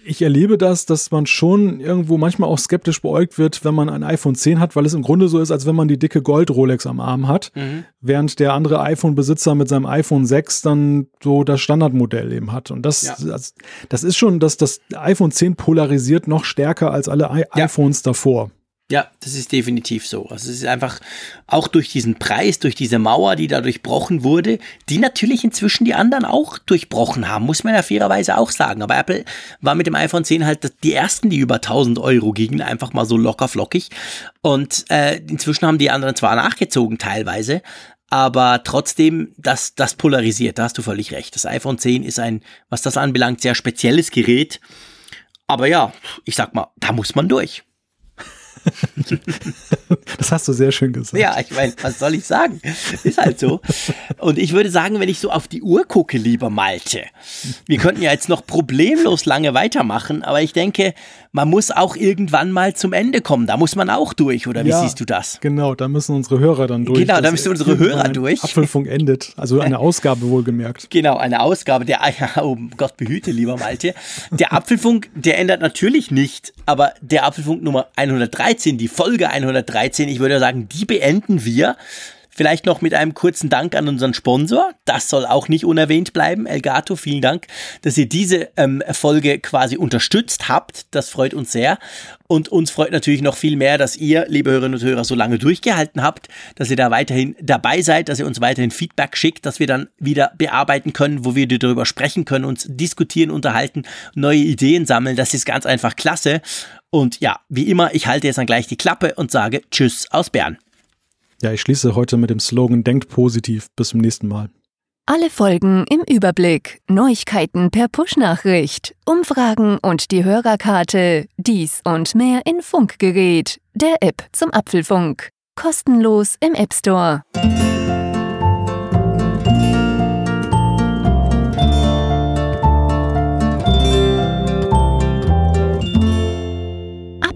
ich erlebe das, dass man schon irgendwo manchmal auch skeptisch beäugt wird, wenn man ein iPhone 10 hat, weil es im Grunde so ist, als wenn man die dicke Gold-Rolex am Arm hat, mhm. während der andere iPhone-Besitzer mit seinem iPhone 6 dann so das Standardmodell eben hat. Und das, ja. das, das, ist schon, dass das iPhone 10 polarisiert noch stärker als alle I ja. iPhones davor.
Ja, das ist definitiv so. Also es ist einfach auch durch diesen Preis, durch diese Mauer, die da durchbrochen wurde, die natürlich inzwischen die anderen auch durchbrochen haben, muss man ja fairerweise auch sagen. Aber Apple war mit dem iPhone 10 halt die ersten, die über 1000 Euro gingen, einfach mal so locker flockig. Und äh, inzwischen haben die anderen zwar nachgezogen teilweise, aber trotzdem, das, das polarisiert, da hast du völlig recht. Das iPhone 10 ist ein, was das anbelangt, sehr spezielles Gerät. Aber ja, ich sag mal, da muss man durch.
das hast du sehr schön gesagt.
Ja, ich meine, was soll ich sagen? Ist halt so. Und ich würde sagen, wenn ich so auf die Uhr gucke, lieber Malte, wir könnten ja jetzt noch problemlos lange weitermachen, aber ich denke, man muss auch irgendwann mal zum Ende kommen. Da muss man auch durch, oder wie ja, siehst du das?
Genau, da müssen unsere Hörer dann durch.
Genau, da müssen unsere Hörer durch.
Apfelfunk endet, also eine Ausgabe wohlgemerkt.
Genau, eine Ausgabe. Der, oh Gott behüte, lieber Malte. Der Apfelfunk, der ändert natürlich nicht, aber der Apfelfunk Nummer 113, die Folge 113, ich würde sagen, die beenden wir Vielleicht noch mit einem kurzen Dank an unseren Sponsor. Das soll auch nicht unerwähnt bleiben. Elgato, vielen Dank, dass ihr diese ähm, Folge quasi unterstützt habt. Das freut uns sehr. Und uns freut natürlich noch viel mehr, dass ihr, liebe Hörerinnen und Hörer, so lange durchgehalten habt, dass ihr da weiterhin dabei seid, dass ihr uns weiterhin Feedback schickt, dass wir dann wieder bearbeiten können, wo wir darüber sprechen können, uns diskutieren, unterhalten, neue Ideen sammeln. Das ist ganz einfach klasse. Und ja, wie immer, ich halte jetzt dann gleich die Klappe und sage Tschüss aus Bern.
Ja, ich schließe heute mit dem Slogan Denkt positiv. Bis zum nächsten Mal.
Alle Folgen im Überblick, Neuigkeiten per Push-Nachricht, Umfragen und die Hörerkarte, dies und mehr in Funkgerät, der App zum Apfelfunk. Kostenlos im App Store.